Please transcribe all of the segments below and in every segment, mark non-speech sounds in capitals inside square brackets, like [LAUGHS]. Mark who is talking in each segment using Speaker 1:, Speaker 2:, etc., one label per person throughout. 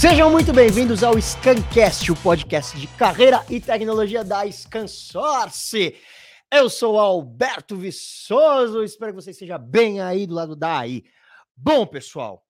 Speaker 1: Sejam muito bem-vindos ao Scancast, o podcast de carreira e tecnologia da Scansource. Eu sou Alberto Viçoso, espero que você esteja bem aí do lado daí. Bom, pessoal,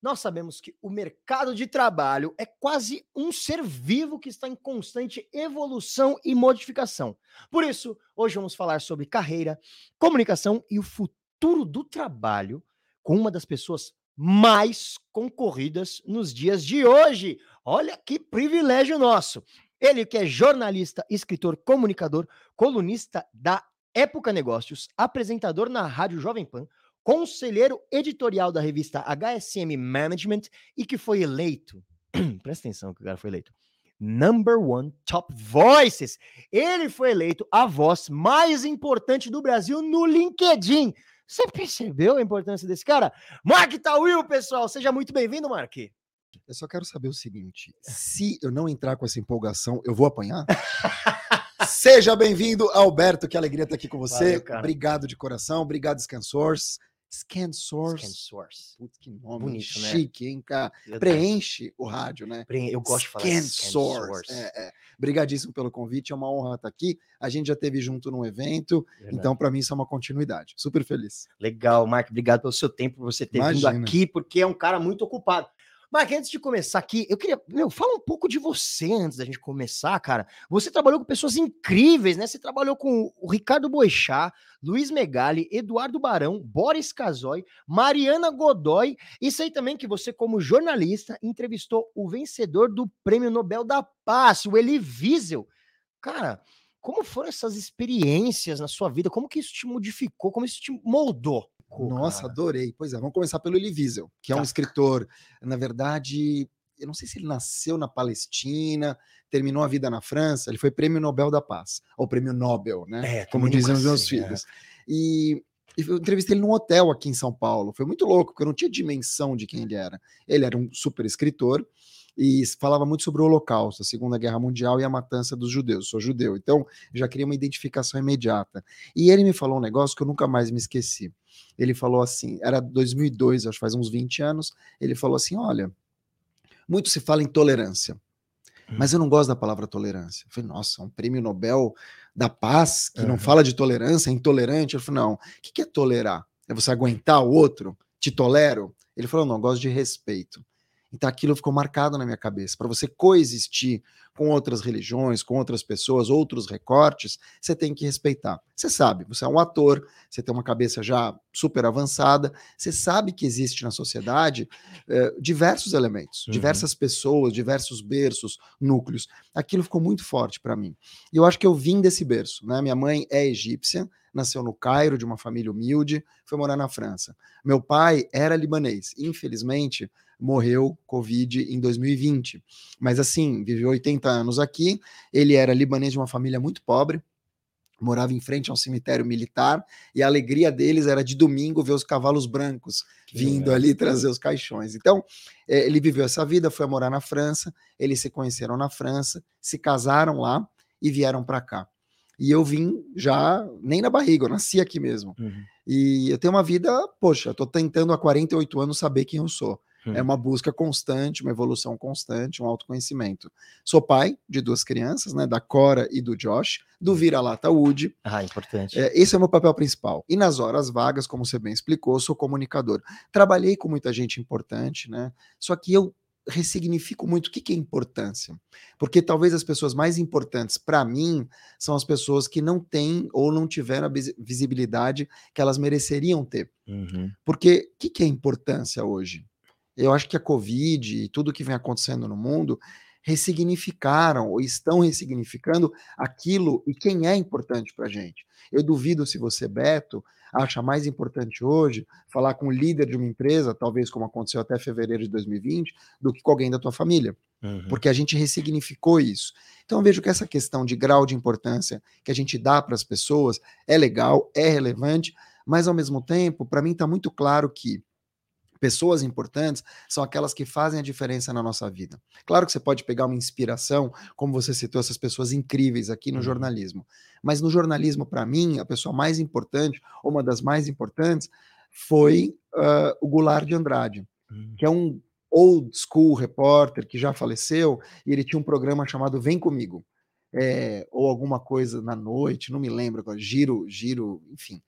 Speaker 1: nós sabemos que o mercado de trabalho é quase um ser vivo que está em constante evolução e modificação. Por isso, hoje vamos falar sobre carreira, comunicação e o futuro do trabalho com uma das pessoas mais concorridas nos dias de hoje. Olha que privilégio nosso. Ele que é jornalista, escritor, comunicador, colunista da Época Negócios, apresentador na Rádio Jovem Pan, conselheiro editorial da revista HSM Management e que foi eleito, [CLEARS THROAT] presta atenção que o cara foi eleito, number one top voices. Ele foi eleito a voz mais importante do Brasil no LinkedIn. Você percebeu a importância desse cara? Mark Tawil, pessoal, seja muito bem-vindo, Mark.
Speaker 2: Eu só quero saber o seguinte: se eu não entrar com essa empolgação, eu vou apanhar? [LAUGHS] Seja bem-vindo, Alberto. Que alegria estar aqui com você. Valeu, obrigado de coração. Obrigado, ScanSource. ScanSource. ScanSource. Putz, que nome Bonito, né? chique, né? hein, cara? Preenche o rádio, né?
Speaker 1: Eu gosto de falar ScanSource.
Speaker 2: É, é. Obrigadíssimo pelo convite, é uma honra estar aqui. A gente já teve junto num evento, Verdade. então para mim isso é uma continuidade. Super feliz.
Speaker 1: Legal, Mark, obrigado pelo seu tempo, por você ter Imagina. vindo aqui, porque é um cara muito ocupado. Mark, antes de começar aqui, eu queria. Meu, fala um pouco de você antes da gente começar, cara. Você trabalhou com pessoas incríveis, né? Você trabalhou com o Ricardo Boechat, Luiz Megali, Eduardo Barão, Boris Casoy, Mariana Godoy. E sei também que você, como jornalista, entrevistou o vencedor do Prêmio Nobel da Paz, o Elie Wiesel. Cara, como foram essas experiências na sua vida? Como que isso te modificou? Como isso te moldou?
Speaker 2: Nossa, cara. adorei. Pois é, vamos começar pelo Elie Wiesel, que é um tá. escritor, na verdade, eu não sei se ele nasceu na Palestina, terminou a vida na França, ele foi prêmio Nobel da Paz, ou prêmio Nobel, né? É, Como dizem os meus assim, filhos. É. E, eu entrevistei ele num hotel aqui em São Paulo. Foi muito louco, porque eu não tinha dimensão de quem ele era. Ele era um super escritor, e falava muito sobre o Holocausto, a Segunda Guerra Mundial e a matança dos judeus. Eu sou judeu, então já queria uma identificação imediata. E ele me falou um negócio que eu nunca mais me esqueci. Ele falou assim, era 2002, acho que faz uns 20 anos, ele falou assim, olha, muito se fala em tolerância, mas eu não gosto da palavra tolerância. Eu falei, nossa, um prêmio Nobel da paz que uhum. não fala de tolerância, é intolerante. Eu falei, não, o que é tolerar? É você aguentar o outro? Te tolero? Ele falou, não, eu gosto de respeito. Então aquilo ficou marcado na minha cabeça. Para você coexistir com outras religiões, com outras pessoas, outros recortes, você tem que respeitar. Você sabe, você é um ator, você tem uma cabeça já super avançada, você sabe que existe na sociedade eh, diversos elementos, uhum. diversas pessoas, diversos berços, núcleos. Aquilo ficou muito forte para mim. E eu acho que eu vim desse berço. Né? Minha mãe é egípcia, nasceu no Cairo, de uma família humilde, foi morar na França. Meu pai era libanês. Infelizmente, morreu Covid em 2020. Mas assim, viveu 80 anos aqui. Ele era libanês de uma família muito pobre, morava em frente a um cemitério militar e a alegria deles era de domingo ver os cavalos brancos vindo ali trazer os caixões. Então, é, ele viveu essa vida, foi morar na França, eles se conheceram na França, se casaram lá e vieram para cá. E eu vim já nem na barriga, eu nasci aqui mesmo. Uhum. E eu tenho uma vida, poxa, tô tentando há 48 anos saber quem eu sou. É hum. uma busca constante, uma evolução constante, um autoconhecimento. Sou pai de duas crianças, né, da Cora e do Josh, do Vira-Lata Wood.
Speaker 1: Ah, importante.
Speaker 2: É, esse é o meu papel principal. E nas horas vagas, como você bem explicou, sou comunicador. Trabalhei com muita gente importante, né? Só que eu ressignifico muito o que, que é importância. Porque talvez as pessoas mais importantes para mim são as pessoas que não têm ou não tiveram a visibilidade que elas mereceriam ter. Uhum. Porque o que, que é importância hoje? Eu acho que a Covid e tudo que vem acontecendo no mundo ressignificaram ou estão ressignificando aquilo e quem é importante para a gente. Eu duvido se você, Beto, acha mais importante hoje falar com o líder de uma empresa, talvez como aconteceu até fevereiro de 2020, do que com alguém da tua família. Uhum. Porque a gente ressignificou isso. Então, eu vejo que essa questão de grau de importância que a gente dá para as pessoas é legal, é relevante, mas ao mesmo tempo, para mim está muito claro que pessoas importantes são aquelas que fazem a diferença na nossa vida. Claro que você pode pegar uma inspiração, como você citou essas pessoas incríveis aqui no uhum. jornalismo, mas no jornalismo, para mim, a pessoa mais importante, ou uma das mais importantes, foi uh, o Goulart de Andrade, uhum. que é um old school repórter que já faleceu, e ele tinha um programa chamado Vem Comigo. É, ou alguma coisa na noite, não me lembro agora, giro, giro, enfim.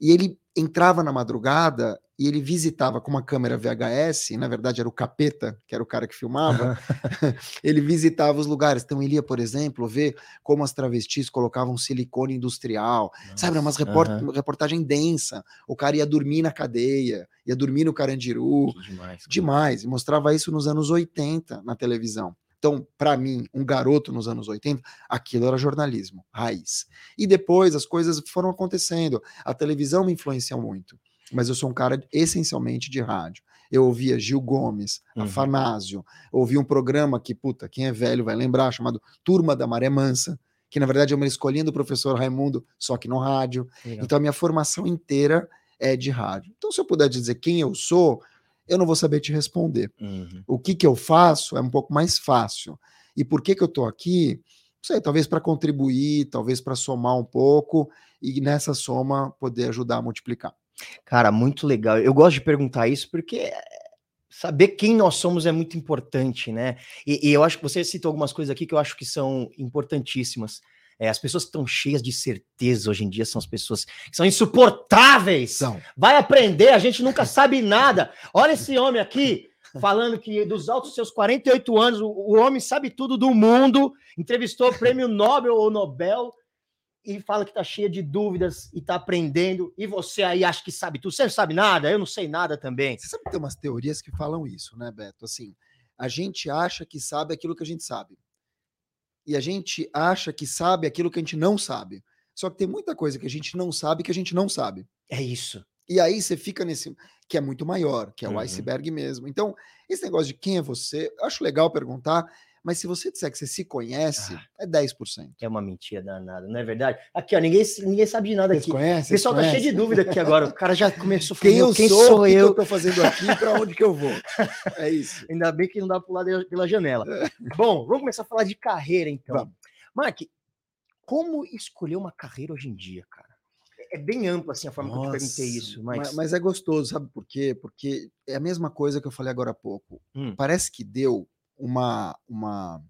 Speaker 2: E ele entrava na madrugada e ele visitava com uma câmera VHS, na verdade era o Capeta, que era o cara que filmava, [LAUGHS] ele visitava os lugares. Então ele ia, por exemplo, ver como as travestis colocavam silicone industrial, Nossa, sabe, umas report uhum. reportagem densa. O cara ia dormir na cadeia, ia dormir no Carandiru. Que demais. Demais. E mostrava isso nos anos 80 na televisão. Então, para mim, um garoto nos anos 80, aquilo era jornalismo, raiz. E depois as coisas foram acontecendo. A televisão me influenciou muito, mas eu sou um cara essencialmente de rádio. Eu ouvia Gil Gomes, uhum. Afanásio, ouvi um programa que, puta, quem é velho vai lembrar, chamado Turma da Maré Mansa, que na verdade é uma escolinha do professor Raimundo, só que no rádio. Legal. Então a minha formação inteira é de rádio. Então, se eu puder dizer quem eu sou, eu não vou saber te responder. Uhum. O que, que eu faço é um pouco mais fácil. E por que, que eu estou aqui? Não sei, talvez para contribuir, talvez para somar um pouco e nessa soma poder ajudar a multiplicar.
Speaker 1: Cara, muito legal. Eu gosto de perguntar isso porque saber quem nós somos é muito importante, né? E, e eu acho que você citou algumas coisas aqui que eu acho que são importantíssimas. É, as pessoas que estão cheias de certeza hoje em dia são as pessoas que são insuportáveis. São. Vai aprender, a gente nunca sabe nada. Olha esse homem aqui falando que dos altos seus 48 anos, o, o homem sabe tudo do mundo, entrevistou o prêmio Nobel ou Nobel e fala que tá cheia de dúvidas e tá aprendendo, e você aí acha que sabe tudo. Você não sabe nada, eu não sei nada também.
Speaker 2: Você sabe que tem umas teorias que falam isso, né, Beto? Assim, a gente acha que sabe aquilo que a gente sabe e a gente acha que sabe aquilo que a gente não sabe. Só que tem muita coisa que a gente não sabe que a gente não sabe.
Speaker 1: É isso.
Speaker 2: E aí você fica nesse que é muito maior, que é o uhum. iceberg mesmo. Então, esse negócio de quem é você, eu acho legal perguntar, mas se você disser que você se conhece, ah, é 10%.
Speaker 1: É uma mentira danada, não é verdade? Aqui, ó, ninguém, ninguém sabe de nada aqui.
Speaker 2: Conhece,
Speaker 1: o pessoal
Speaker 2: conhece?
Speaker 1: tá cheio de dúvida aqui agora. O cara já começou a
Speaker 2: falar, quem eu quem sou, sou eu? que eu tô fazendo aqui, para onde que eu vou? É isso. [LAUGHS]
Speaker 1: Ainda bem que não dá para pular pela janela. É. Bom, vamos começar a falar de carreira então. Vamos. Mark, como escolher uma carreira hoje em dia, cara? É, é bem amplo assim a forma Nossa, que eu te perguntei isso, mas...
Speaker 2: mas... mas é gostoso, sabe por quê? Porque é a mesma coisa que eu falei agora há pouco. Hum. Parece que deu uma, uma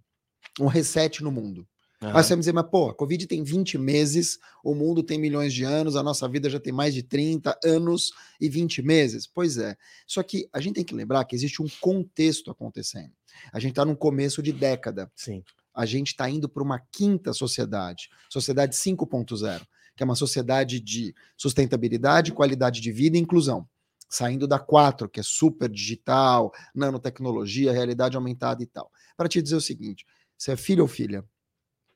Speaker 2: um reset no mundo. Uhum. Aí você vai me dizer, mas pô, a Covid tem 20 meses, o mundo tem milhões de anos, a nossa vida já tem mais de 30 anos e 20 meses. Pois é. Só que a gente tem que lembrar que existe um contexto acontecendo. A gente está num começo de década.
Speaker 1: Sim.
Speaker 2: A gente está indo para uma quinta sociedade, sociedade 5.0, que é uma sociedade de sustentabilidade, qualidade de vida e inclusão. Saindo da 4, que é super digital, nanotecnologia, realidade aumentada e tal. Para te dizer o seguinte: você é filho ou filha?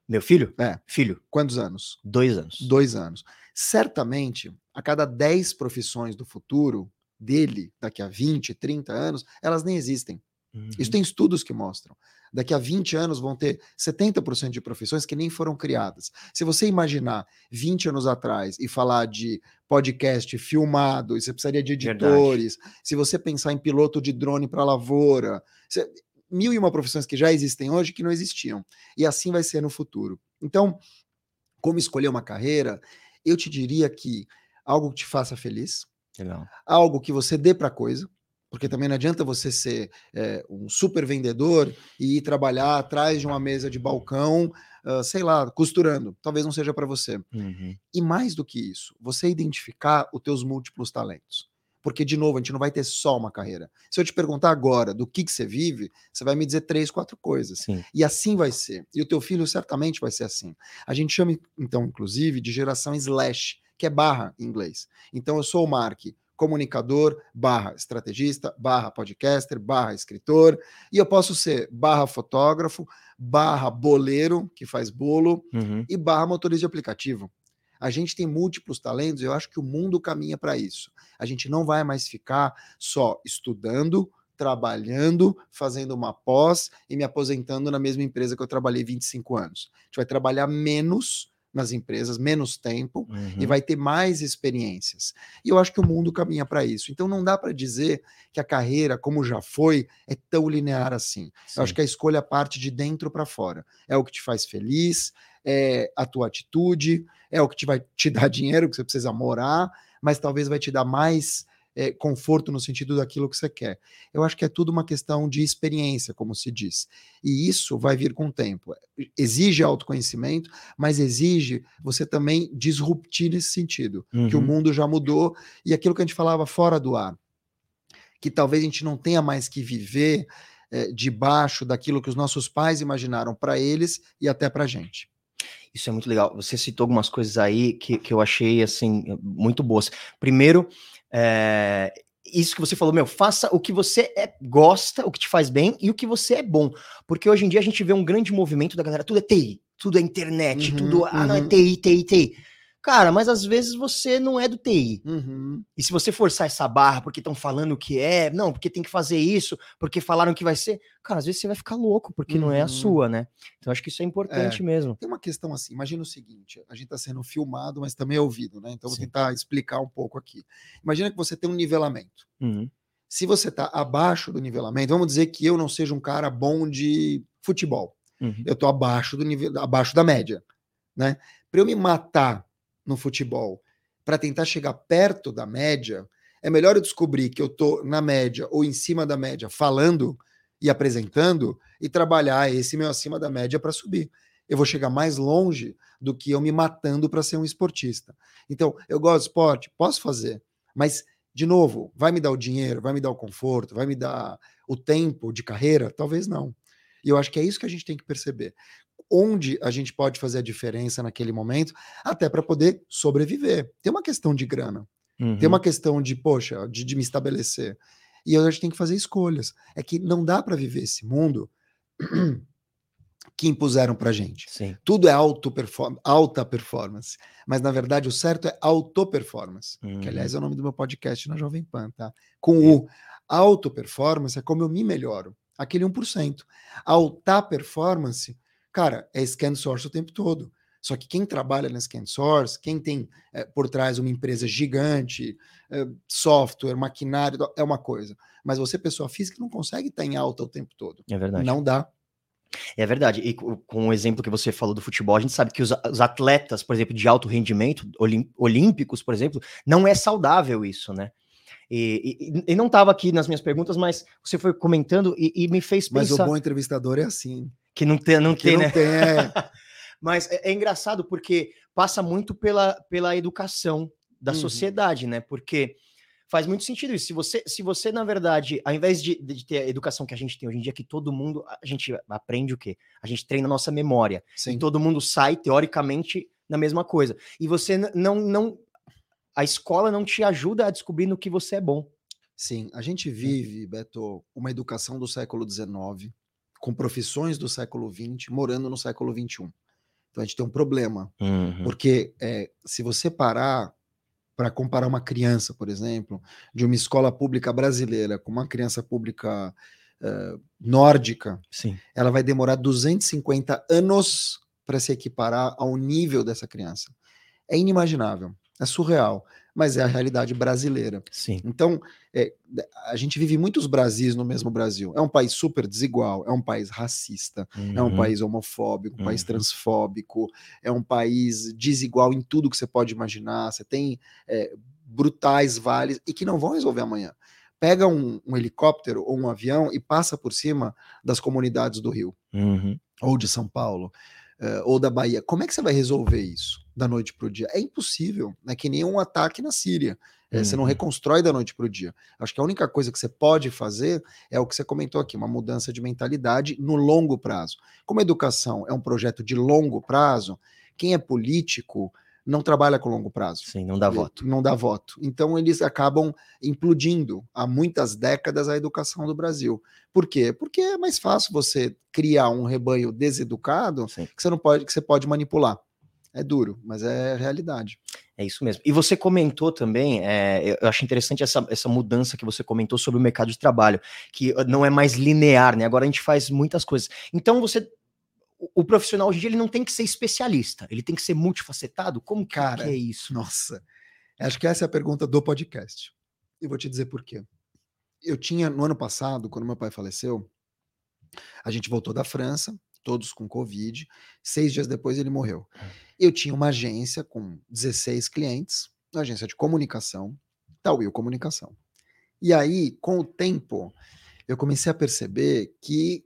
Speaker 1: Meu filho?
Speaker 2: É.
Speaker 1: Filho.
Speaker 2: Quantos anos?
Speaker 1: Dois anos.
Speaker 2: Dois anos. Certamente, a cada 10 profissões do futuro dele, daqui a 20, 30 anos, elas nem existem. Uhum. Isso tem estudos que mostram. Daqui a 20 anos vão ter 70% de profissões que nem foram criadas. Se você imaginar 20 anos atrás e falar de podcast filmado, você precisaria de editores. Verdade. Se você pensar em piloto de drone para lavoura, você mil e uma profissões que já existem hoje que não existiam. E assim vai ser no futuro. Então, como escolher uma carreira, eu te diria que algo que te faça feliz,
Speaker 1: Legal.
Speaker 2: algo que você dê para coisa, porque também não adianta você ser é, um super vendedor e ir trabalhar atrás de uma mesa de balcão, uh, sei lá, costurando. Talvez não seja para você. Uhum. E mais do que isso, você identificar os teus múltiplos talentos. Porque, de novo, a gente não vai ter só uma carreira. Se eu te perguntar agora do que, que você vive, você vai me dizer três, quatro coisas.
Speaker 1: Sim.
Speaker 2: E assim vai ser. E o teu filho certamente vai ser assim. A gente chama, então, inclusive, de geração slash, que é barra em inglês. Então, eu sou o Mark, comunicador, barra estrategista, barra podcaster, barra escritor, e eu posso ser barra fotógrafo, barra boleiro, que faz bolo, uhum. e barra motorista de aplicativo. A gente tem múltiplos talentos, eu acho que o mundo caminha para isso. A gente não vai mais ficar só estudando, trabalhando, fazendo uma pós e me aposentando na mesma empresa que eu trabalhei 25 anos. A gente vai trabalhar menos nas empresas, menos tempo uhum. e vai ter mais experiências. E eu acho que o mundo caminha para isso. Então não dá para dizer que a carreira, como já foi, é tão linear assim. Sim. Eu acho que a escolha parte de dentro para fora. É o que te faz feliz, é a tua atitude, é o que te vai te dar [LAUGHS] dinheiro que você precisa morar, mas talvez vai te dar mais é, conforto no sentido daquilo que você quer. Eu acho que é tudo uma questão de experiência, como se diz. E isso vai vir com o tempo. Exige autoconhecimento, mas exige você também disruptir nesse sentido, uhum. que o mundo já mudou e aquilo que a gente falava fora do ar, que talvez a gente não tenha mais que viver é, debaixo daquilo que os nossos pais imaginaram para eles e até para a gente.
Speaker 1: Isso é muito legal. Você citou algumas coisas aí que, que eu achei assim muito boas. Primeiro, é, isso que você falou, meu, faça o que você é, gosta, o que te faz bem e o que você é bom. Porque hoje em dia a gente vê um grande movimento da galera, tudo é TI, tudo é internet, uhum, tudo, ah, não é TI, TI, TI. Cara, mas às vezes você não é do TI. Uhum. E se você forçar essa barra porque estão falando que é, não, porque tem que fazer isso, porque falaram que vai ser, cara, às vezes você vai ficar louco porque uhum. não é a uhum. sua, né? Então acho que isso é importante é, mesmo.
Speaker 2: Tem uma questão assim, imagina o seguinte, a gente está sendo filmado, mas também é ouvido, né? Então vou Sim. tentar explicar um pouco aqui. Imagina que você tem um nivelamento. Uhum. Se você está abaixo do nivelamento, vamos dizer que eu não seja um cara bom de futebol. Uhum. Eu estou abaixo do nível, abaixo da média, né? Para eu me matar no futebol para tentar chegar perto da média, é melhor eu descobrir que eu tô na média ou em cima da média falando e apresentando e trabalhar esse meu acima da média para subir. Eu vou chegar mais longe do que eu me matando para ser um esportista. Então, eu gosto de esporte, posso fazer, mas de novo, vai me dar o dinheiro, vai me dar o conforto, vai me dar o tempo de carreira? Talvez não. E eu acho que é isso que a gente tem que perceber onde a gente pode fazer a diferença naquele momento, até para poder sobreviver. Tem uma questão de grana, uhum. tem uma uhum. questão de, poxa, de, de me estabelecer. E a gente tem que fazer escolhas. É que não dá para viver esse mundo [CLEARS THROAT] que impuseram para gente. Sim. Tudo é auto -perform alta performance. Mas, na verdade, o certo é auto-performance. Uhum. Que, aliás, é o nome do meu podcast na Jovem Pan, tá? Com é. o auto-performance é como eu me melhoro. Aquele 1%. Alta performance Cara, é scan source o tempo todo. Só que quem trabalha na scan source, quem tem é, por trás uma empresa gigante, é, software, maquinário, é uma coisa. Mas você, pessoa física, não consegue estar em alta o tempo todo.
Speaker 1: É verdade.
Speaker 2: Não dá.
Speaker 1: É verdade. E com o exemplo que você falou do futebol, a gente sabe que os, atletas, por exemplo, de alto rendimento, olímpicos, por exemplo, não é saudável isso, né? E, e, e não estava aqui nas minhas perguntas, mas você foi comentando e, e me fez
Speaker 2: pensar. Mas o bom entrevistador é assim.
Speaker 1: Que não tem, não
Speaker 2: que
Speaker 1: tem,
Speaker 2: não
Speaker 1: né?
Speaker 2: Tem, é. [LAUGHS]
Speaker 1: Mas é, é, engraçado porque passa muito pela, pela educação da uhum. sociedade, né? Porque faz muito sentido isso. Se você, se você na verdade, ao invés de, de, ter a educação que a gente tem hoje em dia, que todo mundo, a gente aprende o quê? A gente treina a nossa memória. Sim. E todo mundo sai, teoricamente, na mesma coisa. E você não, não. A escola não te ajuda a descobrir no que você é bom.
Speaker 2: Sim, a gente vive, Beto, uma educação do século XIX, com profissões do século XX morando no século XXI. Então a gente tem um problema, uhum. porque é, se você parar para comparar uma criança, por exemplo, de uma escola pública brasileira com uma criança pública uh, nórdica, Sim. ela vai demorar 250 anos para se equiparar ao nível dessa criança. É inimaginável, é surreal mas é a realidade brasileira.
Speaker 1: Sim.
Speaker 2: Então, é, a gente vive muitos Brasis no mesmo Brasil. É um país super desigual, é um país racista, uhum. é um uhum. país homofóbico, um uhum. país transfóbico, é um país desigual em tudo que você pode imaginar. Você tem é, brutais vales e que não vão resolver amanhã. Pega um, um, helicóptero ou um avião e passa por cima das comunidades do Rio uhum. ou de São Paulo uh, ou da Bahia. Como é que você vai resolver isso da noite para o dia? É impossível, é que nem um ataque na Síria. É, Você não uhum. reconstrói da noite para o dia. Acho que a única coisa que você pode fazer é o que você comentou aqui, uma mudança de mentalidade no longo prazo. Como a educação é um projeto de longo prazo, quem é político não trabalha com longo prazo.
Speaker 1: Sim, não dá voto.
Speaker 2: Não dá voto. Então eles acabam implodindo há muitas décadas a educação do Brasil. Por quê? Porque é mais fácil você criar um rebanho deseducado Sim. que você não pode, que você pode manipular. É duro, mas é realidade.
Speaker 1: É isso mesmo. E você comentou também, é, eu acho interessante essa, essa mudança que você comentou sobre o mercado de trabalho, que não é mais linear, né? Agora a gente faz muitas coisas. Então você o profissional hoje em dia ele não tem que ser especialista, ele tem que ser multifacetado? Como Cara, que é isso?
Speaker 2: Nossa, acho que essa é a pergunta do podcast. E vou te dizer por quê. Eu tinha, no ano passado, quando meu pai faleceu, a gente voltou da França, todos com Covid. Seis dias depois ele morreu. Eu tinha uma agência com 16 clientes, uma agência de comunicação, da Will Comunicação. E aí, com o tempo, eu comecei a perceber que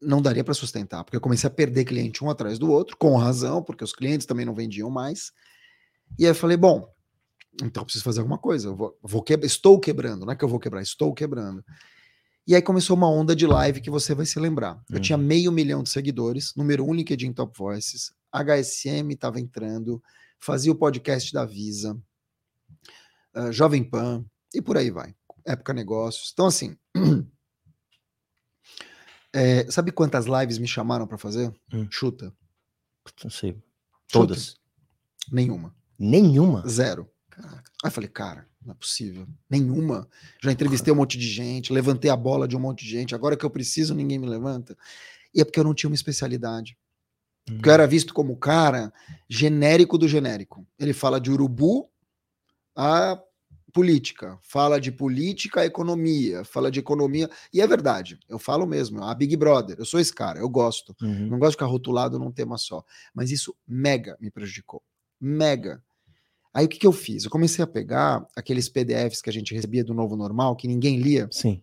Speaker 2: não daria para sustentar, porque eu comecei a perder cliente um atrás do outro, com razão, porque os clientes também não vendiam mais. E aí eu falei, bom, então preciso fazer alguma coisa. Eu vou, vou que... Estou quebrando, não é que eu vou quebrar, estou quebrando. E aí começou uma onda de live que você vai se lembrar. Eu tinha uhum. meio milhão de seguidores, número um LinkedIn Top Voices, HSM estava entrando, fazia o podcast da Visa, uh, Jovem Pan, e por aí vai. Época Negócios. Então, assim, é, [CLEARS THROAT] sabe quantas lives me chamaram para fazer? Hum. Chuta.
Speaker 1: Não sei. Todas? Chuta.
Speaker 2: Nenhuma.
Speaker 1: Nenhuma?
Speaker 2: Zero. Caraca. Aí eu falei, cara, não é possível. Nenhuma. Já entrevistei um monte de gente, levantei a bola de um monte de gente. Agora que eu preciso, ninguém me levanta. E é porque eu não tinha uma especialidade. Porque eu era visto como o cara genérico do genérico. Ele fala de urubu a política, fala de política a economia, fala de economia. E é verdade, eu falo mesmo, a Big Brother, eu sou esse cara, eu gosto. Uhum. Não gosto de ficar rotulado num tema só. Mas isso mega me prejudicou. Mega. Aí o que, que eu fiz? Eu comecei a pegar aqueles PDFs que a gente recebia do Novo Normal, que ninguém lia.
Speaker 1: Sim.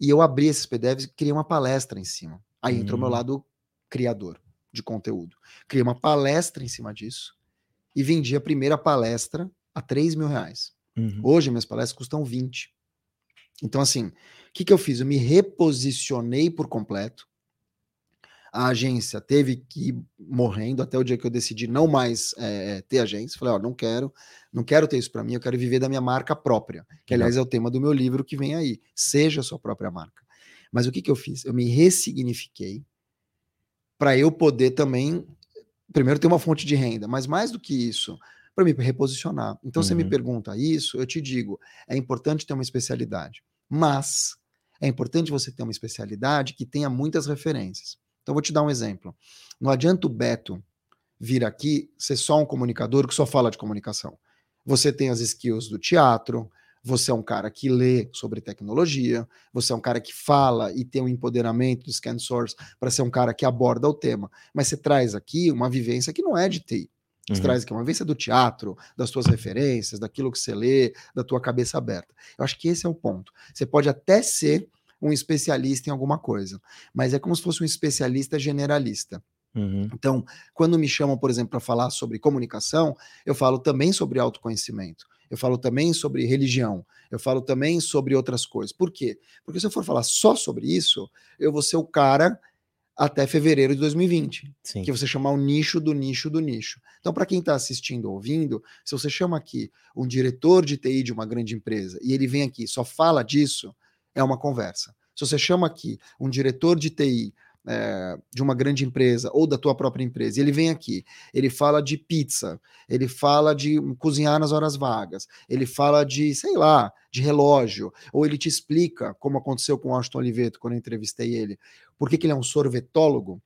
Speaker 2: E eu abri esses PDFs e criei uma palestra em cima. Aí entrou meu hum. lado criador de conteúdo. Criei uma palestra em cima disso e vendi a primeira palestra a 3 mil reais. Uhum. Hoje minhas palestras custam 20. Então, assim, o que, que eu fiz? Eu me reposicionei por completo a agência teve que ir morrendo até o dia que eu decidi não mais é, ter agência. Falei, ó, não quero, não quero ter isso para mim, eu quero viver da minha marca própria, que aliás é o tema do meu livro que vem aí. Seja a sua própria marca. Mas o que, que eu fiz? Eu me ressignifiquei para eu poder também, primeiro, ter uma fonte de renda, mas mais do que isso, para me reposicionar. Então, uhum. você me uhum. pergunta isso, eu te digo, é importante ter uma especialidade, mas é importante você ter uma especialidade que tenha muitas referências. Então, vou te dar um exemplo. Não adianta o Beto vir aqui ser só um comunicador que só fala de comunicação. Você tem as skills do teatro, você é um cara que lê sobre tecnologia, você é um cara que fala e tem um empoderamento do Scan Source para ser um cara que aborda o tema. Mas você traz aqui uma vivência que não é de TI. Você uhum. traz aqui uma vivência do teatro, das tuas referências, daquilo que você lê, da tua cabeça aberta. Eu acho que esse é o ponto. Você pode até ser um especialista em alguma coisa, mas é como se fosse um especialista generalista. Uhum. Então, quando me chamam, por exemplo, para falar sobre comunicação, eu falo também sobre autoconhecimento, eu falo também sobre religião, eu falo também sobre outras coisas. Por quê? Porque se eu for falar só sobre isso, eu vou ser o cara até fevereiro de 2020, Sim. que você chamar o nicho do nicho do nicho. Então, para quem está assistindo ou ouvindo, se você chama aqui um diretor de TI de uma grande empresa e ele vem aqui e só fala disso, é uma conversa. Se você chama aqui um diretor de TI é, de uma grande empresa ou da tua própria empresa, e ele vem aqui, ele fala de pizza, ele fala de cozinhar nas horas vagas, ele fala de, sei lá, de relógio, ou ele te explica, como aconteceu com o Austin Oliveto quando eu entrevistei ele, por que, que ele é um sorvetólogo,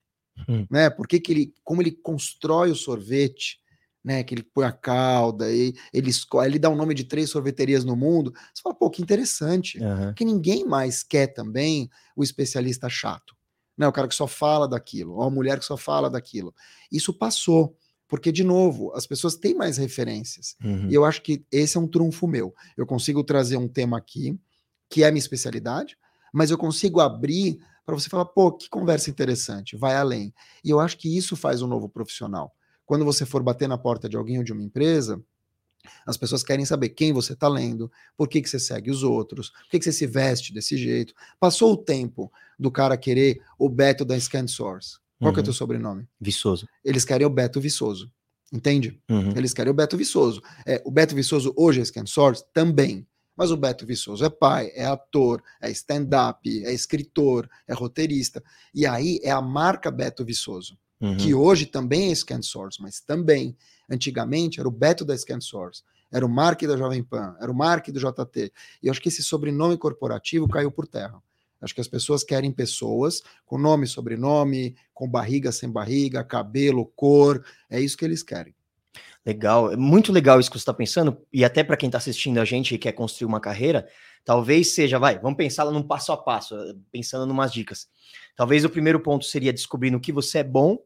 Speaker 2: hum. né? Por que, que ele, como ele constrói o sorvete, né? Que ele põe a cauda, e ele escolhe, ele dá o um nome de três sorveterias no mundo. Você fala, pô, que interessante. Uhum. Que ninguém mais quer também o especialista chato, né? O cara que só fala daquilo, ou a mulher que só fala daquilo. Isso passou. Porque, de novo, as pessoas têm mais referências. Uhum. E eu acho que esse é um trunfo meu. Eu consigo trazer um tema aqui, que é a minha especialidade, mas eu consigo abrir para você falar, pô, que conversa interessante, vai além. E eu acho que isso faz um novo profissional. Quando você for bater na porta de alguém ou de uma empresa, as pessoas querem saber quem você está lendo, por que, que você segue os outros, por que, que você se veste desse jeito. Passou o tempo do cara querer o Beto da Scan Source. Qual uhum. que é o teu uhum. sobrenome?
Speaker 1: Viçoso.
Speaker 2: Eles querem o Beto Viçoso. Entende? Uhum. Eles querem o Beto Viçoso. É, o Beto Viçoso hoje é Scan Source? Também. Mas o Beto Viçoso é pai, é ator, é stand-up, é escritor, é roteirista. E aí é a marca Beto Viçoso uhum. que hoje também é Scan Source, mas também, antigamente, era o Beto da Scan Source, era o Mark da Jovem Pan, era o Mark do JT. E eu acho que esse sobrenome corporativo caiu por terra. Acho que as pessoas querem pessoas com nome, sobrenome, com barriga, sem barriga, cabelo, cor. É isso que eles querem.
Speaker 1: Legal, é muito legal isso que você está pensando, e até para quem está assistindo a gente e quer construir uma carreira, talvez seja, vai, vamos pensar num passo a passo, pensando em umas dicas. Talvez o primeiro ponto seria descobrir no que você é bom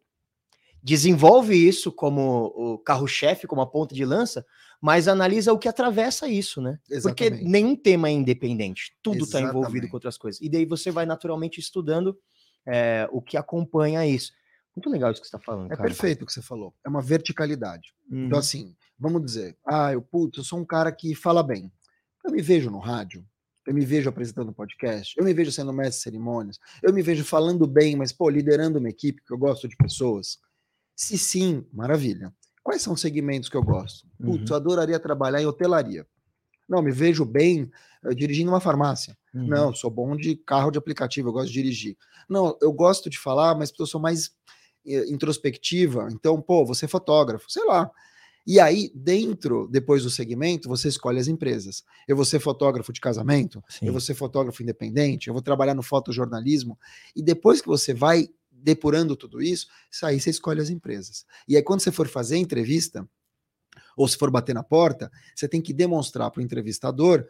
Speaker 1: desenvolve isso como o carro-chefe, como a ponta de lança, mas analisa o que atravessa isso, né? Exatamente. Porque nenhum tema é independente, tudo está envolvido com outras coisas. E daí você vai naturalmente estudando é, o que acompanha isso. Muito legal isso que você está falando.
Speaker 2: É cara. perfeito o que você falou. É uma verticalidade. Então, uhum. Então, assim, vamos dizer, ah, eu, putz, eu sou um cara que fala bem. Eu me vejo no rádio, eu me vejo apresentando podcast, eu me vejo sendo mestre de cerimônias, eu me vejo falando bem, mas, pô, liderando uma equipe, que eu gosto de pessoas. Se sim, maravilha. Quais são os segmentos que eu gosto? Putz, uhum. eu adoraria trabalhar em hotelaria. Não, me vejo bem uh, dirigindo uma farmácia. Uhum. Não, sou bom de carro de aplicativo, eu gosto de dirigir. Não, eu gosto de falar, mas eu sou mais uh, introspectiva. Então, pô, você é fotógrafo, sei lá. E aí, dentro, depois do segmento, você escolhe as empresas. Eu vou ser fotógrafo de casamento, Sim. eu vou ser fotógrafo independente, eu vou trabalhar no fotojornalismo. E depois que você vai depurando tudo isso, aí você escolhe as empresas. E aí, quando você for fazer a entrevista, ou se for bater na porta, você tem que demonstrar para o entrevistador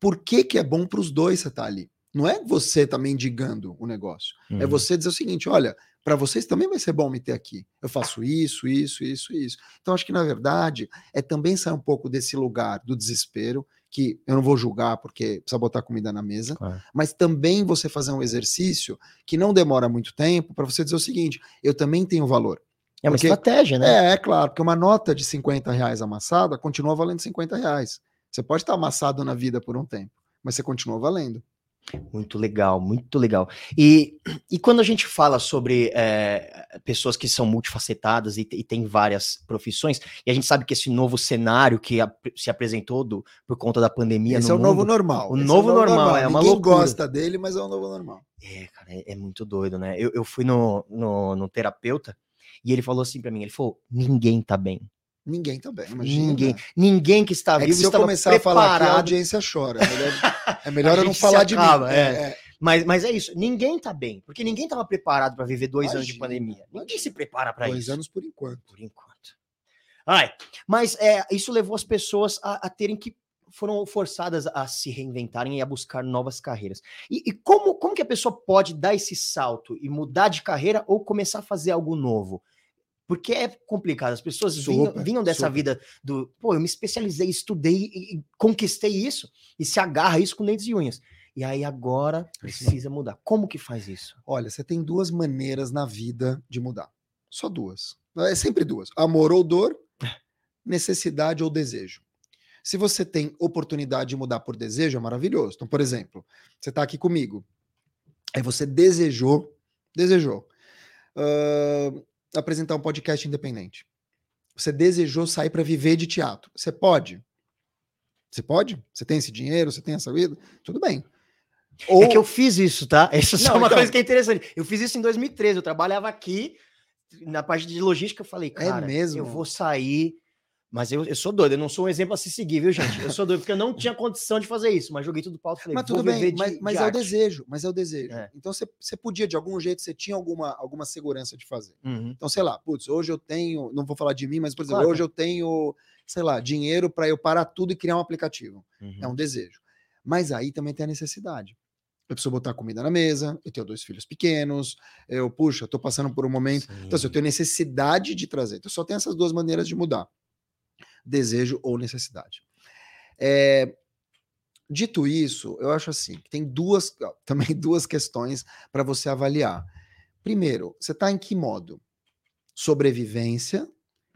Speaker 2: por que, que é bom para os dois você estar tá ali. Não é você tá mendigando o negócio. É uhum. É você dizer o seguinte: olha, para vocês também vai ser bom me ter aqui. Eu faço isso, isso, isso, isso. Então, acho que, na verdade, é também sair um pouco desse lugar do desespero, que eu não vou julgar porque precisa botar comida na mesa, mas também você fazer um exercício que não demora muito tempo para você dizer o seguinte: eu também tenho valor.
Speaker 1: É uma porque, estratégia,
Speaker 2: né? É, é claro, porque uma nota de 50 reais amassada continua valendo 50 reais. Você pode estar amassado na vida por um tempo, mas você continua valendo.
Speaker 1: Muito legal, muito legal. E, e quando a gente fala sobre é, pessoas que são multifacetadas e, e têm várias profissões, e a gente sabe que esse novo cenário que a, se apresentou do, por conta da pandemia.
Speaker 2: Esse é o mundo, novo normal.
Speaker 1: O novo, é o novo normal, normal, é uma Ninguém loucura.
Speaker 2: gosta dele, mas é o novo normal.
Speaker 1: É, cara, é, é muito doido, né? Eu, eu fui no, no, no terapeuta e ele falou assim para mim: ele falou, ninguém tá bem.
Speaker 2: Ninguém também, imagina.
Speaker 1: Ninguém, ninguém que está é vivo que
Speaker 2: se eu começar preparado. a falar aqui, a audiência chora. É melhor, é [LAUGHS] melhor eu não falar de acaba, mim. É.
Speaker 1: É, é. Mas, mas é isso, ninguém tá bem, porque ninguém estava preparado para viver dois imagina, anos de pandemia. Ninguém se prepara para isso.
Speaker 2: Dois anos por enquanto.
Speaker 1: Por enquanto. Ai, mas é, isso levou as pessoas a, a terem que foram forçadas a se reinventarem e a buscar novas carreiras. E, e, como, como que a pessoa pode dar esse salto e mudar de carreira ou começar a fazer algo novo? Porque é complicado. As pessoas vinham, vinham, dessa super. vida do, pô, eu me especializei, estudei e conquistei isso e se agarra isso com dentes e unhas. E aí agora precisa mudar. Como que faz isso?
Speaker 2: Olha, você tem duas maneiras na vida de mudar. Só duas. É sempre duas. Amor ou dor, [LAUGHS] necessidade ou desejo. Se você tem oportunidade de mudar por desejo, é maravilhoso. Então, por exemplo, você está aqui comigo. Aí você desejou, desejou. Uh, apresentar um podcast independente. Você desejou sair para viver de teatro. Você pode. Você pode? Você tem esse dinheiro, você tem essa vida? Tudo bem.
Speaker 1: Ou... É que eu fiz isso, tá? Essa é uma então... coisa que é interessante. Eu fiz isso em 2013. Eu trabalhava aqui na parte de logística. Eu falei, é cara, é mesmo? eu vou sair mas eu, eu sou doido, eu não sou um exemplo a se seguir, viu, gente? Eu sou doido porque eu não [LAUGHS] tinha condição de fazer isso, mas joguei tudo para falei,
Speaker 2: mas tudo bem, mas, de, mas de é arte. o desejo, mas é o desejo. É. Então você, você podia, de algum jeito, você tinha alguma, alguma segurança de fazer. Uhum. Então, sei lá, putz, hoje eu tenho, não vou falar de mim, mas, por exemplo, claro. hoje eu tenho, sei lá, dinheiro para eu parar tudo e criar um aplicativo. Uhum. É um desejo. Mas aí também tem a necessidade. Eu preciso botar comida na mesa, eu tenho dois filhos pequenos, eu, puxa, estou passando por um momento. Sim. Então, assim, eu tenho necessidade de trazer. Então, só tem essas duas maneiras de mudar desejo ou necessidade. É, dito isso, eu acho assim, que tem duas, [LAUGHS] também duas questões para você avaliar. Primeiro, você está em que modo? Sobrevivência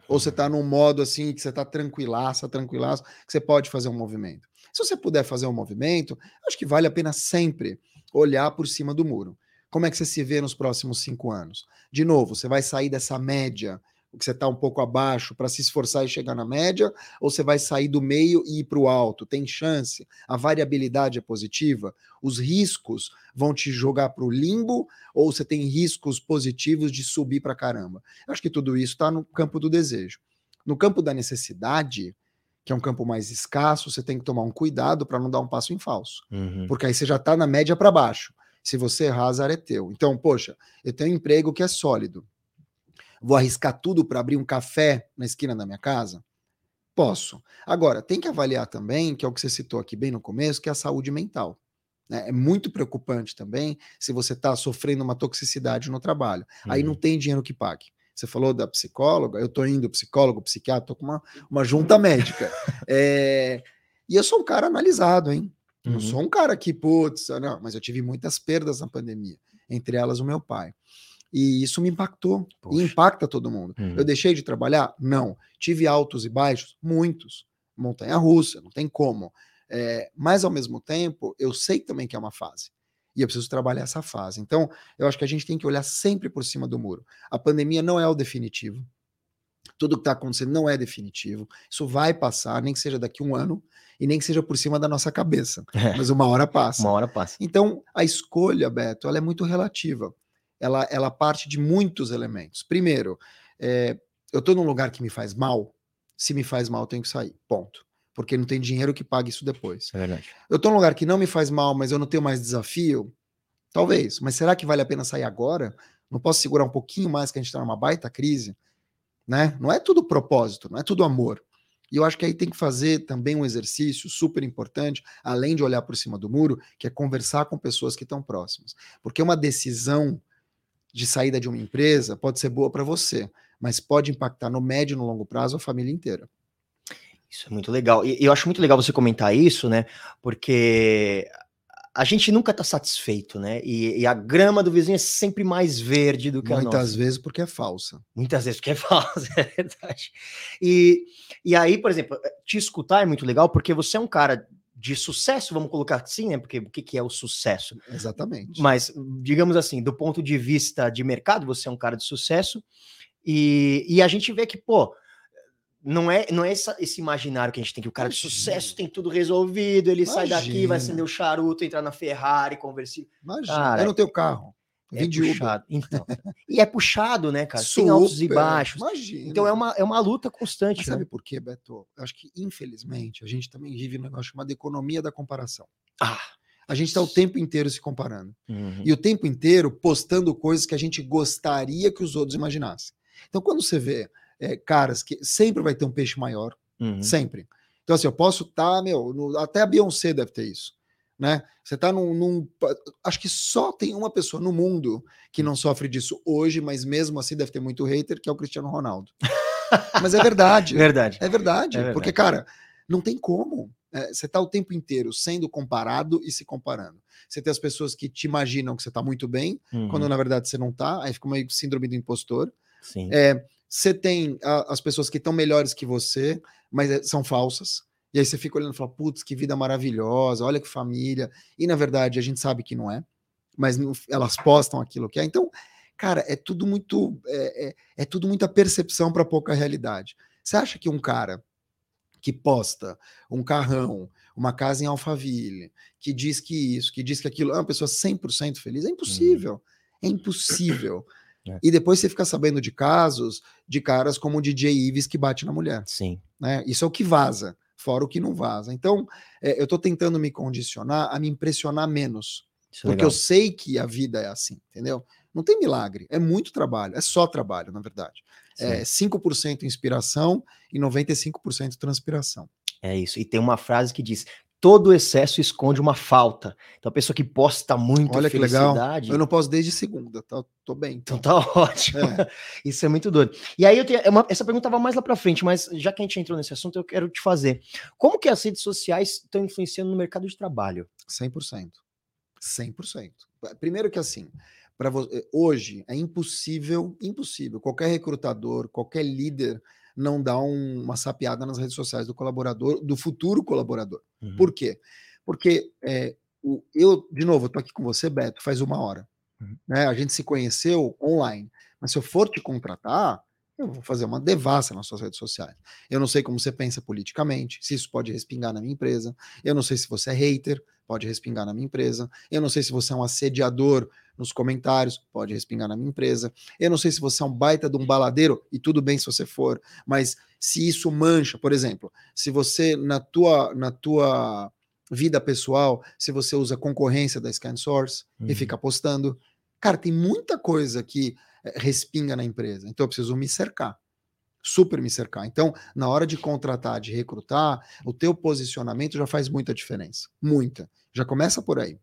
Speaker 2: ou você está num modo assim que você está tranquilaça, tranquilaça, que você pode fazer um movimento? Se você puder fazer um movimento, acho que vale a pena sempre olhar por cima do muro. Como é que você se vê nos próximos cinco anos? De novo, você vai sair dessa média que você está um pouco abaixo para se esforçar e chegar na média, ou você vai sair do meio e ir para o alto? Tem chance? A variabilidade é positiva? Os riscos vão te jogar para o limbo, ou você tem riscos positivos de subir para caramba? Eu acho que tudo isso está no campo do desejo. No campo da necessidade, que é um campo mais escasso, você tem que tomar um cuidado para não dar um passo em falso. Uhum. Porque aí você já está na média para baixo. Se você errar, azar é teu. Então, poxa, eu tenho um emprego que é sólido Vou arriscar tudo para abrir um café na esquina da minha casa? Posso. Agora, tem que avaliar também, que é o que você citou aqui bem no começo, que é a saúde mental. Né? É muito preocupante também se você está sofrendo uma toxicidade no trabalho. Uhum. Aí não uhum. tem dinheiro que pague. Você falou da psicóloga, eu tô indo psicólogo, psiquiatra, tô com uma, uma junta médica. [LAUGHS] É, e eu sou um cara analisado, hein? Uhum. Não sou um cara que, putz, não, mas eu tive muitas perdas na pandemia, entre elas o meu pai. E isso me impactou, Poxa. e impacta todo mundo. Uhum. Eu deixei de trabalhar? Não. Tive altos e baixos? Muitos. Montanha russa, não tem como. É, mas ao mesmo tempo, eu sei também que é uma fase. E eu preciso trabalhar essa fase. Então, eu acho que a gente tem que olhar sempre por cima do muro. A pandemia não é o definitivo. Tudo que está acontecendo não é definitivo. Isso vai passar, nem que seja daqui um ano, e nem que seja por cima da nossa cabeça. É. Mas uma hora passa.
Speaker 1: Uma hora passa.
Speaker 2: Então, a escolha, Beto, ela é muito relativa. Ela, ela parte de muitos elementos. Primeiro, é, eu estou num lugar que me faz mal. Se me faz mal, eu tenho que sair. Ponto porque não tem dinheiro que pague isso depois.
Speaker 1: É verdade.
Speaker 2: Eu estou num lugar que não me faz mal, mas eu não tenho mais desafio. Talvez, mas será que vale a pena sair agora? Não posso segurar um pouquinho mais que a gente está numa baita crise, né? Não é tudo propósito, não é tudo amor. E eu acho que aí tem que fazer também um exercício super importante, além de olhar por cima do muro, que é conversar com pessoas que estão próximas. Porque uma decisão de saída de uma empresa pode ser boa para você, mas pode impactar no médio e no longo prazo a família inteira.
Speaker 1: Isso é muito legal. E eu acho muito legal você comentar isso, né? Porque a gente nunca está satisfeito, né? E, e, a grama do vizinho é sempre mais verde do que
Speaker 2: Muitas
Speaker 1: a nossa.
Speaker 2: Muitas vezes porque é falsa.
Speaker 1: Muitas vezes porque é [LAUGHS] falsa, é verdade. E, e aí, por exemplo, te escutar é muito legal porque você é um cara de sucesso, vamos colocar assim, né? Porque o que, que é o sucesso?
Speaker 2: Exatamente.
Speaker 1: Mas, digamos assim, do ponto de vista de mercado, você é um cara de sucesso. E, e a gente vê que, pô, não é, não é essa, esse imaginário que a gente tem, que o cara Imagina. de sucesso tem tudo resolvido, ele Imagina. sai daqui, vai acender o charuto, entrar na Ferrari, conversível.
Speaker 2: Imagina, cara, eu não tenho carro.
Speaker 1: É puxado. Então, e é puxado, né, cara? Super, tem altos e baixos. Imagina. Então é uma, é uma luta constante. Mas
Speaker 2: sabe né? por quê, Beto? Eu acho que, infelizmente, a gente também vive um negócio chamado economia da comparação.
Speaker 1: Ah.
Speaker 2: A gente está o tempo inteiro se comparando. Uhum. E o tempo inteiro postando coisas que a gente gostaria que os outros imaginassem. Então, quando você vê é, caras que sempre vai ter um peixe maior, uhum. sempre. Então, assim, eu posso estar, tá, meu, no, até a Beyoncé deve ter isso. Né? Você está num, num, Acho que só tem uma pessoa no mundo que não sofre disso hoje, mas mesmo assim deve ter muito hater, que é o Cristiano Ronaldo. mas é verdade. [LAUGHS]
Speaker 1: verdade.
Speaker 2: É verdade. É verdade. Porque, cara, não tem como. É, você está o tempo inteiro sendo comparado e se comparando. Você tem as pessoas que te imaginam que você está muito bem, uhum. quando na verdade você não está, aí fica meio síndrome do impostor.
Speaker 1: Sim.
Speaker 2: É, você tem a, as pessoas que estão melhores que você, mas é, são falsas. E aí você fica olhando e fala, putz, que vida maravilhosa, olha que família. E na verdade a gente sabe que não é, mas não, elas postam aquilo que é. Então, cara, é tudo muito é, é, é tudo muita percepção para pouca realidade. Você acha que um cara que posta um carrão, uma casa em Alphaville, que diz que isso, que diz que aquilo, é uma pessoa 100% feliz? É impossível. Hum. É impossível. É. E depois você fica sabendo de casos de caras como o DJ Ives que bate na mulher.
Speaker 1: Sim.
Speaker 2: Né? Isso é o que vaza, fora o que não vaza. Então, é, eu estou tentando me condicionar a me impressionar menos. Isso é porque eu sei que a vida é assim, entendeu? Não tem milagre, é muito trabalho, é só trabalho, na verdade. É Sim. É 5% inspiração e 95% transpiração.
Speaker 1: É isso. E tem uma frase que diz: todo excesso esconde uma falta. Então a pessoa que posta muito
Speaker 2: Olha que legal. Eu não posso desde segunda, tá? Tô bem.
Speaker 1: Então, então tá [LAUGHS] ótimo. É. Isso é muito doido. E aí eu tenho é uma, essa pergunta vai mais lá para frente, mas já que a gente entrou nesse assunto, eu quero te fazer. Como que as redes sociais estão influenciando no mercado de trabalho?
Speaker 2: 100%. 100%. Primeiro que assim, para hoje é impossível, impossível qualquer recrutador, qualquer líder não dar um, uma sapiada nas redes sociais do colaborador, do futuro colaborador. Uhum. Por quê? Porque é, o, eu, de novo, estou aqui com você, Beto, faz uma hora. Uhum. Né? A gente se conheceu online. Mas se eu for te contratar, eu vou fazer uma devassa nas suas redes sociais. Eu não sei como você pensa politicamente, se isso pode respingar na minha empresa. Eu não sei se você é hater, pode respingar na minha empresa. Eu não sei se você é um assediador nos comentários, pode respingar na minha empresa. Eu não sei se você é um baita de um baladeiro, e tudo bem se você for, mas se isso mancha, por exemplo, se você na tua, na tua vida pessoal, se você usa concorrência da ScanSource uhum. e fica postando, cara, tem muita coisa que eh, respinga na empresa. Então eu preciso me cercar super me cercar. Então, na hora de contratar, de recrutar, o teu posicionamento já faz muita diferença. Muita. Já começa por aí.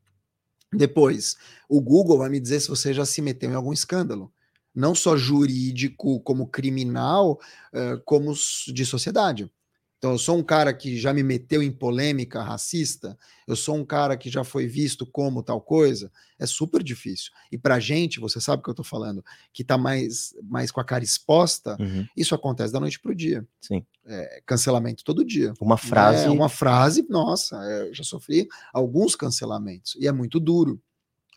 Speaker 2: Depois, o Google vai me dizer se você já se meteu em algum escândalo. não só jurídico, como criminal, uh, como de sociedade. Então, eu sou um cara que já me meteu em polêmica racista, eu sou um cara que já foi visto como tal coisa, é super difícil. E pra gente, você sabe o que eu tô falando, que tá mais, mais com a cara exposta, uhum. isso acontece da noite pro dia.
Speaker 1: Sim.
Speaker 2: É, cancelamento todo dia.
Speaker 1: Uma frase. É,
Speaker 2: uma frase, nossa, é, eu já sofri alguns cancelamentos, e é muito duro.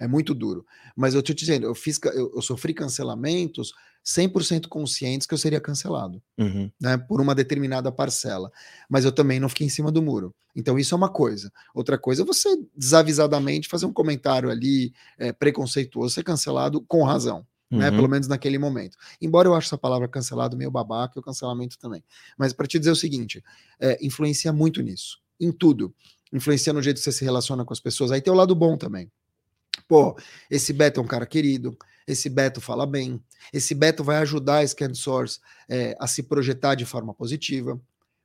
Speaker 2: É muito duro. Mas eu te dizendo, eu, fiz, eu, eu sofri cancelamentos 100% conscientes que eu seria cancelado, uhum. né, por uma determinada parcela. Mas eu também não fiquei em cima do muro. Então isso é uma coisa. Outra coisa é você desavisadamente fazer um comentário ali é, preconceituoso, ser cancelado com razão. Né, uhum. Né, pelo menos naquele momento. Embora eu ache essa palavra cancelado meio babaca o cancelamento também. Mas para te dizer o seguinte, é, influencia muito nisso, em tudo. Influencia no jeito que você se relaciona com as pessoas. Aí tem o lado bom também. Pô, esse Beto é um cara querido, esse Beto fala bem, esse Beto vai ajudar a Scan Source é, a se projetar de forma positiva.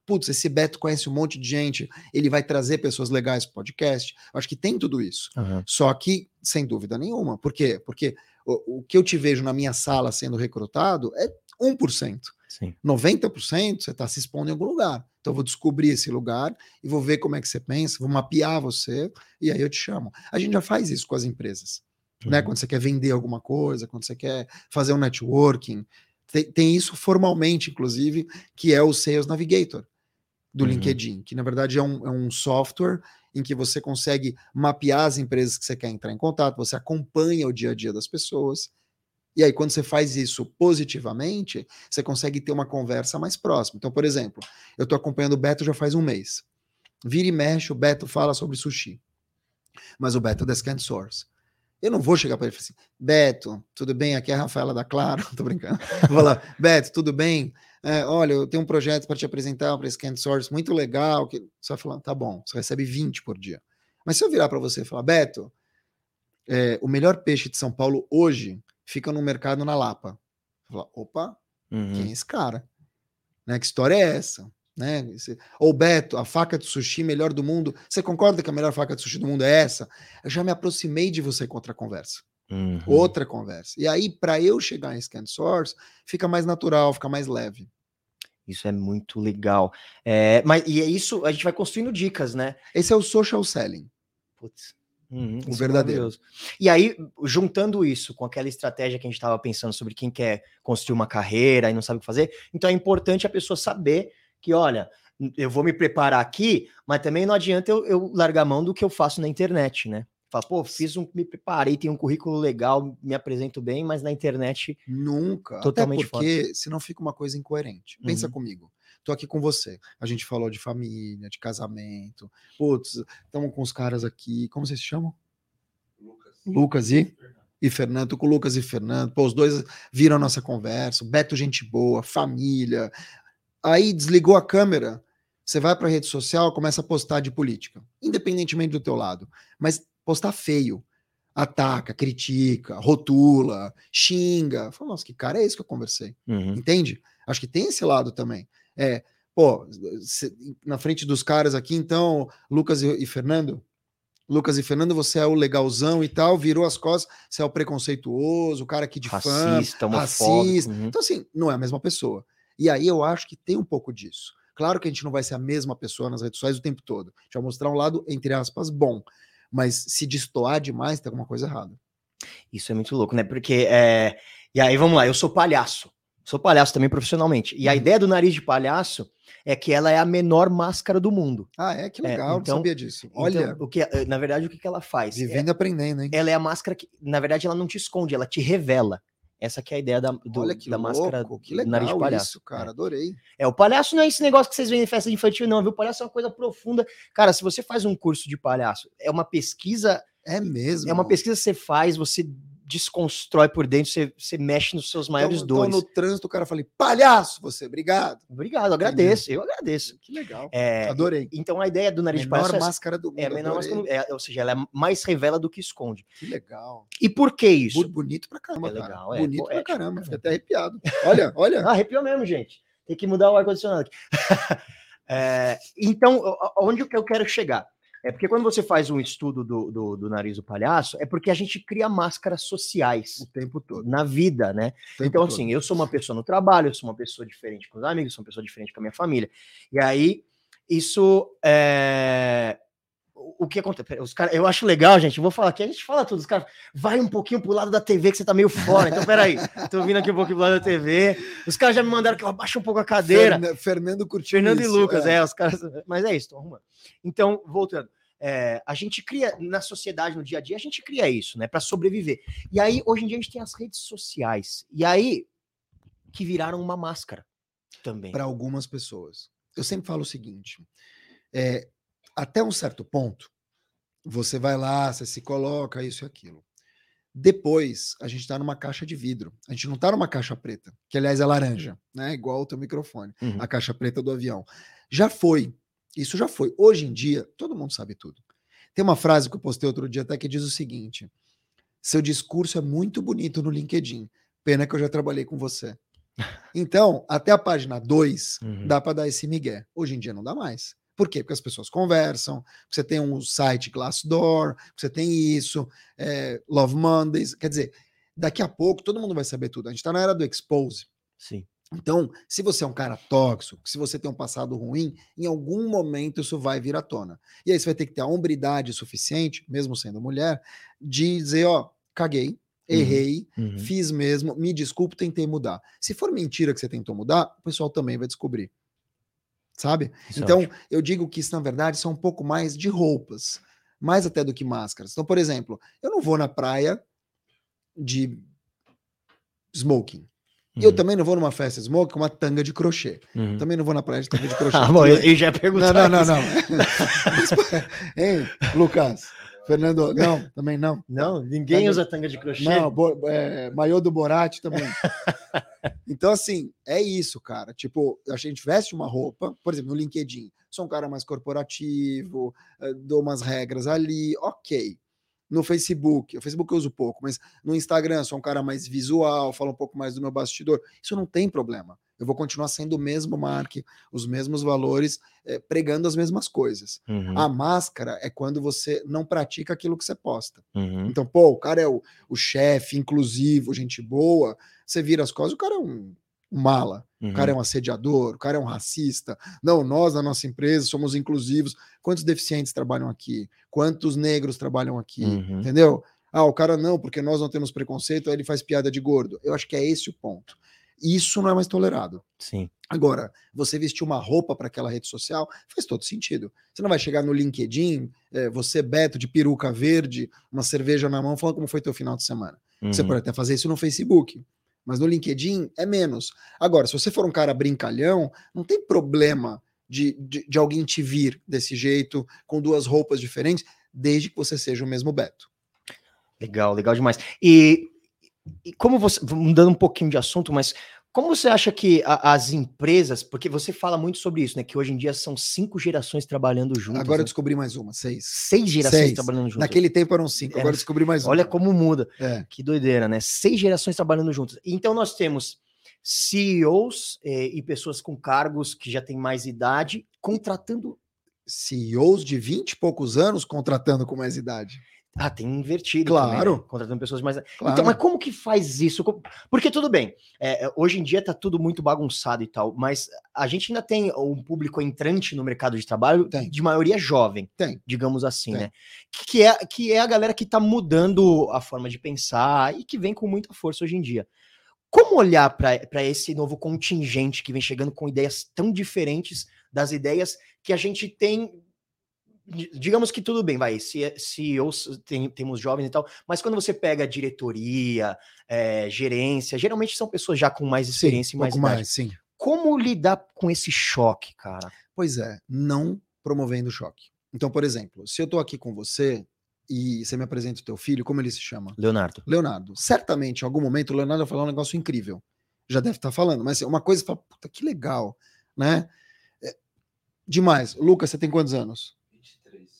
Speaker 2: Putz, esse Beto conhece um monte de gente, ele vai trazer pessoas legais para o podcast. Acho que tem tudo isso. Uhum. Só que, sem dúvida nenhuma. Por quê? Porque o, o que eu te vejo na minha sala sendo recrutado é 1%. Sim. 90% você está se expondo em algum lugar. Então eu vou descobrir esse lugar e vou ver como é que você pensa, vou mapear você e aí eu te chamo. A gente já faz isso com as empresas. Né? Uhum. Né? Quando você quer vender alguma coisa, quando você quer fazer um networking. Tem, tem isso formalmente, inclusive, que é o Sales Navigator do uhum. LinkedIn, que na verdade é um, é um software em que você consegue mapear as empresas que você quer entrar em contato, você acompanha o dia a dia das pessoas, e aí, quando você faz isso positivamente, você consegue ter uma conversa mais próxima. Então, por exemplo, eu estou acompanhando o Beto já faz um mês. Vira e mexe, o Beto fala sobre sushi. Mas o Beto é da Scan Source. Eu não vou chegar para ele e falar assim, Beto, tudo bem? Aqui é a Rafaela da Claro, [LAUGHS] tô brincando. Vou falar, Beto, tudo bem? É, olha, eu tenho um projeto para te apresentar para Scan Source muito legal. Que... Você vai falar, tá bom, você recebe 20 por dia. Mas se eu virar para você e falar, Beto, é, o melhor peixe de São Paulo hoje fica no mercado na Lapa. Fala, Opa, uhum. quem é esse cara? Né, que história é essa? Né? Ou Beto, a faca de sushi melhor do mundo. Você concorda que a melhor faca de sushi do mundo é essa? Eu já me aproximei de você com outra conversa. Uhum. Outra conversa. E aí, para eu chegar em Scan Source, fica mais natural, fica mais leve.
Speaker 1: Isso é muito legal. É, mas e é isso, a gente vai construindo dicas, né?
Speaker 2: Esse é o social selling.
Speaker 1: Putz. Uhum, o é verdadeiro. É e aí, juntando isso com aquela estratégia que a gente estava pensando sobre quem quer construir uma carreira e não sabe o que fazer, então é importante a pessoa saber que, olha, eu vou me preparar aqui, mas também não adianta eu, eu largar mão do que eu faço na internet, né? Fala, pô, fiz um, me preparei, tenho um currículo legal, me apresento bem, mas na internet
Speaker 2: nunca. Totalmente Até porque fora. senão fica uma coisa incoerente. Pensa uhum. comigo tô aqui com você. A gente falou de família, de casamento. Putz, estamos com os caras aqui. Como vocês se chamam? Lucas. Lucas e? Fernando. E Fernando, tô com o Lucas e Fernando. Pô, os dois viram a nossa conversa. Beto, gente boa, família. Aí desligou a câmera. Você vai para a rede social, começa a postar de política, independentemente do teu lado, mas postar feio, ataca, critica, rotula, xinga. Fala, nossa, que cara é esse que eu conversei? Uhum. Entende? Acho que tem esse lado também. É, pô, na frente dos caras aqui, então, Lucas e, Fernando, Lucas e Fernando, você é o legalzão e tal, virou as costas, você é o preconceituoso, o cara que difama,
Speaker 1: racista, racista.
Speaker 2: Uhum. Então, assim, não é a mesma pessoa. E aí eu acho que tem um pouco disso. Claro que a gente não vai ser a mesma pessoa nas redes sociais o tempo todo. A gente vai mostrar um lado, entre aspas, bom. Mas se destoar demais, tem alguma coisa errada.
Speaker 1: Isso é muito louco, né? Porque, é... e aí, vamos lá, eu sou palhaço. Sou palhaço também profissionalmente. E a uhum. ideia do nariz de palhaço é que ela é a menor máscara do mundo.
Speaker 2: Ah, é? Que é, legal, é, então, sabia disso.
Speaker 1: Então, Olha. Então, o que, eh, na verdade, o que, que ela faz?
Speaker 2: Vivendo e aprendendo, hein?
Speaker 1: Ela é a máscara que, na verdade, ela não te esconde, ela te revela. Essa que é a ideia da, do,
Speaker 2: Olha que
Speaker 1: da
Speaker 2: louco,
Speaker 1: máscara
Speaker 2: que legal do nariz de palhaço. Isso, cara, adorei.
Speaker 1: É, o palhaço não é esse negócio que vocês veem em festa infantil, não, viu? O palhaço é uma coisa profunda. Cara, se você faz um curso de palhaço, é uma pesquisa.
Speaker 2: É mesmo.
Speaker 1: É uma pesquisa que você faz, você desconstrói por dentro, você, você mexe nos seus maiores então, dores.
Speaker 2: Então, no trânsito, o cara fala, palhaço, você, obrigado.
Speaker 1: Obrigado, agradeço, eu agradeço.
Speaker 2: Que legal,
Speaker 1: é, adorei. Então, a ideia do nariz menor
Speaker 2: de palhaço... É máscara do mundo,
Speaker 1: É a menor máscara do, é, Ou seja, ela é mais revela do que esconde.
Speaker 2: Que legal.
Speaker 1: E por que isso?
Speaker 2: Bonito pra caramba,
Speaker 1: é legal,
Speaker 2: cara. É, Bonito pra caramba, fiquei até arrepiado. Olha, [LAUGHS] olha.
Speaker 1: ah, arrepiou mesmo, gente. Tem que mudar o ar-condicionado aqui. [LAUGHS] é, então, onde que eu quero chegar? É porque quando você faz um estudo do, do, do nariz do palhaço, é porque a gente cria máscaras sociais
Speaker 2: O tempo todo.
Speaker 1: na vida, né? Então,
Speaker 2: todo.
Speaker 1: assim, eu sou uma pessoa no trabalho, eu sou uma pessoa diferente com os amigos, sou uma pessoa diferente com a minha família. E aí, isso é. O que acontece? Os cara, eu acho legal, gente. eu Vou falar aqui, a gente fala tudo. Os caras, vai um pouquinho pro lado da TV que você tá meio fora. Então, peraí, [LAUGHS] tô vindo aqui um pouquinho pro lado da TV. Os caras já me mandaram que eu abaixo um pouco a cadeira.
Speaker 2: Ferna- Fernando curtiu
Speaker 1: Fernando e
Speaker 2: isso,
Speaker 1: Lucas, é. os caras. Mas é isso, tô arrumando. Então, voltando. é, a gente cria, na sociedade, no dia a dia, a gente cria isso, né, para sobreviver. E aí, hoje em dia, a gente tem as redes sociais. E aí, que viraram uma máscara também.
Speaker 2: para algumas pessoas. Eu sempre falo o seguinte: é, até um certo ponto, você vai lá, você se coloca, isso e aquilo. Depois, a gente está numa caixa de vidro. A gente não está numa caixa preta, que aliás é laranja, né? Igual o teu microfone,
Speaker 1: Uhum.
Speaker 2: a caixa preta do avião. Já foi. Isso já foi. Hoje em dia, todo mundo sabe tudo. Tem uma frase que eu postei outro dia até que diz o seguinte: seu discurso é muito bonito no LinkedIn. Pena que eu já trabalhei com você. [LAUGHS] Então, até a página 2
Speaker 1: Uhum.
Speaker 2: dá para dar esse migué. Hoje em dia não dá mais. Por quê? Porque as pessoas conversam, você tem um site Glassdoor, você tem isso, é, Love Mondays. Quer dizer, daqui a pouco todo mundo vai saber tudo. A gente está na era do expose.
Speaker 1: Sim.
Speaker 2: Então, se você é um cara tóxico, se você tem um passado ruim, em algum momento isso vai vir à tona. E aí você vai ter que ter a hombridade suficiente, mesmo sendo mulher, de dizer, ó, caguei, errei,
Speaker 1: Uhum.
Speaker 2: fiz mesmo, me desculpo, tentei mudar. Se for mentira que você tentou mudar, o pessoal também vai descobrir. Sabe?
Speaker 1: Isso é
Speaker 2: então,
Speaker 1: ótimo.
Speaker 2: eu digo que isso, na verdade, são um pouco mais de roupas, mais até do que máscaras. Então, por exemplo, eu não vou na praia de smoking. E Eu
Speaker 1: Uhum.
Speaker 2: também não vou numa festa smoking com uma tanga de crochê.
Speaker 1: Uhum.
Speaker 2: Também não vou na praia de tanga de [LAUGHS] crochê.
Speaker 1: Ah, bom, eu, eu já ia
Speaker 2: não, não, não, não. [LAUGHS] [LAUGHS] hein, Lucas? Fernando, [LAUGHS] não, também não.
Speaker 1: Não, ninguém usa tanga de crochê.
Speaker 2: Não, é, maiô do Borat também. [LAUGHS] então, assim, é isso, cara. Tipo, a gente veste uma roupa, por exemplo, no LinkedIn, sou um cara mais corporativo, eh, dou umas regras ali, ok. No Facebook, o Facebook eu uso pouco, mas no Instagram sou um cara mais visual, falo um pouco mais do meu bastidor. Isso não tem problema. Eu vou continuar sendo o mesmo Mark, os mesmos valores, eh, pregando as mesmas coisas.
Speaker 1: Uhum,
Speaker 2: A máscara é quando você não pratica aquilo que você posta.
Speaker 1: uhum.
Speaker 2: Então, pô, o cara é o, o chefe, inclusivo, gente boa. Você vira as coisas, o cara é um, mala, o cara é um assediador, o cara é um racista. Não, nós, na nossa empresa, somos inclusivos. Quantos deficientes trabalham aqui? Quantos negros trabalham aqui?
Speaker 1: Uhum.
Speaker 2: Entendeu? Ah, o cara não, porque nós não temos preconceito, aí ele faz piada de gordo. Eu acho que é esse o ponto. Isso não é mais tolerado.
Speaker 1: Sim.
Speaker 2: Agora, você vestir uma roupa para aquela rede social faz todo sentido. Você não vai chegar no LinkedIn, eh, você, Beto, de peruca verde, uma cerveja na mão, falando como foi teu final de semana. Você
Speaker 1: Uhum.
Speaker 2: pode até fazer isso no Facebook, mas no LinkedIn é menos. Agora, se você for um cara brincalhão, não tem problema de, de, de alguém te vir desse jeito, com duas roupas diferentes, desde que você seja o mesmo Beto.
Speaker 1: Legal, legal demais. E, e como você, mudando um pouquinho de assunto, mas como você acha que a- as empresas, porque você fala muito sobre isso, né? Que hoje em dia são cinco gerações trabalhando juntas.
Speaker 2: Agora eu
Speaker 1: né?
Speaker 2: descobri mais uma, seis.
Speaker 1: seis gerações
Speaker 2: Seis.
Speaker 1: trabalhando juntas.
Speaker 2: Naquele tempo eram cinco,
Speaker 1: É,
Speaker 2: agora eu descobri mais uma.
Speaker 1: Olha como muda.
Speaker 2: É.
Speaker 1: Que doideira, né? Seis gerações trabalhando juntas. Então nós temos CEOs eh, e pessoas com cargos que já têm mais idade contratando.
Speaker 2: CEOs de 20 e poucos anos contratando com mais idade.
Speaker 1: Ah, tem invertido.
Speaker 2: Claro.
Speaker 1: também, né? Contratando pessoas mais.
Speaker 2: Claro.
Speaker 1: Então, mas como que faz isso? Porque tudo bem, é, é, hoje em dia tá tudo muito bagunçado e tal, mas a gente ainda tem um público entrante no mercado de trabalho
Speaker 2: Tem.
Speaker 1: de maioria jovem,
Speaker 2: Tem.
Speaker 1: digamos assim,
Speaker 2: Tem.
Speaker 1: né? Que, é, que é a galera que tá mudando a forma de pensar e que vem com muita força hoje em dia. Como olhar para esse novo contingente que vem chegando com ideias tão diferentes das ideias que a gente tem digamos que tudo bem, vai, se, CEOs tem, temos jovens e tal, mas quando você pega diretoria, eh, gerência, geralmente são pessoas já com mais experiência
Speaker 2: sim,
Speaker 1: e mais idade.
Speaker 2: mais, sim.
Speaker 1: Como lidar com esse choque, cara?
Speaker 2: Pois é, não promovendo choque. Então, por exemplo, se eu tô aqui com você e você me apresenta o teu filho, como ele se chama?
Speaker 1: Leonardo.
Speaker 2: Leonardo. Certamente, em algum momento, o Leonardo vai falar um negócio incrível. Já deve estar falando, mas assim, uma coisa, você fala, puta, que legal, né? É, demais. Lucas, você tem quantos anos?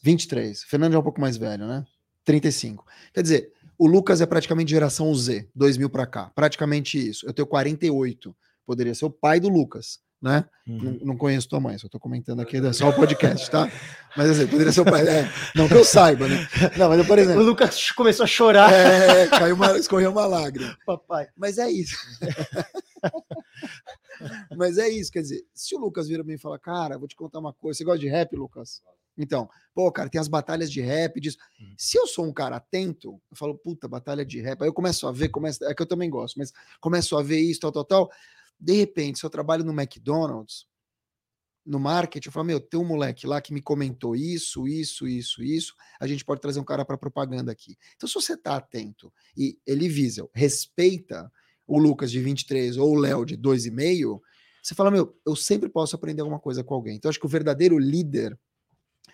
Speaker 2: 23. Fernando é um pouco mais velho, né? 35. Quer dizer, o Lucas é praticamente geração Z, 2000 para cá. Praticamente isso. Eu tenho 48. Poderia ser o pai do Lucas, né?
Speaker 1: Uhum.
Speaker 2: Não, não conheço tua mãe, só tô comentando aqui, é [LAUGHS] só o podcast, tá? Mas assim, poderia ser o pai. é, não que eu saiba, né? Não, mas eu, por
Speaker 1: O
Speaker 2: exemplo.
Speaker 1: Lucas começou a chorar.
Speaker 2: É, caiu uma, escorreu uma lágrima.
Speaker 1: Papai.
Speaker 2: Mas é isso. [LAUGHS] Mas é isso, quer dizer, se o Lucas vira pra mim e fala, cara, vou te contar uma coisa, você gosta de rap, Lucas? Então, pô, cara, tem as batalhas de rap, disso.
Speaker 1: Uhum.
Speaker 2: Se eu sou um cara atento, eu falo, puta, batalha de rap, aí eu começo a ver, começo, é que eu também gosto, mas começo a ver isso, tal, tal, tal. De repente, se eu trabalho no McDonald's, no marketing, eu falo, meu, tem um moleque lá que me comentou isso, isso, isso, isso, a gente pode trazer um cara para propaganda aqui. Então, se você tá atento e ele visa, respeita o Lucas de 23 ou o Léo de 2,5, você fala, meu, eu sempre posso aprender alguma coisa com alguém. Então, acho que o verdadeiro líder,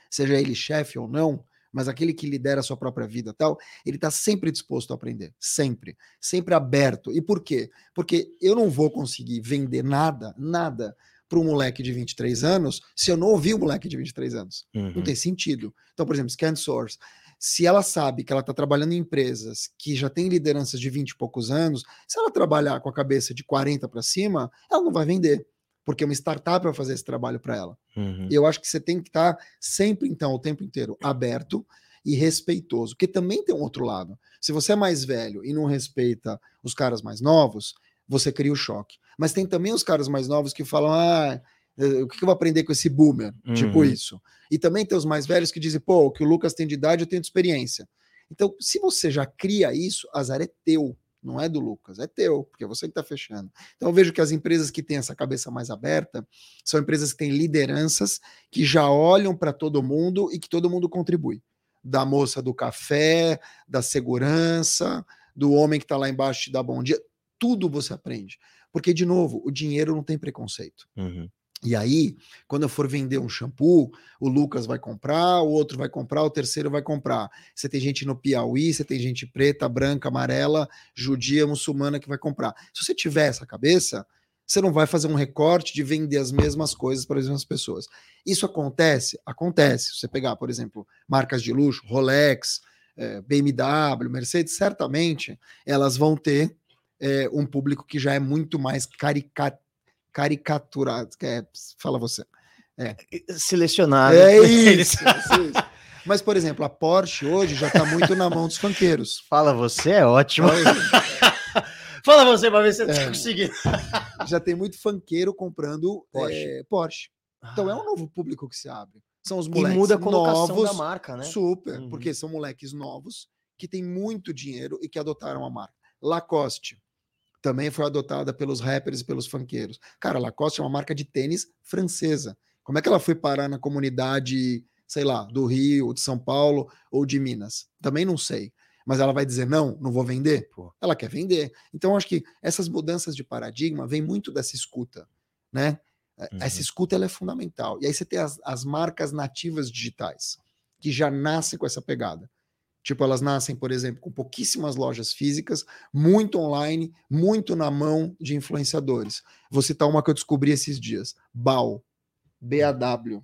Speaker 2: seja ele chefe ou não, mas aquele que lidera a sua própria vida tal, ele está sempre disposto a aprender, sempre, sempre aberto. E por quê? Porque eu não vou conseguir vender nada, nada para um moleque de 23 anos se eu não ouvir o moleque de 23 anos.
Speaker 1: Uhum.
Speaker 2: Não tem sentido. Então, por exemplo, Scan Source. Se ela sabe que ela está trabalhando em empresas que já têm lideranças de 20 e poucos anos, se ela trabalhar com a cabeça de 40 para cima, ela não vai vender. Porque uma startup vai fazer esse trabalho para ela.
Speaker 1: Uhum.
Speaker 2: E eu acho que você tem que estar sempre, então, o tempo inteiro aberto e respeitoso. Porque também tem um outro lado. Se você é mais velho e não respeita os caras mais novos, você cria o choque. Mas tem também os caras mais novos que falam: ah, eh, o que eu vou aprender com esse boomer? Tipo
Speaker 1: Uhum.
Speaker 2: isso. E também tem os mais velhos que dizem: pô, o que o Lucas tem de idade, eu tenho de experiência. Então, se você já cria isso, azar é teu. Não é do Lucas, é teu, porque é você que está fechando. Então, eu vejo que as empresas que têm essa cabeça mais aberta são empresas que têm lideranças que já olham para todo mundo e que todo mundo contribui. Da moça do café, da segurança, do homem que está lá embaixo te dá bom dia, tudo você aprende. Porque, de novo, o dinheiro não tem preconceito.
Speaker 1: Uhum.
Speaker 2: E aí, quando eu for vender um shampoo, o Lucas vai comprar, o outro vai comprar, o terceiro vai comprar. Você tem gente no Piauí, você tem gente preta, branca, amarela, judia, muçulmana que vai comprar. Se você tiver essa cabeça, você não vai fazer um recorte de vender as mesmas coisas para as mesmas pessoas. Isso acontece? Acontece. Se você pegar, por exemplo, marcas de luxo, Rolex, eh, BMW, Mercedes, certamente elas vão ter eh, um público que já é muito mais caricato caricaturado. É, fala você.
Speaker 1: Selecionado.
Speaker 2: É [LAUGHS] isso, isso, isso. Mas, por exemplo, a Porsche hoje já está muito na mão dos funkeiros.
Speaker 1: Fala você, é ótimo. [LAUGHS] Fala você pra ver se você tá
Speaker 2: É.
Speaker 1: conseguindo. [LAUGHS]
Speaker 2: já tem muito funkeiro comprando
Speaker 1: Porsche.
Speaker 2: Porsche. Porsche. Então é um novo público que se abre. São os
Speaker 1: E
Speaker 2: moleques
Speaker 1: muda a colocação
Speaker 2: novos,
Speaker 1: da marca, né?
Speaker 2: super,
Speaker 1: Uhum.
Speaker 2: porque são moleques novos que têm muito dinheiro e que adotaram a marca. Lacoste também foi adotada pelos rappers e pelos funkeiros. Cara, Lacoste é uma marca de tênis francesa. Como é que ela foi parar na comunidade, sei lá, do Rio, de São Paulo ou de Minas? Também não sei. Mas ela vai dizer não, não vou vender?
Speaker 1: Pô.
Speaker 2: Ela quer vender. Então acho que essas mudanças de paradigma vêm muito dessa escuta, né?
Speaker 1: Uhum.
Speaker 2: Essa escuta ela é fundamental. E aí você tem as, as marcas nativas digitais que já nascem com essa pegada. Tipo, elas nascem, por exemplo, com pouquíssimas lojas físicas, muito online, muito na mão de influenciadores. Vou citar uma que eu descobri esses dias: BAW, B-A-W,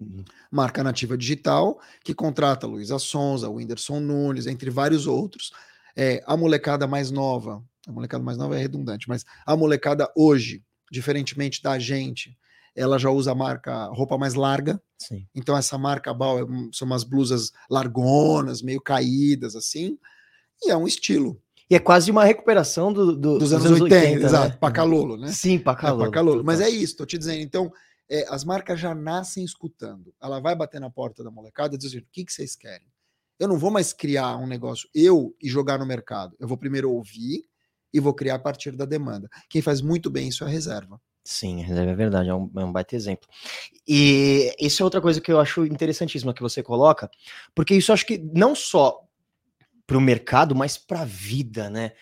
Speaker 1: Uhum.
Speaker 2: marca nativa digital, que contrata Luísa Sonza, Whindersson Nunes, entre vários outros. É, a molecada mais nova, a molecada mais nova é redundante, mas a molecada hoje, diferentemente da gente, ela já usa a marca roupa mais larga,
Speaker 1: Sim.
Speaker 2: então essa marca Bal é são umas blusas largonas, meio caídas assim, e é um estilo
Speaker 1: E é quase uma recuperação do, do-
Speaker 2: dos anos 80,
Speaker 1: né?
Speaker 2: exato, Pacalolo, né?
Speaker 1: Sim,
Speaker 2: É,
Speaker 1: Pacalolo.
Speaker 2: Pacalolo. Mas é isso, tô te dizendo. Então, é, as marcas já nascem escutando. Ela vai bater na porta da molecada e dizer: o que, que vocês querem? Eu não vou mais criar um negócio eu e jogar no mercado. Eu vou primeiro ouvir e vou criar a partir da demanda. Quem faz muito bem isso é a reserva.
Speaker 1: Sim, reserva é verdade, é um, é um baita exemplo. E isso é outra coisa que eu acho interessantíssima que você coloca, porque isso acho que não só para o mercado, mas para a vida, né?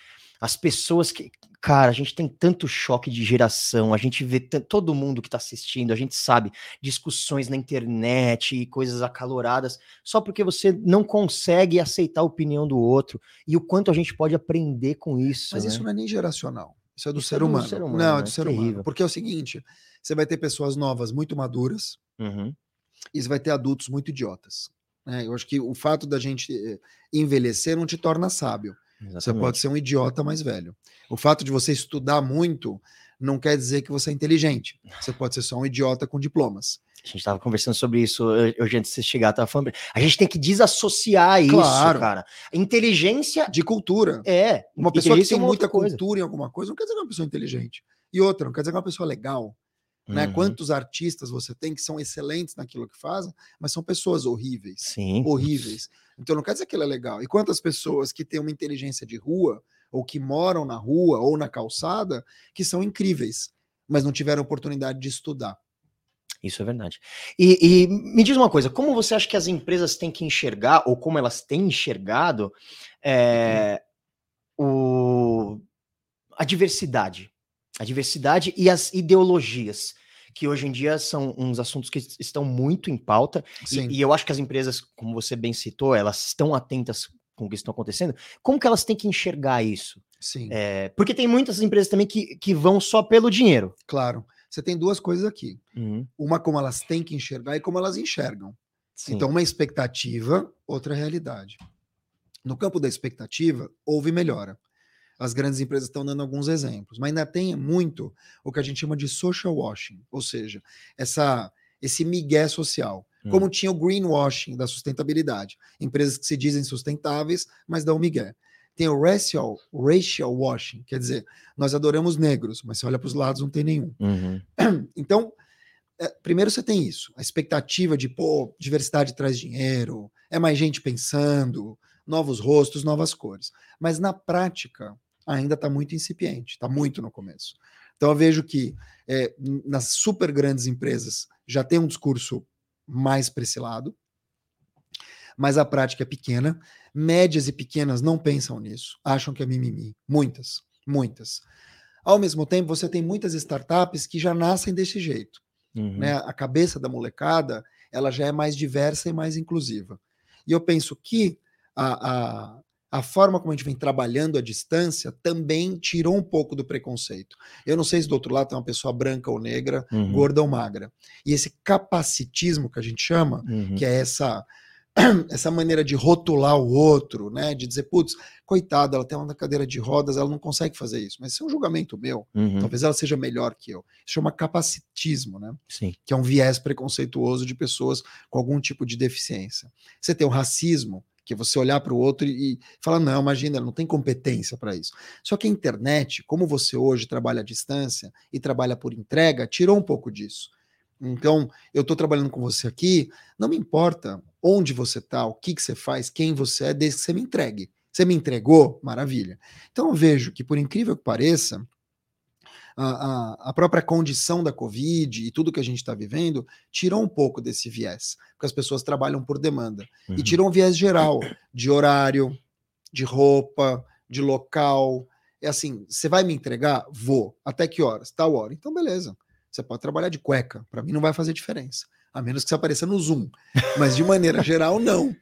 Speaker 1: As pessoas que. Cara, a gente tem tanto choque de geração, a gente vê todo mundo que está assistindo, a gente sabe discussões na internet e coisas acaloradas, só porque você não consegue aceitar a opinião do outro e o quanto a gente pode aprender com isso.
Speaker 2: Mas
Speaker 1: né?
Speaker 2: isso não é nem geracional. Isso é do,
Speaker 1: Isso é
Speaker 2: ser,
Speaker 1: do
Speaker 2: humano.
Speaker 1: ser humano,
Speaker 2: Não, é
Speaker 1: né?
Speaker 2: do ser humano.
Speaker 1: Terrível.
Speaker 2: Porque é o seguinte: você vai ter pessoas novas muito maduras
Speaker 1: Uhum,
Speaker 2: e você vai ter adultos muito idiotas. né? Eu acho que o fato da gente eh, envelhecer não te torna sábio. Você
Speaker 1: exatamente.
Speaker 2: pode ser um idiota mais velho. O fato de você estudar muito não quer dizer que você é inteligente. Você pode ser só um idiota com diplomas.
Speaker 1: A gente estava conversando sobre isso hoje antes de você chegar, tava falando. A gente tem que desassociar
Speaker 2: Claro.
Speaker 1: isso, cara. Inteligência
Speaker 2: De cultura.
Speaker 1: é.
Speaker 2: Uma pessoa que
Speaker 1: é
Speaker 2: tem muita
Speaker 1: outra coisa.
Speaker 2: cultura em alguma coisa não quer dizer que é uma pessoa inteligente. E outra, não quer dizer que é uma pessoa legal. Né?
Speaker 1: Uhum.
Speaker 2: Quantos artistas você tem que são excelentes naquilo que fazem, mas são pessoas horríveis.
Speaker 1: Sim.
Speaker 2: horríveis. Então não quer dizer que ele é legal. E quantas pessoas que têm uma inteligência de rua, ou que moram na rua ou na calçada, que são incríveis, mas não tiveram oportunidade de estudar.
Speaker 1: Isso é verdade. E, e me diz uma coisa, como você acha que as empresas têm que enxergar, ou como elas têm enxergado, é, o, a diversidade? A diversidade e as ideologias, que hoje em dia são uns assuntos que estão muito em pauta, e, e eu acho que as empresas, como você bem citou, elas estão atentas com o que está acontecendo. Como que elas têm que enxergar isso?
Speaker 2: Sim,
Speaker 1: É, porque tem muitas empresas também que, que vão só pelo dinheiro.
Speaker 2: claro. Você tem duas coisas aqui.
Speaker 1: Uhum,
Speaker 2: Uma como elas têm que enxergar e como elas enxergam.
Speaker 1: sim.
Speaker 2: Então, uma expectativa, outra realidade. No campo da expectativa, houve melhora. As grandes empresas estão dando alguns exemplos, mas ainda tem muito o que a gente chama de social washing, ou seja, essa, esse migué social.
Speaker 1: Hum.
Speaker 2: Como tinha o greenwashing da sustentabilidade. Empresas que se dizem sustentáveis, mas dão migué. Tem o racial, racial washing, quer dizer, nós adoramos negros, mas você olha para os lados não tem nenhum.
Speaker 1: Uhum, [CLEARS THROAT]
Speaker 2: Então, é, primeiro você tem isso, a expectativa de, pô, diversidade traz dinheiro, é mais gente pensando, novos rostos, novas cores. Mas na prática, ainda está muito incipiente, está muito no começo. Então eu vejo que é, nas super grandes empresas já tem um discurso mais para esse lado, mas a prática é pequena. Médias e pequenas não pensam nisso, acham que é mimimi. Muitas, muitas. Ao mesmo tempo, você tem muitas startups que já nascem desse jeito
Speaker 1: uhum.
Speaker 2: né? A cabeça da molecada ela já é mais diversa e mais inclusiva. E eu penso que a, a, a forma como a gente vem trabalhando à distância também tirou um pouco do preconceito. Eu não sei se do outro lado tem uma pessoa branca ou negra,
Speaker 1: Uhum,
Speaker 2: gorda ou magra. E esse capacitismo que a gente chama,
Speaker 1: uhum.
Speaker 2: que é essa [CLEARS THROAT] essa maneira de rotular o outro, né? De dizer, putz, coitada, ela tem uma cadeira de rodas, ela não consegue fazer isso. Mas isso é um julgamento meu.
Speaker 1: Uhum,
Speaker 2: Talvez ela seja melhor que eu. Isso chama capacitismo, né?
Speaker 1: Sim.
Speaker 2: que é um viés preconceituoso de pessoas com algum tipo de deficiência. Você tem o racismo, que você olhar para o outro e, falar, não, imagina, não tem competência para isso. Só que a internet, como você hoje trabalha à distância e trabalha por entrega, tirou um pouco disso. Então, eu estou trabalhando com você aqui, não me importa onde você está, o que, que você faz, quem você é, desde que você me entregue. Você me entregou? Maravilha. Então, eu vejo que, por incrível que pareça, a, a, a própria condição da Covid e tudo que a gente está vivendo tirou um pouco desse viés, porque as pessoas trabalham por demanda.
Speaker 1: uhum.
Speaker 2: E tirou um viés geral de horário, de roupa, de local. É assim, você vai me entregar? Vou. Até que horas? Tal hora. Então, beleza. Você pode trabalhar de cueca. Para mim não vai fazer diferença. A menos que você apareça no Zoom. Mas de maneira geral, não.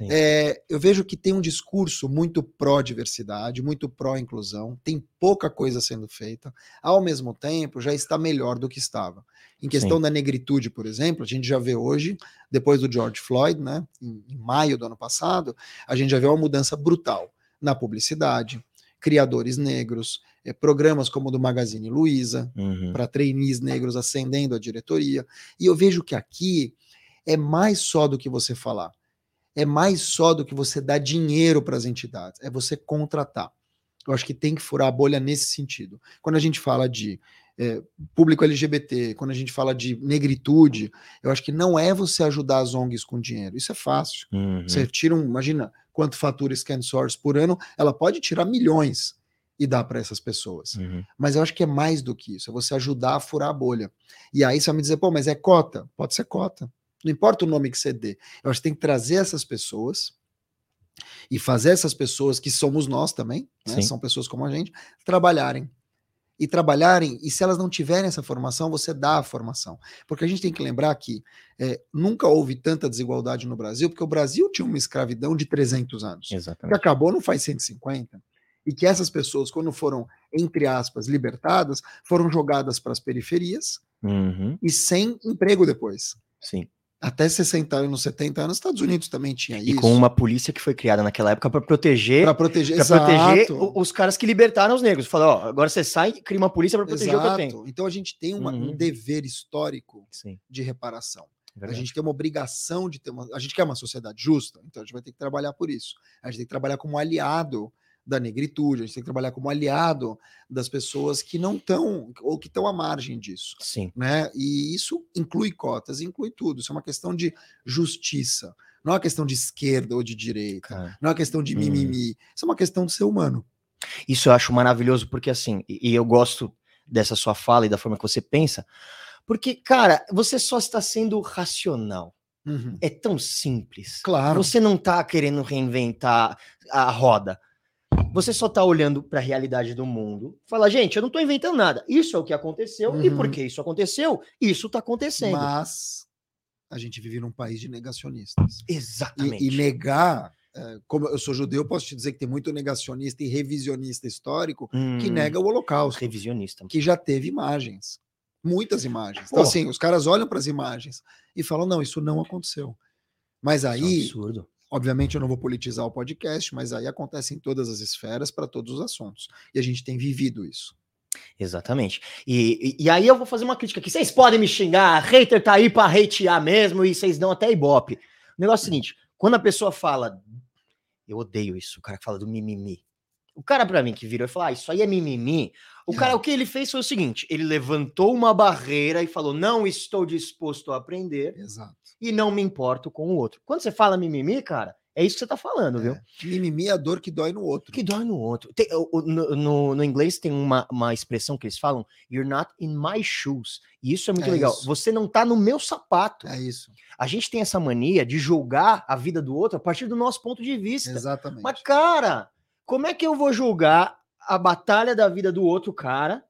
Speaker 2: É, eu vejo que tem um discurso muito pró-diversidade, muito pró-inclusão, tem pouca coisa sendo feita, ao mesmo tempo já está melhor do que estava. Em questão
Speaker 1: Sim.
Speaker 2: da negritude, por exemplo, a gente já vê hoje, depois do George Floyd, né, em, em maio do ano passado, a gente já vê uma mudança brutal na publicidade, criadores negros, eh, programas como o do Magazine Luiza,
Speaker 1: Uhum.
Speaker 2: para trainees negros ascendendo a diretoria. E eu vejo que aqui é mais só do que você falar. É mais só do que você dar dinheiro para as entidades. É você contratar. Eu acho que tem que furar a bolha nesse sentido. Quando a gente fala de eh, público LGBT, quando a gente fala de negritude, eu acho que não é você ajudar as ONGs com dinheiro. Isso é fácil.
Speaker 1: Uhum.
Speaker 2: Você tira um, imagina quanto fatura Scan Source por ano, ela pode tirar milhões e dar para essas pessoas.
Speaker 1: Uhum.
Speaker 2: Mas eu acho que é mais do que isso, é você ajudar a furar a bolha. E aí você vai me dizer, pô, mas é cota? Pode ser cota. Não importa o nome que você dê. Eu acho que tem que trazer essas pessoas e fazer essas pessoas, que somos nós também, né, são pessoas como a gente, trabalharem. E trabalharem, e se elas não tiverem essa formação, você dá a formação. Porque a gente tem que lembrar que é, nunca houve tanta desigualdade no Brasil, porque o Brasil tinha uma escravidão de 300 anos que
Speaker 1: Exatamente.
Speaker 2: acabou não faz 150, e que essas pessoas, quando foram, entre aspas, libertadas, foram jogadas para as periferias
Speaker 1: Uhum.
Speaker 2: e sem emprego depois.
Speaker 1: Sim.
Speaker 2: Até 60 anos, 70 anos, Estados Unidos também tinha
Speaker 1: E
Speaker 2: isso.
Speaker 1: com uma polícia que foi criada naquela época para proteger
Speaker 2: Para proteger,
Speaker 1: Pra proteger
Speaker 2: exato.
Speaker 1: os caras que libertaram os negros. Falou, ó, agora você sai e cria uma polícia para proteger o que eu tenho.
Speaker 2: Exato. Então a gente tem uma- um
Speaker 1: Uhum.
Speaker 2: dever histórico
Speaker 1: Sim,
Speaker 2: de reparação. A
Speaker 1: verdade.
Speaker 2: gente tem uma obrigação de ter uma. A gente quer uma sociedade justa, então a gente vai ter que trabalhar por isso. A gente tem que trabalhar como aliado da negritude, a gente tem que trabalhar como aliado das pessoas que não estão ou que estão à margem disso.
Speaker 1: Sim,
Speaker 2: Né? E isso inclui cotas, inclui tudo. Isso é uma questão de justiça, não é uma questão de esquerda ou de direita,
Speaker 1: cara.
Speaker 2: não é uma questão de
Speaker 1: Hum.
Speaker 2: mimimi. Isso é uma questão de ser humano.
Speaker 1: Isso eu acho maravilhoso, porque assim, e, eu gosto dessa sua fala e da forma que você pensa, porque, cara, você só está sendo racional.
Speaker 2: Uhum.
Speaker 1: É tão simples.
Speaker 2: Claro.
Speaker 1: Você não tá querendo reinventar a roda. Você só tá olhando para a realidade do mundo. Fala, gente, eu não tô inventando nada. Isso é o que aconteceu. E
Speaker 2: Uhum.
Speaker 1: porque isso aconteceu, isso tá acontecendo.
Speaker 2: Mas a gente vive num país de negacionistas.
Speaker 1: Exatamente.
Speaker 2: E, e negar, eh, como eu sou judeu, posso te dizer que tem muito negacionista e revisionista histórico que
Speaker 1: Hum,
Speaker 2: nega o Holocausto,
Speaker 1: revisionista.
Speaker 2: que já teve imagens, muitas imagens. Então, assim, os caras olham para as imagens e falam: não, isso não aconteceu. Mas
Speaker 1: Isso é um
Speaker 2: aí,
Speaker 1: absurdo.
Speaker 2: Obviamente, eu não vou politizar o podcast, mas aí acontece em todas as esferas, para todos os assuntos. E a gente tem vivido isso.
Speaker 1: Exatamente. E, e, e aí eu vou fazer uma crítica aqui. Vocês podem me xingar, hater tá aí pra hatear mesmo e vocês dão até ibope. O negócio é o seguinte, quando a pessoa fala, eu odeio isso, o cara que fala do mimimi. O cara pra mim que virou e falou, ah, isso aí é mimimi. O cara,
Speaker 2: É.
Speaker 1: o que ele fez foi o seguinte, ele levantou uma barreira e falou, não estou disposto a aprender
Speaker 2: Exato.
Speaker 1: e não me importo com o outro. Quando você fala mimimi, cara, é isso que você tá falando, viu?
Speaker 2: É. Mimimi é a dor que dói no outro.
Speaker 1: Que dói no outro. Tem- no, no- no inglês tem uma, uma expressão que eles falam, you're not in my shoes. E isso é muito
Speaker 2: É
Speaker 1: legal.
Speaker 2: isso.
Speaker 1: Você não tá no meu sapato.
Speaker 2: É isso.
Speaker 1: A gente tem essa mania de julgar a vida do outro a partir do nosso ponto de vista.
Speaker 2: Exatamente.
Speaker 1: Mas, cara, como é que eu vou julgar a batalha da vida do outro cara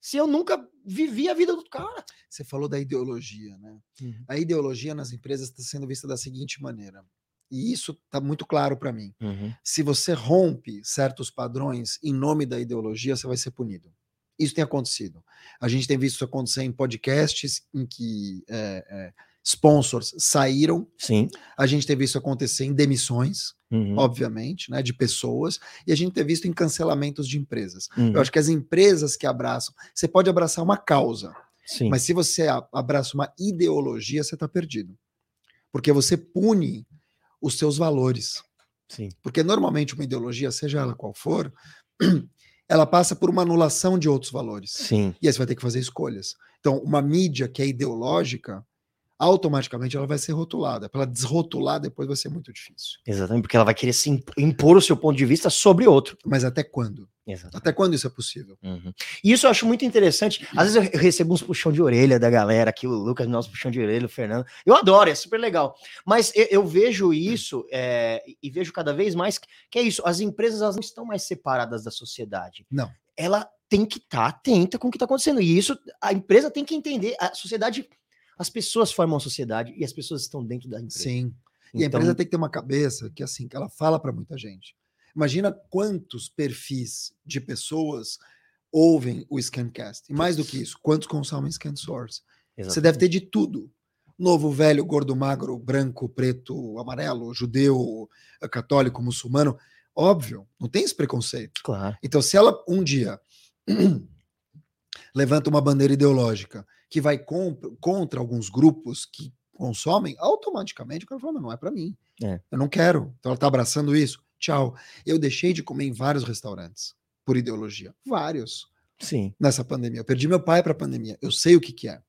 Speaker 1: se eu nunca vivi a vida do cara?
Speaker 2: Você falou da ideologia, né?
Speaker 1: Uhum.
Speaker 2: A ideologia nas empresas está sendo vista da seguinte maneira. E isso está muito claro para mim. Se você rompe certos padrões em nome da ideologia, você vai ser punido. Isso tem acontecido. A gente tem visto isso acontecer em podcasts em que é, é, sponsors saíram.
Speaker 1: Sim.
Speaker 2: A gente tem visto isso acontecer em demissões,
Speaker 1: Uhum.
Speaker 2: obviamente, né, de pessoas. E a gente tem visto em cancelamentos de empresas.
Speaker 1: Uhum.
Speaker 2: Eu acho que as empresas que abraçam, você pode abraçar uma causa,
Speaker 1: Sim.
Speaker 2: mas se você abraça uma ideologia, você está perdido. Porque você pune os seus valores.
Speaker 1: Sim.
Speaker 2: Porque normalmente uma ideologia, seja ela qual for, [CLEARS THROAT] ela passa por uma anulação de outros valores.
Speaker 1: Sim.
Speaker 2: E aí você vai ter que fazer escolhas. Então, uma mídia que é ideológica, automaticamente ela vai ser rotulada. Para ela desrotular, depois vai ser muito difícil.
Speaker 1: Exatamente, porque ela vai querer se imp- impor o seu ponto de vista sobre outro.
Speaker 2: Mas até quando?
Speaker 1: Exatamente.
Speaker 2: Até quando isso é possível?
Speaker 1: Uhum. E isso eu acho muito interessante. Às vezes eu recebo uns puxão de orelha da galera aqui, o Lucas, nosso puxão de orelha, o Fernando. Eu adoro, é super legal. Mas eu, eu vejo isso é, e vejo cada vez mais que, é isso. As empresas elas não estão mais separadas da sociedade.
Speaker 2: Não.
Speaker 1: Ela tem que estar atenta com o que está acontecendo. E isso a empresa tem que entender. A sociedade, as pessoas formam a sociedade e as pessoas estão dentro da empresa.
Speaker 2: Sim. E a
Speaker 1: Então,
Speaker 2: empresa tem que ter uma cabeça que assim, que ela fala para muita gente. Imagina quantos perfis de pessoas ouvem o Scancast. E mais do que isso, quantos consomem Scan Source. Você deve ter de tudo. Novo, velho, gordo, magro, branco, preto, amarelo, judeu, eh, católico, muçulmano. Óbvio, não tem esse preconceito.
Speaker 1: Claro.
Speaker 2: Então, se ela um dia [CLEARS THROAT] levanta uma bandeira ideológica que vai contra alguns grupos que consomem, automaticamente o cara fala, "Mas não é para mim.
Speaker 1: É.
Speaker 2: Eu não quero. Então ela tá abraçando isso. Tchau. Eu deixei de comer em vários restaurantes por ideologia. Vários.
Speaker 1: Sim.
Speaker 2: Nessa pandemia. Eu perdi meu pai para a pandemia. Eu sei o que, que é.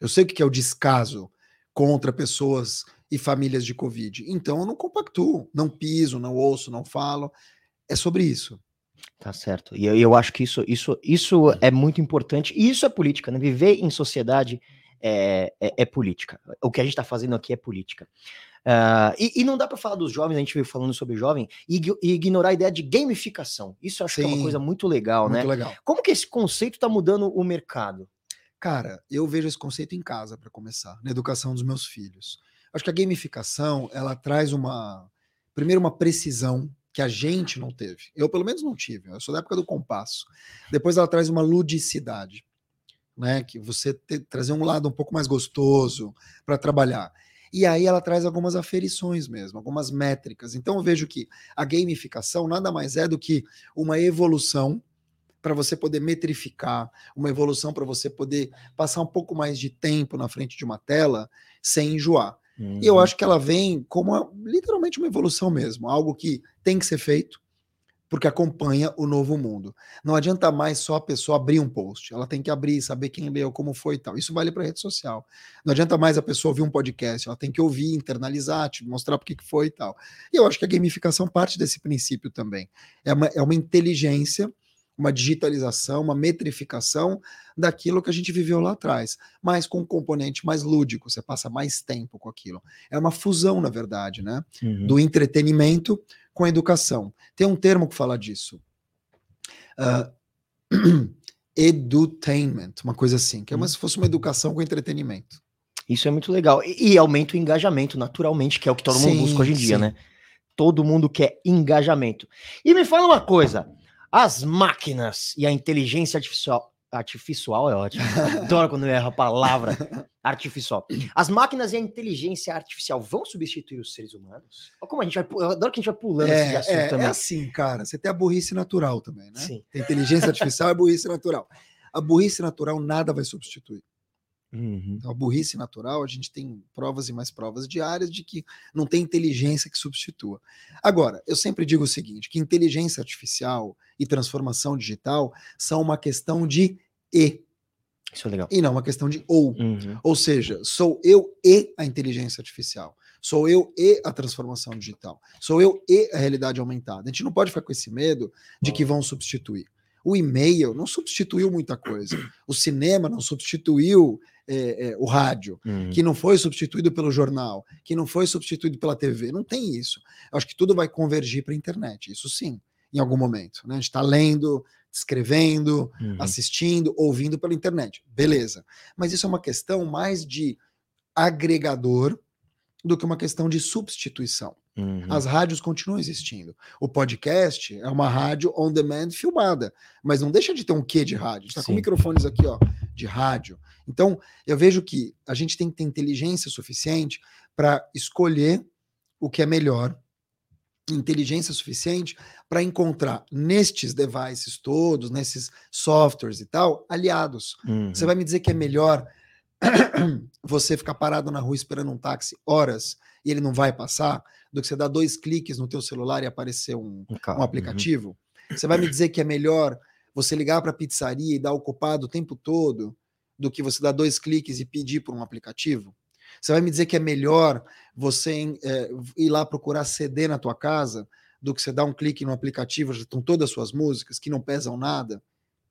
Speaker 2: Eu sei o que, que é o descaso contra pessoas e famílias de Covid. Então eu não compactuo, não piso, não ouço, não falo. É sobre isso.
Speaker 1: Tá certo. E eu, eu acho que isso, isso, isso é muito importante. E isso é política, né? Viver em sociedade é, é, é política. O que a gente está fazendo aqui é política. Ah, e, e não dá para falar dos jovens, a gente veio falando sobre jovem, e, e ignorar a ideia de gamificação. Isso eu acho que é uma
Speaker 2: Sim.
Speaker 1: coisa muito legal,
Speaker 2: Muito
Speaker 1: né?
Speaker 2: legal.
Speaker 1: Como que esse conceito está mudando o mercado?
Speaker 2: Cara, eu vejo esse conceito em casa, para começar, na educação dos meus filhos. Acho que a gamificação, ela traz uma, primeiro, uma precisão que a gente não teve. Eu, pelo menos, não tive. Eu sou da época do compasso. Depois, ela traz uma ludicidade, né? Que você te- trazer um lado um pouco mais gostoso para trabalhar. E aí ela traz algumas aferições mesmo, algumas métricas. Então eu vejo que a gamificação nada mais é do que uma evolução para você poder metrificar, uma evolução para você poder passar um pouco mais de tempo na frente de uma tela sem enjoar. Uhum. E eu uhum. acho que ela vem como uma, literalmente uma evolução mesmo, algo que tem que ser feito, porque acompanha o novo mundo. Não adianta mais só a pessoa abrir um post, ela tem que abrir, saber quem leu, como foi e tal. Isso vale para rede social. Não adianta mais a pessoa ouvir um podcast, ela tem que ouvir, internalizar, te mostrar por que foi e tal. E eu acho que a gamificação parte desse princípio também. É uma, é uma inteligência uma digitalização, uma metrificação daquilo que a gente viveu lá atrás, mas com um componente mais lúdico, você passa mais tempo com aquilo. É uma fusão, na verdade, né? Uhum. Do entretenimento com a educação. Tem um termo que fala disso. Uh, [CLEARS THROAT] edutainment, uma coisa assim, que é como se fosse uma educação com entretenimento.
Speaker 1: Isso é muito legal. E, e aumenta o engajamento, naturalmente, que é o que todo sim, mundo busca hoje em dia, né? Todo mundo quer engajamento. E me fala uma coisa. As máquinas e a inteligência artificial. Artificial é ótimo. Adoro quando eu erro a palavra [LAUGHS] artificial. As máquinas e a inteligência artificial vão substituir os seres humanos? Olha como a gente vai. Eu adoro que a gente vai pulando
Speaker 2: é, esse assunto é, também. É assim, cara. Você tem a burrice natural também, né? Sim. Tem inteligência artificial e burrice natural. A burrice natural nada vai substituir. Uhum. Então, a burrice natural, a gente tem provas e mais provas diárias de que não tem inteligência que substitua. Agora, eu sempre digo o seguinte: que inteligência artificial e transformação digital são uma questão de e.
Speaker 1: Isso é legal.
Speaker 2: E não uma questão de ou. Uhum. Ou seja, sou eu e a inteligência artificial. Sou eu e a transformação digital. Sou eu e a realidade aumentada. A gente não pode ficar com esse medo de que vão substituir. O e-mail não substituiu muita coisa. O cinema não substituiu é, é, o rádio, uhum. que não foi substituído pelo jornal, que não foi substituído pela TV. Não tem isso. Eu acho que tudo vai convergir para a internet. Isso sim, em algum momento. Né? A gente está lendo, escrevendo, uhum. assistindo, ouvindo pela internet. Beleza. Mas isso é uma questão mais de agregador do que uma questão de substituição. Uhum. As rádios continuam existindo. O podcast é uma rádio on demand filmada, mas não deixa de ter um quê de rádio. Está com microfones aqui, ó, de rádio. Então, eu vejo que a gente tem que ter inteligência suficiente para escolher o que é melhor, inteligência suficiente para encontrar nestes devices todos, nesses softwares e tal, aliados. Uhum. Você vai me dizer que é melhor [CLEARS THROAT] você ficar parado na rua esperando um táxi horas e ele não vai passar, do que você dar dois cliques no teu celular e aparecer um, um, um uhum. aplicativo? Uhum. Você vai me dizer que é melhor você ligar para a pizzaria e dar ocupado o tempo todo do que você dar dois cliques e pedir por um aplicativo? Você vai me dizer que é melhor você é, ir lá procurar CD na tua casa do que você dar um clique no aplicativo, já estão todas as suas músicas que não pesam nada?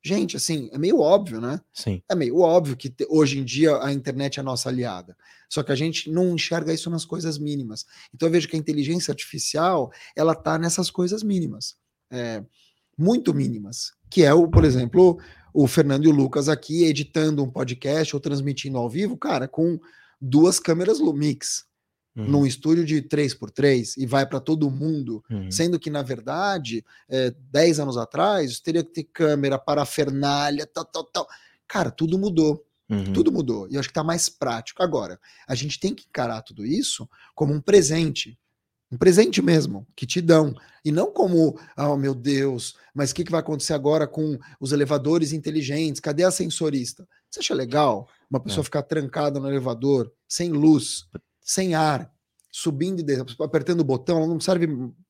Speaker 2: Gente, assim, é meio óbvio, né?
Speaker 1: Sim.
Speaker 2: É meio óbvio que hoje em dia a internet é a nossa aliada. Só que a gente não enxerga isso nas coisas mínimas. Então eu vejo que a inteligência artificial, ela tá nessas coisas mínimas. É, muito mínimas. Que é, o, por exemplo, o Fernando e o Lucas aqui editando um podcast ou transmitindo ao vivo, cara, com duas câmeras Lumix uhum. num estúdio de 3x3 e vai para todo mundo, uhum. sendo que, na verdade, é, 10 anos atrás, teria que ter câmera, parafernália, tal, tal, tal. Cara, tudo mudou. Uhum. Tudo mudou. E eu acho que está mais prático. Agora, a gente tem que encarar tudo isso como um presente. Um presente mesmo, que te dão. E não como, oh meu Deus, mas o que, que vai acontecer agora com os elevadores inteligentes? Cadê a sensorista? Você acha legal uma pessoa é. ficar trancada no elevador, sem luz, sem ar, subindo e descendo, apertando o botão, ela não serve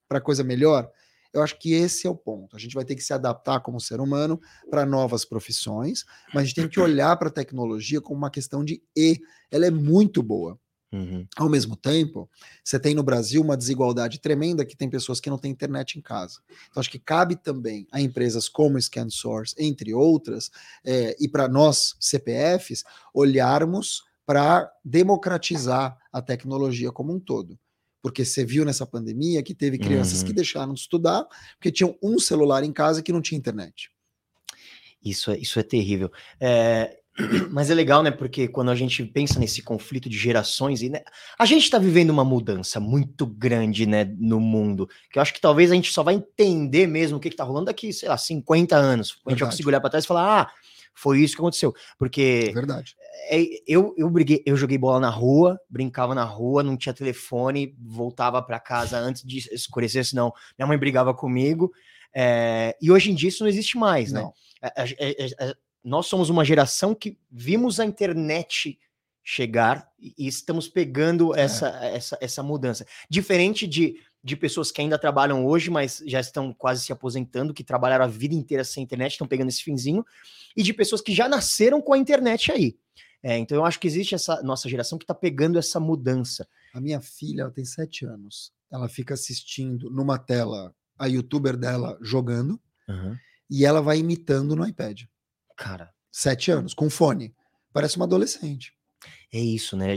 Speaker 2: para coisa melhor. Eu acho que esse é o ponto. A gente vai ter que se adaptar como ser humano para novas profissões, mas a gente tem que olhar para a tecnologia como uma questão de e. Ela é muito boa. Uhum. Ao mesmo tempo, você tem no Brasil uma desigualdade tremenda que tem pessoas que não têm internet em casa. Então, acho que cabe também a empresas como ScanSource, entre outras, é, e para nós, CPFs, olharmos para democratizar a tecnologia como um todo. Porque você viu nessa pandemia que teve crianças uhum. que deixaram de estudar porque tinham um celular em casa que não tinha internet.
Speaker 1: Isso é, isso é terrível. É, [CLEARS THROAT] mas é legal, né? Porque quando a gente pensa nesse conflito de gerações, e né, a gente está vivendo uma mudança muito grande, né, no mundo. Que eu acho que talvez a gente só vai entender mesmo o que, está rolando daqui, sei lá, 50 anos. A gente vai conseguir olhar para trás e falar: ah, Foi isso que aconteceu. Porque
Speaker 2: É verdade.
Speaker 1: é, eu, eu briguei, eu joguei bola na rua, brincava na rua, não tinha telefone, voltava para casa antes de escurecer, senão minha mãe brigava comigo. é, e hoje em dia isso não existe mais, né?
Speaker 2: Não.
Speaker 1: A- a- a- nós somos uma geração que vimos a internet chegar e, e estamos pegando essa, essa, essa mudança. Diferente de, de pessoas que ainda trabalham hoje, mas já estão quase se aposentando, que trabalharam a vida inteira sem internet, estão pegando esse finzinho, e de pessoas que já nasceram com a internet aí. É, então eu acho que existe essa nossa geração que está pegando essa mudança.
Speaker 2: A minha filha, ela tem sete anos. Ela fica assistindo numa tela a youtuber dela jogando e ela vai imitando no iPad.
Speaker 1: Cara,
Speaker 2: Sete anos, com fone. Parece uma adolescente.
Speaker 1: É isso, né?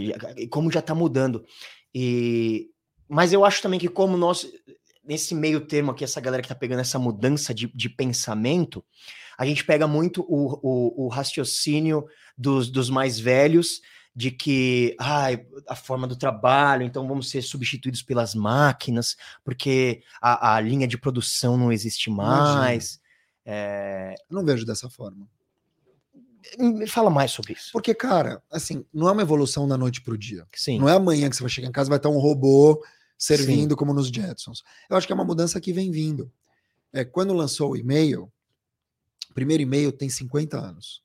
Speaker 1: Como já tá mudando. E mas eu acho também que como nós nesse meio termo aqui essa galera que tá pegando essa mudança de, de pensamento, a gente pega muito o, o, o raciocínio dos, dos mais velhos de que ai, a forma do trabalho, então vamos ser substituídos pelas máquinas, porque a, a linha de produção não existe mais. É,
Speaker 2: não vejo dessa forma.
Speaker 1: Me fala mais sobre isso.
Speaker 2: Porque, cara, assim, não é uma evolução da noite pro dia.
Speaker 1: Sim.
Speaker 2: Não é amanhã que você vai chegar em casa e vai estar um robô servindo como nos Jetsons. Eu acho que é uma mudança que vem vindo. É, quando lançou o e-mail, o primeiro e-mail tem 50 anos.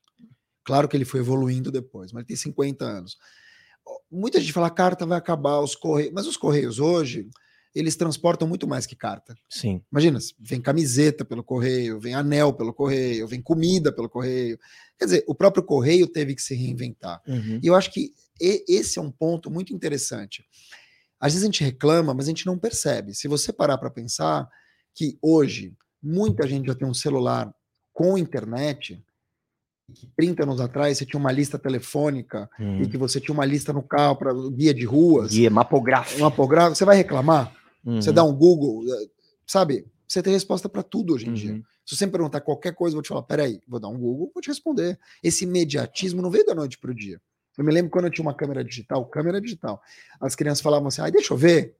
Speaker 2: Claro que ele foi evoluindo depois, mas ele tem 50 anos. Muita gente fala a carta vai acabar, os correios. Mas os correios hoje, eles transportam muito mais que carta.
Speaker 1: Sim.
Speaker 2: Imagina, vem camiseta pelo correio, vem anel pelo correio, vem comida pelo correio. Quer dizer, o próprio correio teve que se reinventar.
Speaker 1: Uhum.
Speaker 2: E eu acho que esse é um ponto muito interessante. Às vezes a gente reclama, mas a gente não percebe. Se você parar para pensar que hoje muita gente já tem um celular com internet, que 30 anos atrás você tinha uma lista telefônica
Speaker 1: Uhum.
Speaker 2: e que você tinha uma lista no carro para guia de ruas,
Speaker 1: Guia mapográfico.
Speaker 2: um apográfico, você vai reclamar? Você
Speaker 1: Uhum.
Speaker 2: dá um Google, eh, sabe? Você tem resposta para tudo hoje em dia.
Speaker 1: Uhum.
Speaker 2: Se você me perguntar qualquer coisa, eu vou te falar, peraí, vou dar um Google, vou te responder. Esse imediatismo não veio da noite para o dia. Eu me lembro quando eu tinha uma câmera digital, câmera digital. As crianças falavam assim, ai, deixa eu ver.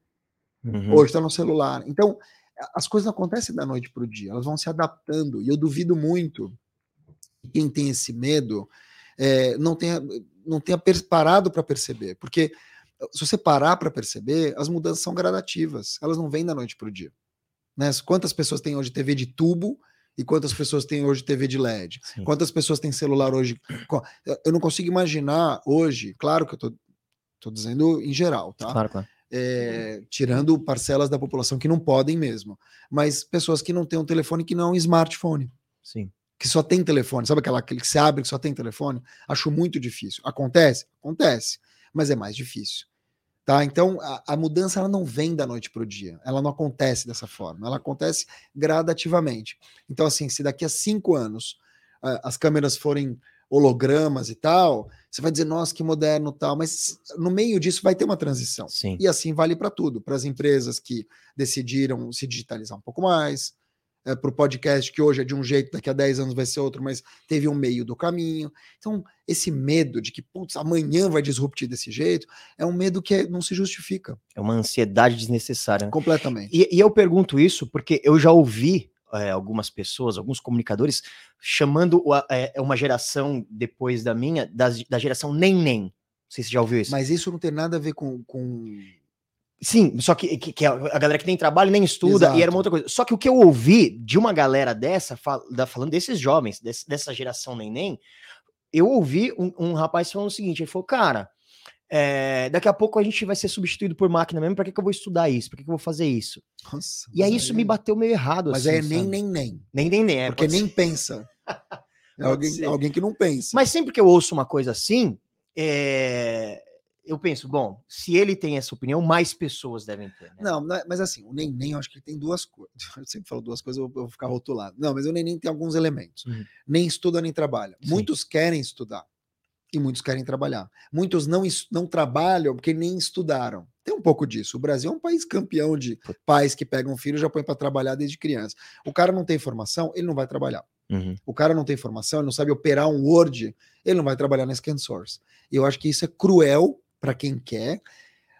Speaker 1: Uhum.
Speaker 2: Hoje está no celular. Então, as coisas não acontecem da noite para o dia, elas vão se adaptando. E eu duvido muito que quem tem esse medo eh, não tenha, não tenha per- parado para perceber. Porque se você parar para perceber, as mudanças são gradativas, elas não vêm da noite para o dia. Né? Quantas pessoas têm hoje TV de tubo e quantas pessoas têm hoje TV de LED?
Speaker 1: Sim.
Speaker 2: Quantas pessoas têm celular hoje? Eu- Eu não consigo imaginar hoje, claro que eu tô, tô dizendo em geral, tá?
Speaker 1: Claro, claro.
Speaker 2: É, tirando parcelas da população que não podem mesmo, mas pessoas que não têm um telefone que não é um smartphone,
Speaker 1: Sim.
Speaker 2: que só tem telefone, sabe aquela aquele que se abre que só tem telefone? Acho muito difícil. Acontece? Acontece, mas é mais difícil. Tá? Então a, a mudança ela não vem da noite para o dia, ela não acontece dessa forma, ela acontece gradativamente. Então, assim, se daqui a cinco anos as câmeras forem hologramas e tal, você vai dizer, nossa, que moderno tal, mas no meio disso vai ter uma transição.
Speaker 1: Sim.
Speaker 2: E assim vale para tudo, para as empresas que decidiram se digitalizar um pouco mais, para o podcast que hoje é de um jeito, daqui a 10 anos vai ser outro, mas teve um meio do caminho. Então, esse medo de que, putz, amanhã vai disruptir desse jeito, é um medo que é- não se justifica
Speaker 1: É uma ansiedade desnecessária. né?
Speaker 2: completamente.
Speaker 1: E, e eu pergunto isso porque eu já ouvi é, algumas pessoas, alguns comunicadores, chamando a- é, uma geração depois da minha, das- da, geração nem-nem. Não sei se você já ouviu isso.
Speaker 2: Mas isso não tem nada a ver com. com...
Speaker 1: Sim, só que, que, que a a galera que tem trabalho nem estuda, e era
Speaker 2: Exato.
Speaker 1: uma outra coisa. Só que o que eu ouvi de uma galera dessa, fal- da- falando desses jovens, desse- dessa geração nem-nem, eu ouvi um, um rapaz falando o seguinte: ele falou, cara, é, daqui a pouco a gente vai ser substituído por máquina mesmo, pra que, que eu vou estudar isso? Pra que, que eu vou fazer isso?
Speaker 2: Nossa,
Speaker 1: E aí isso me bateu meio errado.
Speaker 2: Mas
Speaker 1: assim,
Speaker 2: é nem, nem, nem.
Speaker 1: Nem, nem, nem. É,
Speaker 2: Porque nem
Speaker 1: ser.
Speaker 2: pensa. [LAUGHS] É alguém, alguém que não pensa.
Speaker 1: Mas sempre que eu ouço uma coisa assim, é, eu penso, bom, se ele tem essa opinião, mais pessoas devem ter. né?
Speaker 2: Não, é- mas assim, o neném, eu acho que ele tem duas coisas. [LAUGHS] Eu sempre falo duas coisas, eu vou, ficar rotulado. Não, mas o neném tem alguns elementos.
Speaker 1: Uhum.
Speaker 2: Nem estuda nem trabalha.
Speaker 1: Sim.
Speaker 2: Muitos querem estudar e muitos querem trabalhar. Muitos não, não trabalham porque nem estudaram. Tem um pouco disso. O Brasil é um país campeão de pais que pegam filho e já põem para trabalhar desde criança. O cara não tem formação, ele não vai trabalhar.
Speaker 1: Uhum.
Speaker 2: O cara não tem formação, ele não sabe operar um Word, ele não vai trabalhar na Scan Source. E eu acho que isso é cruel para quem quer,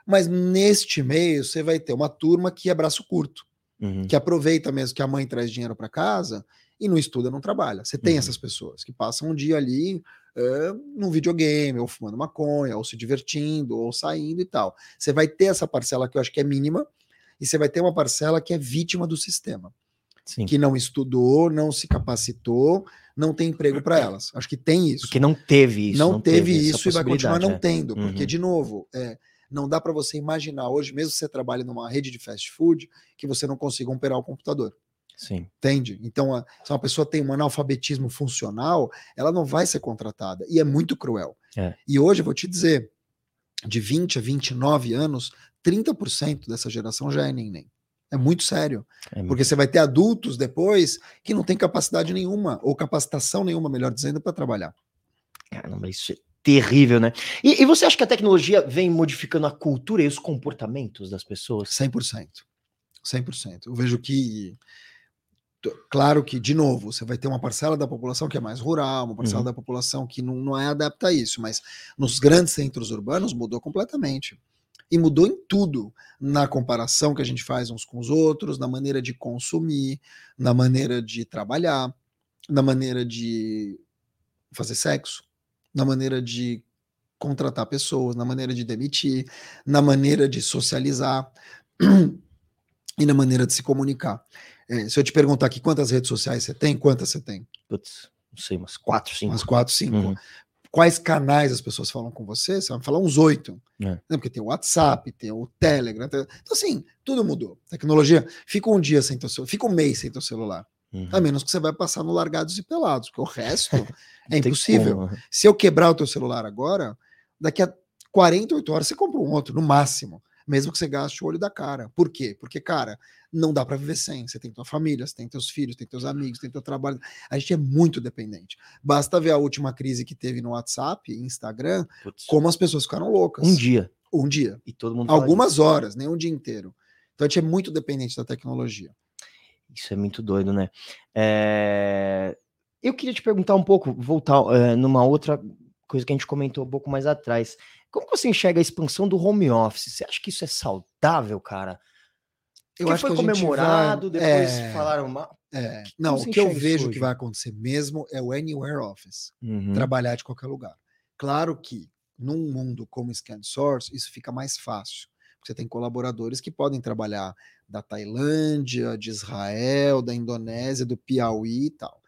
Speaker 2: mas neste meio você vai ter uma turma que é braço curto,
Speaker 1: Uhum.
Speaker 2: que aproveita mesmo que a mãe traz dinheiro para casa e não estuda, não trabalha. Você tem
Speaker 1: Uhum.
Speaker 2: essas pessoas que passam um dia ali é, num videogame, ou fumando maconha, ou se divertindo, ou saindo e tal. Você vai ter essa parcela que eu acho que é mínima, e você vai ter uma parcela que é vítima do sistema,
Speaker 1: Sim.
Speaker 2: que não estudou, não se capacitou, não tem emprego para elas. Acho que tem isso.
Speaker 1: Porque não teve isso.
Speaker 2: não, teve,
Speaker 1: essa
Speaker 2: isso e vai continuar não
Speaker 1: possibilidade,
Speaker 2: tendo, porque,
Speaker 1: Uhum.
Speaker 2: de novo, é, não dá para você imaginar hoje, mesmo que você trabalhe numa rede de fast food, que você não consiga operar o computador.
Speaker 1: é. Sim.
Speaker 2: Entende? Então, a- se uma pessoa tem um analfabetismo funcional, ela não vai ser contratada. E é muito cruel.
Speaker 1: É.
Speaker 2: E hoje, eu vou te dizer, de 20 a 29 anos, 30% dessa geração já é neném. É muito sério.
Speaker 1: É
Speaker 2: Porque você vai ter adultos depois que não têm capacidade nenhuma, ou capacitação nenhuma, melhor dizendo, para trabalhar.
Speaker 1: Caramba, isso é terrível, né? E, e você acha que a tecnologia vem modificando a cultura e os comportamentos das pessoas?
Speaker 2: 100%. 100%. Eu vejo que, claro que, de novo, você vai ter uma parcela da população que é mais rural, uma parcela
Speaker 1: Uhum.
Speaker 2: da população que não, não é adapta a isso, mas nos grandes centros urbanos mudou completamente. E mudou em tudo, na comparação que a gente faz uns com os outros, na maneira de consumir, na maneira de trabalhar, na maneira de fazer sexo, na maneira de contratar pessoas, na maneira de demitir, na maneira de socializar [CLEARS THROAT] e na maneira de se comunicar. É, se eu te perguntar aqui quantas redes sociais você tem, quantas você tem?
Speaker 1: Putz, não sei, umas quatro, cinco.
Speaker 2: Umas quatro, cinco.
Speaker 1: Uhum.
Speaker 2: Quais canais as pessoas falam com você? Você vai falar uns oito.
Speaker 1: É.
Speaker 2: Né? Porque tem o WhatsApp, tem o Telegram. tem- Então, assim, tudo mudou. Tecnologia. Fica um dia sem teu celular, fica um mês sem teu celular.
Speaker 1: Uhum.
Speaker 2: A menos que você vai passar no largados e pelados, porque o resto [LAUGHS] é impossível.
Speaker 1: como, né?
Speaker 2: Se eu quebrar o teu celular agora, daqui a 48 horas você compra um outro, no máximo. Mesmo que você gaste o olho da cara. Por quê? Porque, cara, não dá para viver sem. Você tem tua família, você tem teus filhos, tem teus amigos, tem teu trabalho. A gente é muito dependente. Basta ver a última crise que teve no WhatsApp, Instagram,
Speaker 1: Putz,
Speaker 2: como as pessoas ficaram loucas.
Speaker 1: um dia.
Speaker 2: Um dia.
Speaker 1: E todo mundo
Speaker 2: Algumas horas, nem um dia inteiro. Então a gente é muito dependente da tecnologia.
Speaker 1: Isso é muito doido, né? É, Eu queria te perguntar um pouco, voltar é, numa outra coisa que a gente comentou um pouco mais atrás. Como que você enxerga a expansão do home office? Você acha que isso é saudável, cara?
Speaker 2: Eu
Speaker 1: Porque
Speaker 2: acho
Speaker 1: foi
Speaker 2: que
Speaker 1: comemorado,
Speaker 2: vai-
Speaker 1: depois
Speaker 2: é,
Speaker 1: falaram mal.
Speaker 2: é.
Speaker 1: Que-
Speaker 2: Não, o que eu vejo
Speaker 1: hoje?
Speaker 2: que vai acontecer mesmo é o Anywhere Office.
Speaker 1: Uhum.
Speaker 2: trabalhar de qualquer lugar. Claro que num mundo como Scan Source, isso fica mais fácil. Você tem colaboradores que podem trabalhar da Tailândia, de Israel, da Indonésia, do Piauí e tal.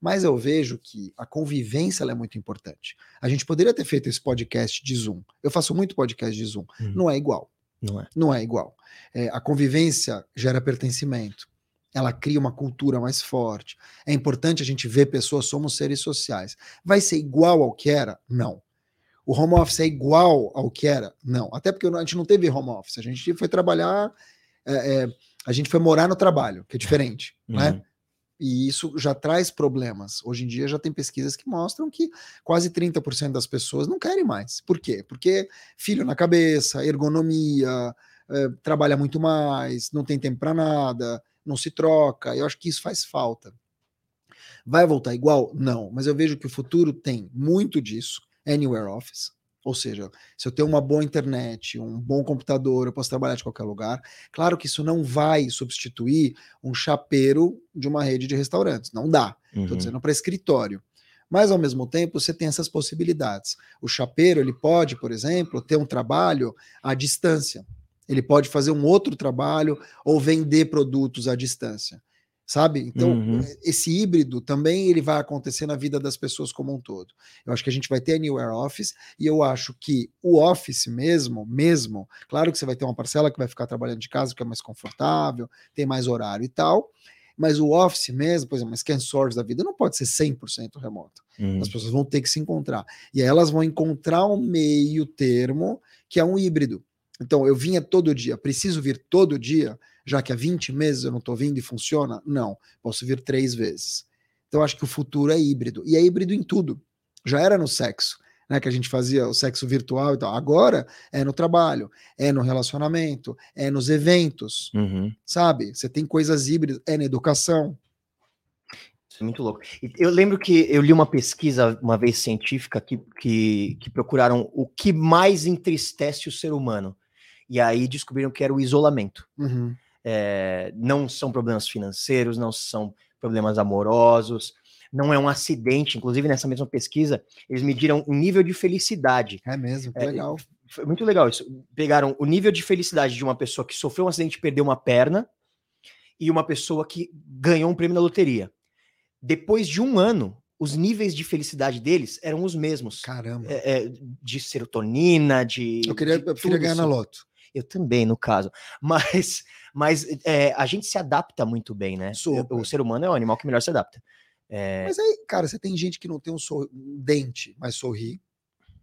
Speaker 2: Mas eu vejo que a convivência é muito importante. A gente poderia ter feito esse podcast de Zoom. Eu faço muito podcast de Zoom.
Speaker 1: Uhum.
Speaker 2: Não é igual.
Speaker 1: Não é?
Speaker 2: Não é igual. É, a convivência gera pertencimento. Ela cria uma cultura mais forte. É importante a gente ver pessoas, somos seres sociais. Vai ser igual ao que era? Não. O home office é igual ao que era? Não. Até porque a gente não teve home office. A gente foi trabalhar, é, é, a gente foi morar no trabalho, que é diferente, né? E isso já traz problemas. Hoje em dia já tem pesquisas que mostram que quase 30% das pessoas não querem mais. Por quê? Porque filho na cabeça, ergonomia, eh, trabalha muito mais, não tem tempo para nada, não se troca. Eu acho que isso faz falta. Vai voltar igual? Não, mas eu vejo que o futuro tem muito disso. Anywhere Office. Ou seja, se eu tenho uma boa internet, um bom computador, eu posso trabalhar de qualquer lugar. Claro que isso não vai substituir um chapeiro de uma rede de restaurantes. Não dá. Estou
Speaker 1: Uhum.
Speaker 2: dizendo para escritório. Mas, ao mesmo tempo, você tem essas possibilidades. O chapeiro, ele pode, por exemplo, ter um trabalho à distância. Ele pode fazer um outro trabalho ou vender produtos à distância. Sabe? Então,
Speaker 1: Uhum.
Speaker 2: esse híbrido também ele vai acontecer na vida das pessoas como um todo. Eu acho que a gente vai ter Anywhere Office e eu acho que o Office mesmo, mesmo, claro que você vai ter uma parcela que vai ficar trabalhando de casa, que é mais confortável, tem mais horário e tal, mas o Office mesmo, por exemplo, uma Scan Source da vida não pode ser 100% remoto.
Speaker 1: Uhum.
Speaker 2: As pessoas vão ter que se encontrar. E aí elas vão encontrar um meio termo que é um híbrido. Então, eu vinha todo dia, preciso vir todo dia, já que há 20 meses eu não estou vindo e funciona? Não, posso vir três vezes. Então, acho que o futuro é híbrido. E é híbrido em tudo. Já era no sexo, né? Que a gente fazia o sexo virtual e tal. Agora é no trabalho, é no relacionamento, é nos eventos,
Speaker 1: Uhum.
Speaker 2: sabe? Você tem coisas híbridas, é na educação.
Speaker 1: Isso é muito louco. Eu lembro que eu li uma pesquisa uma vez científica que, que, que procuraram o que mais entristece o ser humano. E aí descobriram que era o isolamento.
Speaker 2: Uhum.
Speaker 1: É, não são problemas financeiros, não são problemas amorosos, não é um acidente. Inclusive, nessa mesma pesquisa, eles mediram o nível de felicidade.
Speaker 2: É mesmo, que
Speaker 1: É,
Speaker 2: legal.
Speaker 1: Foi muito legal isso. Pegaram o nível de felicidade de uma pessoa que sofreu um acidente e perdeu uma perna e uma pessoa que ganhou um prêmio na loteria. Depois de um ano, os níveis de felicidade deles eram os mesmos.
Speaker 2: Caramba.
Speaker 1: É, é, de serotonina, de.
Speaker 2: eu queria,
Speaker 1: de
Speaker 2: eu queria ganhar na
Speaker 1: isso.
Speaker 2: loto.
Speaker 1: Eu também, no caso. [LAUGHS] Mas, mas é, a gente se adapta muito bem, né?
Speaker 2: Super.
Speaker 1: O ser humano é o animal que melhor se adapta. É,
Speaker 2: Mas aí, cara, você tem gente que não tem um, sor- um dente, mas sorri.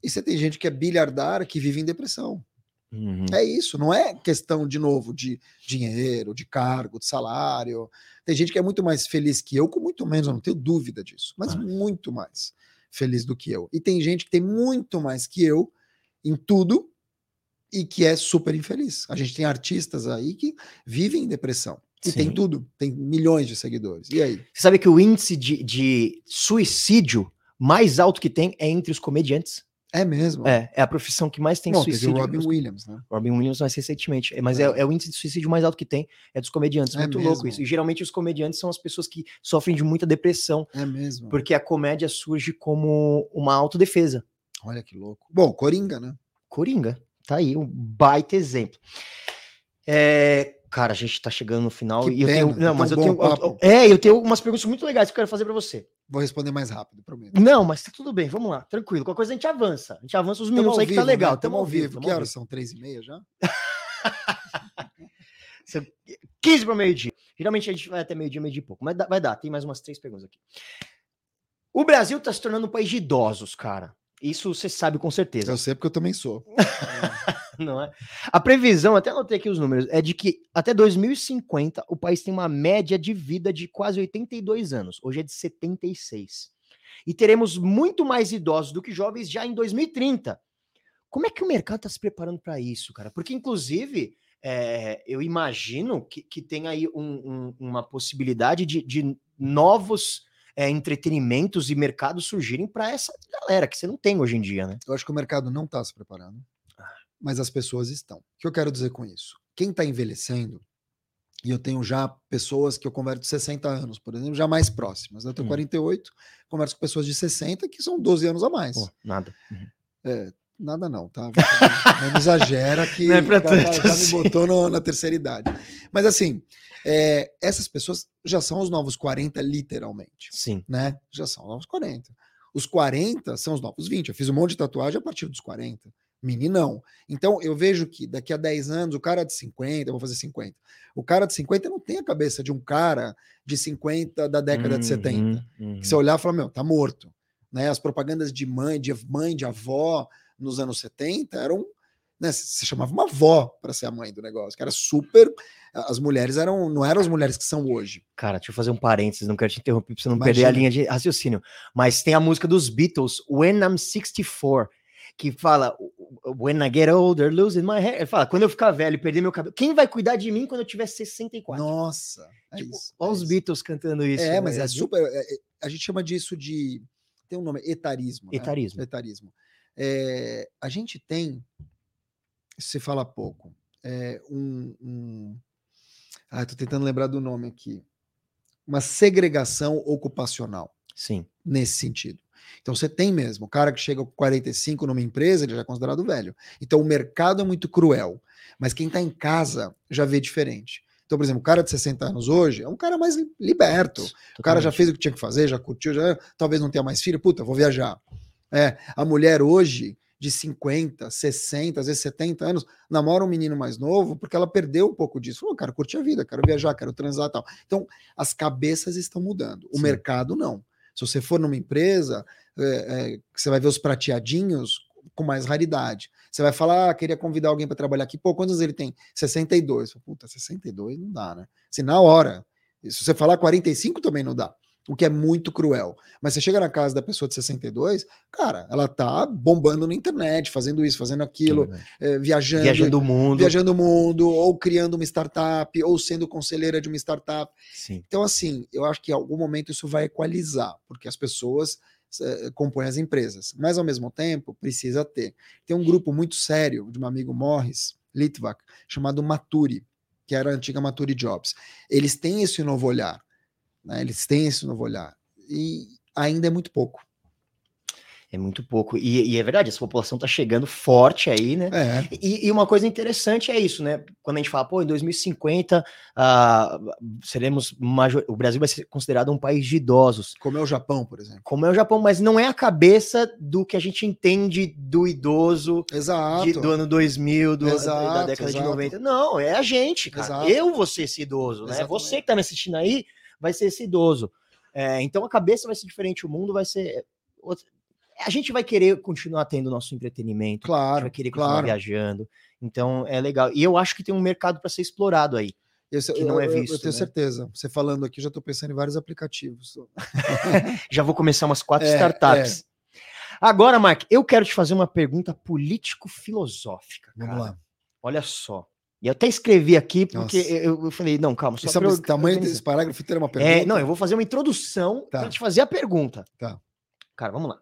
Speaker 2: E você tem gente que é bilhardar, que vive em depressão.
Speaker 1: uhum.
Speaker 2: É isso, não é questão, de novo, de dinheiro, de cargo, de salário. Tem gente que é muito mais feliz que eu, com muito menos, eu não tenho dúvida disso, mas
Speaker 1: Ah.
Speaker 2: muito mais feliz do que eu. E tem gente que tem muito mais que eu em tudo e que é super infeliz. A gente tem artistas aí que vivem em depressão. E tem
Speaker 1: Sim.
Speaker 2: tudo, tem milhões de seguidores. E aí?
Speaker 1: Você sabe que o índice de, de suicídio mais alto que tem é entre os comediantes.
Speaker 2: É mesmo?
Speaker 1: É, é a profissão que mais tem
Speaker 2: Bom, teve
Speaker 1: suicídio.
Speaker 2: o Robin Williams, né?
Speaker 1: Robin Williams mais recentemente. É, Mas é.
Speaker 2: É.
Speaker 1: é o índice de suicídio mais alto que tem, é dos comediantes.
Speaker 2: É
Speaker 1: Muito louco isso. E geralmente os comediantes são as pessoas que sofrem de muita depressão,
Speaker 2: É mesmo.
Speaker 1: porque a comédia surge como uma autodefesa.
Speaker 2: Olha que louco. Bom, Coringa, né?
Speaker 1: Coringa, tá aí, um baita exemplo. É, cara, a gente tá chegando no final
Speaker 2: Que
Speaker 1: e eu
Speaker 2: pena,
Speaker 1: tenho.
Speaker 2: tá
Speaker 1: Não,
Speaker 2: tão
Speaker 1: mas eu tenho. É, eu tenho umas perguntas muito legais que eu quero fazer pra você.
Speaker 2: Vou responder mais rápido, prometo.
Speaker 1: Não, mas tá tudo bem, vamos lá, tranquilo. Qualquer coisa a gente avança. A gente avança os minutos aí que tá
Speaker 2: vivo,
Speaker 1: legal.
Speaker 2: né? Tamo ao vivo.
Speaker 1: tamo
Speaker 2: Que horas são? Três e meia já? [LAUGHS]
Speaker 1: 15 para meio-dia. Geralmente a gente vai até meio-dia, meio-dia e pouco. Mas vai dar, tem mais umas três perguntas aqui. O Brasil tá se tornando um país de idosos, cara. Isso você sabe com certeza.
Speaker 2: Eu sei porque eu também sou. [LAUGHS]
Speaker 1: Não é? A previsão, até anotei aqui os números, é de que até 2050 o país tem uma média de vida de quase 82 anos. Hoje é de 76. E teremos muito mais idosos do que jovens já em 2030. Como é que o mercado está se preparando para isso, cara? Porque, inclusive, é, eu imagino que, que tem aí um- um- uma possibilidade de, de novos é, entretenimentos e mercados surgirem para essa galera que você não tem hoje em dia, né?
Speaker 2: Eu acho que o mercado não está se preparando, mas as pessoas estão. O que eu quero dizer com isso? Quem está envelhecendo, e eu tenho já pessoas que eu converso de 60 anos, por exemplo, já mais próximas. né? Eu tenho
Speaker 1: Hum.
Speaker 2: 48, converso com pessoas de 60 que são 12 anos a mais.
Speaker 1: Pô, nada.
Speaker 2: É, nada não, tá? [LAUGHS] Não exagera que
Speaker 1: Não é pra tanto
Speaker 2: já
Speaker 1: assim.
Speaker 2: me botou no- na terceira idade. Mas assim, é, essas pessoas já são os novos 40, literalmente
Speaker 1: Sim.
Speaker 2: né? Já são novos 40. Os 40 são os novos 20. Eu fiz um monte de tatuagem a partir dos 40. Meninão. Então, eu vejo que daqui a 10 anos, o cara de 50, eu vou fazer 50. O cara de 50 não tem a cabeça de um cara de 50 da década de 70.
Speaker 1: Uhum,
Speaker 2: Que você olhar e falar, meu, tá morto. Né? As propagandas de mãe, de mãe, de avó nos anos 70 eram. Né, se chamava uma avó para ser a mãe do negócio, que era super. As mulheres eram, não eram as mulheres que são hoje.
Speaker 1: Cara, deixa eu fazer um parênteses, não quero te interromper pra você não perder a
Speaker 2: Imagina.
Speaker 1: linha de raciocínio. Mas tem a música dos Beatles, When I'm 64, que fala When I get older, losing my hair. Ele fala, quando eu ficar velho e perder meu cabelo, quem vai cuidar de mim quando eu tiver 64?
Speaker 2: Nossa, é
Speaker 1: Tipo,
Speaker 2: isso.
Speaker 1: olha
Speaker 2: é
Speaker 1: os
Speaker 2: isso.
Speaker 1: Beatles cantando isso.
Speaker 2: É,
Speaker 1: né?
Speaker 2: mas é super. é- é- a gente chama disso de. Tem um nome, etarismo. né?
Speaker 1: Etarismo.
Speaker 2: É, a gente tem, se fala pouco, é, um. um ah, estou tentando lembrar do nome aqui. Uma segregação ocupacional
Speaker 1: Sim.
Speaker 2: nesse sentido. Então você tem mesmo, o cara que chega com 45 numa empresa, ele já é considerado velho. Então o mercado é muito cruel, mas quem está em casa já vê diferente. Então, por exemplo, o cara de 60 anos hoje é um cara mais li- liberto. O cara já
Speaker 1: Totalmente.
Speaker 2: fez o que tinha que fazer, já curtiu, já talvez não tenha mais filho, puta, vou viajar. É, a mulher hoje de 50, 60, às vezes 70 anos, namora um menino mais novo porque ela perdeu um pouco disso. Falou, cara, curti a vida, quero viajar, quero transar, tal. Então, as cabeças estão mudando. O
Speaker 1: Sim.
Speaker 2: mercado não. Se você for numa empresa, é, é, você vai ver os prateadinhos com mais raridade. Você vai falar, ah, queria convidar alguém para trabalhar aqui. Pô, quantos ele tem? 62. Fala, Puta, 62 não dá, né? Se na hora. Se você falar 45 também não dá. O que é muito cruel. Mas você chega na casa da pessoa de 62, cara, ela tá bombando na internet, fazendo isso, fazendo aquilo, é, viajando,
Speaker 1: Viajando o mundo.
Speaker 2: viajando o mundo, ou criando uma startup, ou sendo conselheira de uma startup.
Speaker 1: Sim.
Speaker 2: Então, assim, eu acho que em algum momento isso vai equalizar, porque as pessoas eh, compõem as empresas. Mas, ao mesmo tempo, precisa ter. Tem um grupo muito sério de um amigo Morris, Litvak, chamado Maturi, que era a antiga Maturi Jobs. Eles têm esse novo olhar. Né? Eles têm esse novo olhar. E ainda é muito pouco.
Speaker 1: É muito pouco. E, e, é verdade, essa população está chegando forte aí, né?
Speaker 2: É.
Speaker 1: E, e, uma coisa interessante é isso, né? Quando a gente fala, pô, em 2050 uh, ah, seremos major... o Brasil vai ser considerado um país de idosos.
Speaker 2: Como é o Japão, por exemplo.
Speaker 1: Como é o Japão, mas não é a cabeça do que a gente entende do idoso
Speaker 2: exato.
Speaker 1: De, do ano 2000, do,
Speaker 2: exato,
Speaker 1: da década
Speaker 2: exato.
Speaker 1: de 90. Não, é a gente, cara.
Speaker 2: Exato.
Speaker 1: Eu vou ser esse idoso, né?
Speaker 2: Exatamente.
Speaker 1: Você que tá me assistindo aí vai ser esse idoso. É, então a cabeça vai ser diferente, o mundo vai ser a gente vai querer continuar tendo nosso entretenimento,
Speaker 2: claro,
Speaker 1: vai querer continuar
Speaker 2: claro.
Speaker 1: viajando. Então é legal. E eu acho que tem um mercado para ser explorado aí.
Speaker 2: Esse,
Speaker 1: que não é
Speaker 2: eu,
Speaker 1: visto.
Speaker 2: Eu tenho
Speaker 1: né?
Speaker 2: certeza. Você falando aqui, já estou pensando em vários aplicativos. [LAUGHS]
Speaker 1: já vou começar umas quatro
Speaker 2: É,
Speaker 1: startups. Agora, Mark, eu quero te fazer uma pergunta político-filosófica.
Speaker 2: Vamos lá.
Speaker 1: Olha só. E eu até escrevi aqui porque eu, eu falei, não, calma, só
Speaker 2: Isso,
Speaker 1: pra eu
Speaker 2: esse tamanho desse parágrafo inteiro é uma pergunta.
Speaker 1: É, não, eu vou fazer uma introdução
Speaker 2: Tá.
Speaker 1: para te fazer a pergunta.
Speaker 2: Tá.
Speaker 1: Cara, vamos lá.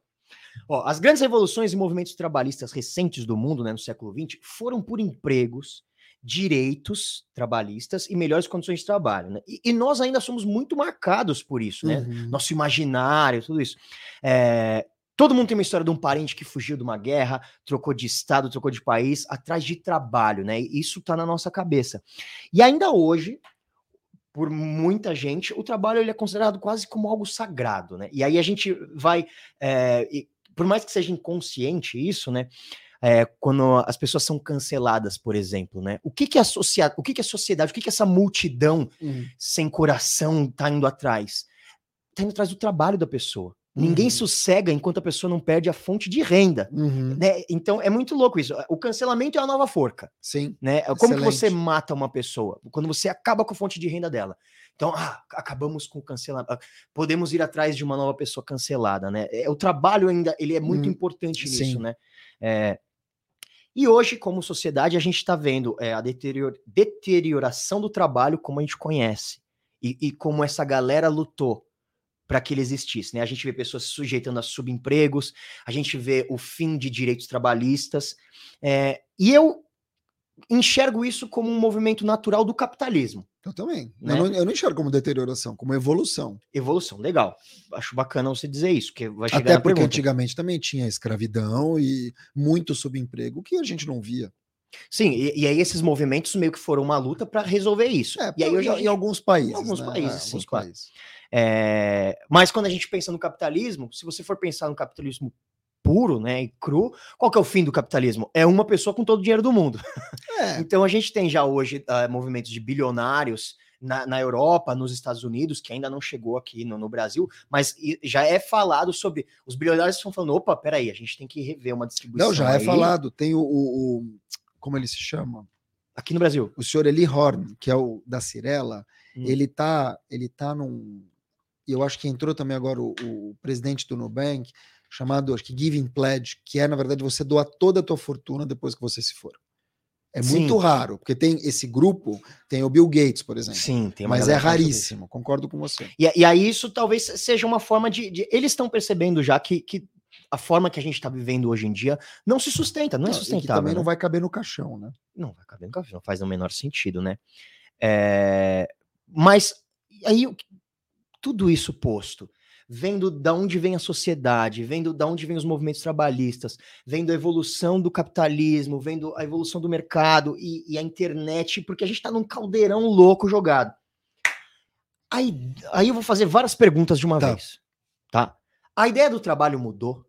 Speaker 1: Ó, as grandes revoluções e movimentos trabalhistas recentes do mundo, né, no século XX, foram por empregos, direitos trabalhistas e melhores condições de trabalho. Né? E, e nós ainda somos muito marcados por isso, né?
Speaker 2: Uhum.
Speaker 1: Nosso imaginário, tudo isso. É, todo mundo tem uma história de um parente que fugiu de uma guerra, trocou de estado, trocou de país, atrás de trabalho, né? Isso tá na nossa cabeça. E ainda hoje, por muita gente, o trabalho ele é considerado quase como algo sagrado, né? E aí a gente vai, é, e por mais que seja inconsciente isso, né? É, quando as pessoas são canceladas, por exemplo, né? O que que a, socia o que que a sociedade, o que que essa multidão
Speaker 2: Uhum.
Speaker 1: sem coração tá indo atrás? Tá indo atrás do trabalho da pessoa. Ninguém
Speaker 2: Uhum.
Speaker 1: sossega enquanto a pessoa não perde a fonte de renda.
Speaker 2: Uhum.
Speaker 1: Né? Então é muito louco isso. O cancelamento é a nova forca.
Speaker 2: Sim.
Speaker 1: Né? Como que você mata uma pessoa? Quando você acaba com a fonte de renda dela. Então, ah, acabamos com o cancelamento. Podemos ir atrás de uma nova pessoa cancelada, né? É, O trabalho ainda ele é muito
Speaker 2: Hum,
Speaker 1: importante nisso,
Speaker 2: sim.
Speaker 1: né? É, E hoje, como sociedade, a gente está vendo é, a deterior- deterioração do trabalho como a gente conhece e, e como essa galera lutou para que ele existisse. Né? A gente vê pessoas se sujeitando a subempregos, a gente vê o fim de direitos trabalhistas, é, e eu enxergo isso como um movimento natural do capitalismo.
Speaker 2: Eu também.
Speaker 1: Né?
Speaker 2: Eu, não, eu não enxergo como deterioração, como evolução.
Speaker 1: Evolução, legal. Acho bacana você dizer isso, que vai chegar
Speaker 2: Até porque
Speaker 1: pergunta.
Speaker 2: antigamente também tinha escravidão e muito subemprego que a gente não via.
Speaker 1: Sim, e, e aí esses movimentos meio que foram uma luta para resolver isso.
Speaker 2: É,
Speaker 1: e aí hoje a
Speaker 2: em, alguns países.
Speaker 1: alguns
Speaker 2: né?
Speaker 1: países,
Speaker 2: É,
Speaker 1: sim,
Speaker 2: alguns
Speaker 1: claro.
Speaker 2: países.
Speaker 1: É, mas quando a gente pensa no capitalismo, se você for pensar no capitalismo puro, né, e cru, qual que é o fim do capitalismo? É uma pessoa com todo o dinheiro do mundo.
Speaker 2: É, [LAUGHS]
Speaker 1: Então a gente tem já hoje ah, movimentos de bilionários na, na Europa, nos Estados Unidos, que ainda não chegou aqui no, no Brasil, mas já é falado sobre. Os bilionários estão falando: opa, peraí, a gente tem que rever uma distribuição.
Speaker 2: não, já é
Speaker 1: aí
Speaker 2: falado. Tem o, o- o- Como ele se chama?
Speaker 1: Aqui no Brasil.
Speaker 2: O senhor Eli Horn, que é o da Cirela,
Speaker 1: Hum.
Speaker 2: ele tá, ele tá num. E Eu acho que entrou também agora o, o presidente do Nubank, chamado acho que Giving Pledge, que é, na verdade, você doar toda a tua fortuna depois que você se for. É
Speaker 1: Sim.
Speaker 2: muito raro, porque tem esse grupo, tem o Bill Gates, por exemplo.
Speaker 1: Sim, tem uma
Speaker 2: mas é raríssimo, concordo com você.
Speaker 1: E, e aí isso talvez seja uma forma de. de- eles estão percebendo já que, que a forma que a gente está vivendo hoje em dia não se sustenta, não, é
Speaker 2: Não, e
Speaker 1: sustentável.
Speaker 2: também não
Speaker 1: né?
Speaker 2: vai caber no caixão, né?
Speaker 1: Não vai caber no café, não faz o menor sentido, né? É, mas aí tudo isso posto, vendo da onde vem a sociedade, vendo da onde vem os movimentos trabalhistas, vendo a evolução do capitalismo, vendo a evolução do mercado e, e a internet, porque a gente está num caldeirão louco jogado. Aí, aí eu vou fazer várias perguntas de uma
Speaker 2: Tá.
Speaker 1: vez, tá? A ideia do trabalho mudou,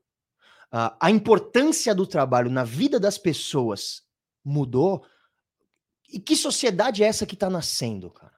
Speaker 1: a- a importância do trabalho na vida das pessoas mudou. E que sociedade é essa que está nascendo, cara?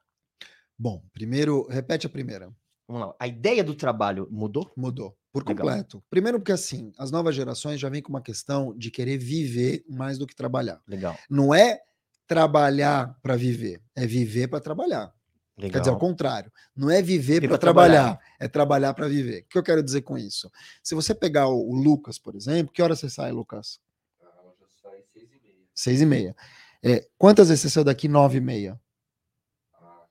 Speaker 2: Bom, primeiro, repete a primeira.
Speaker 1: Vamos lá. A ideia do trabalho mudou?
Speaker 2: Mudou. Por
Speaker 1: Legal.
Speaker 2: completo. Primeiro, porque assim, as novas gerações já vêm com uma questão de querer viver mais do que trabalhar.
Speaker 1: Legal.
Speaker 2: Não é trabalhar para viver, é viver para trabalhar.
Speaker 1: Legal.
Speaker 2: Quer dizer, ao contrário. Não é viver para
Speaker 1: pra trabalhar.
Speaker 2: trabalhar, é trabalhar para viver. O que eu quero dizer com isso? Se você pegar o, Lucas, por exemplo, que hora você sai, Lucas?
Speaker 3: Ela já sai seis e meia.
Speaker 2: Seis e meia. É, quantas vezes você saiu daqui? Nove e meia.
Speaker 3: Ah,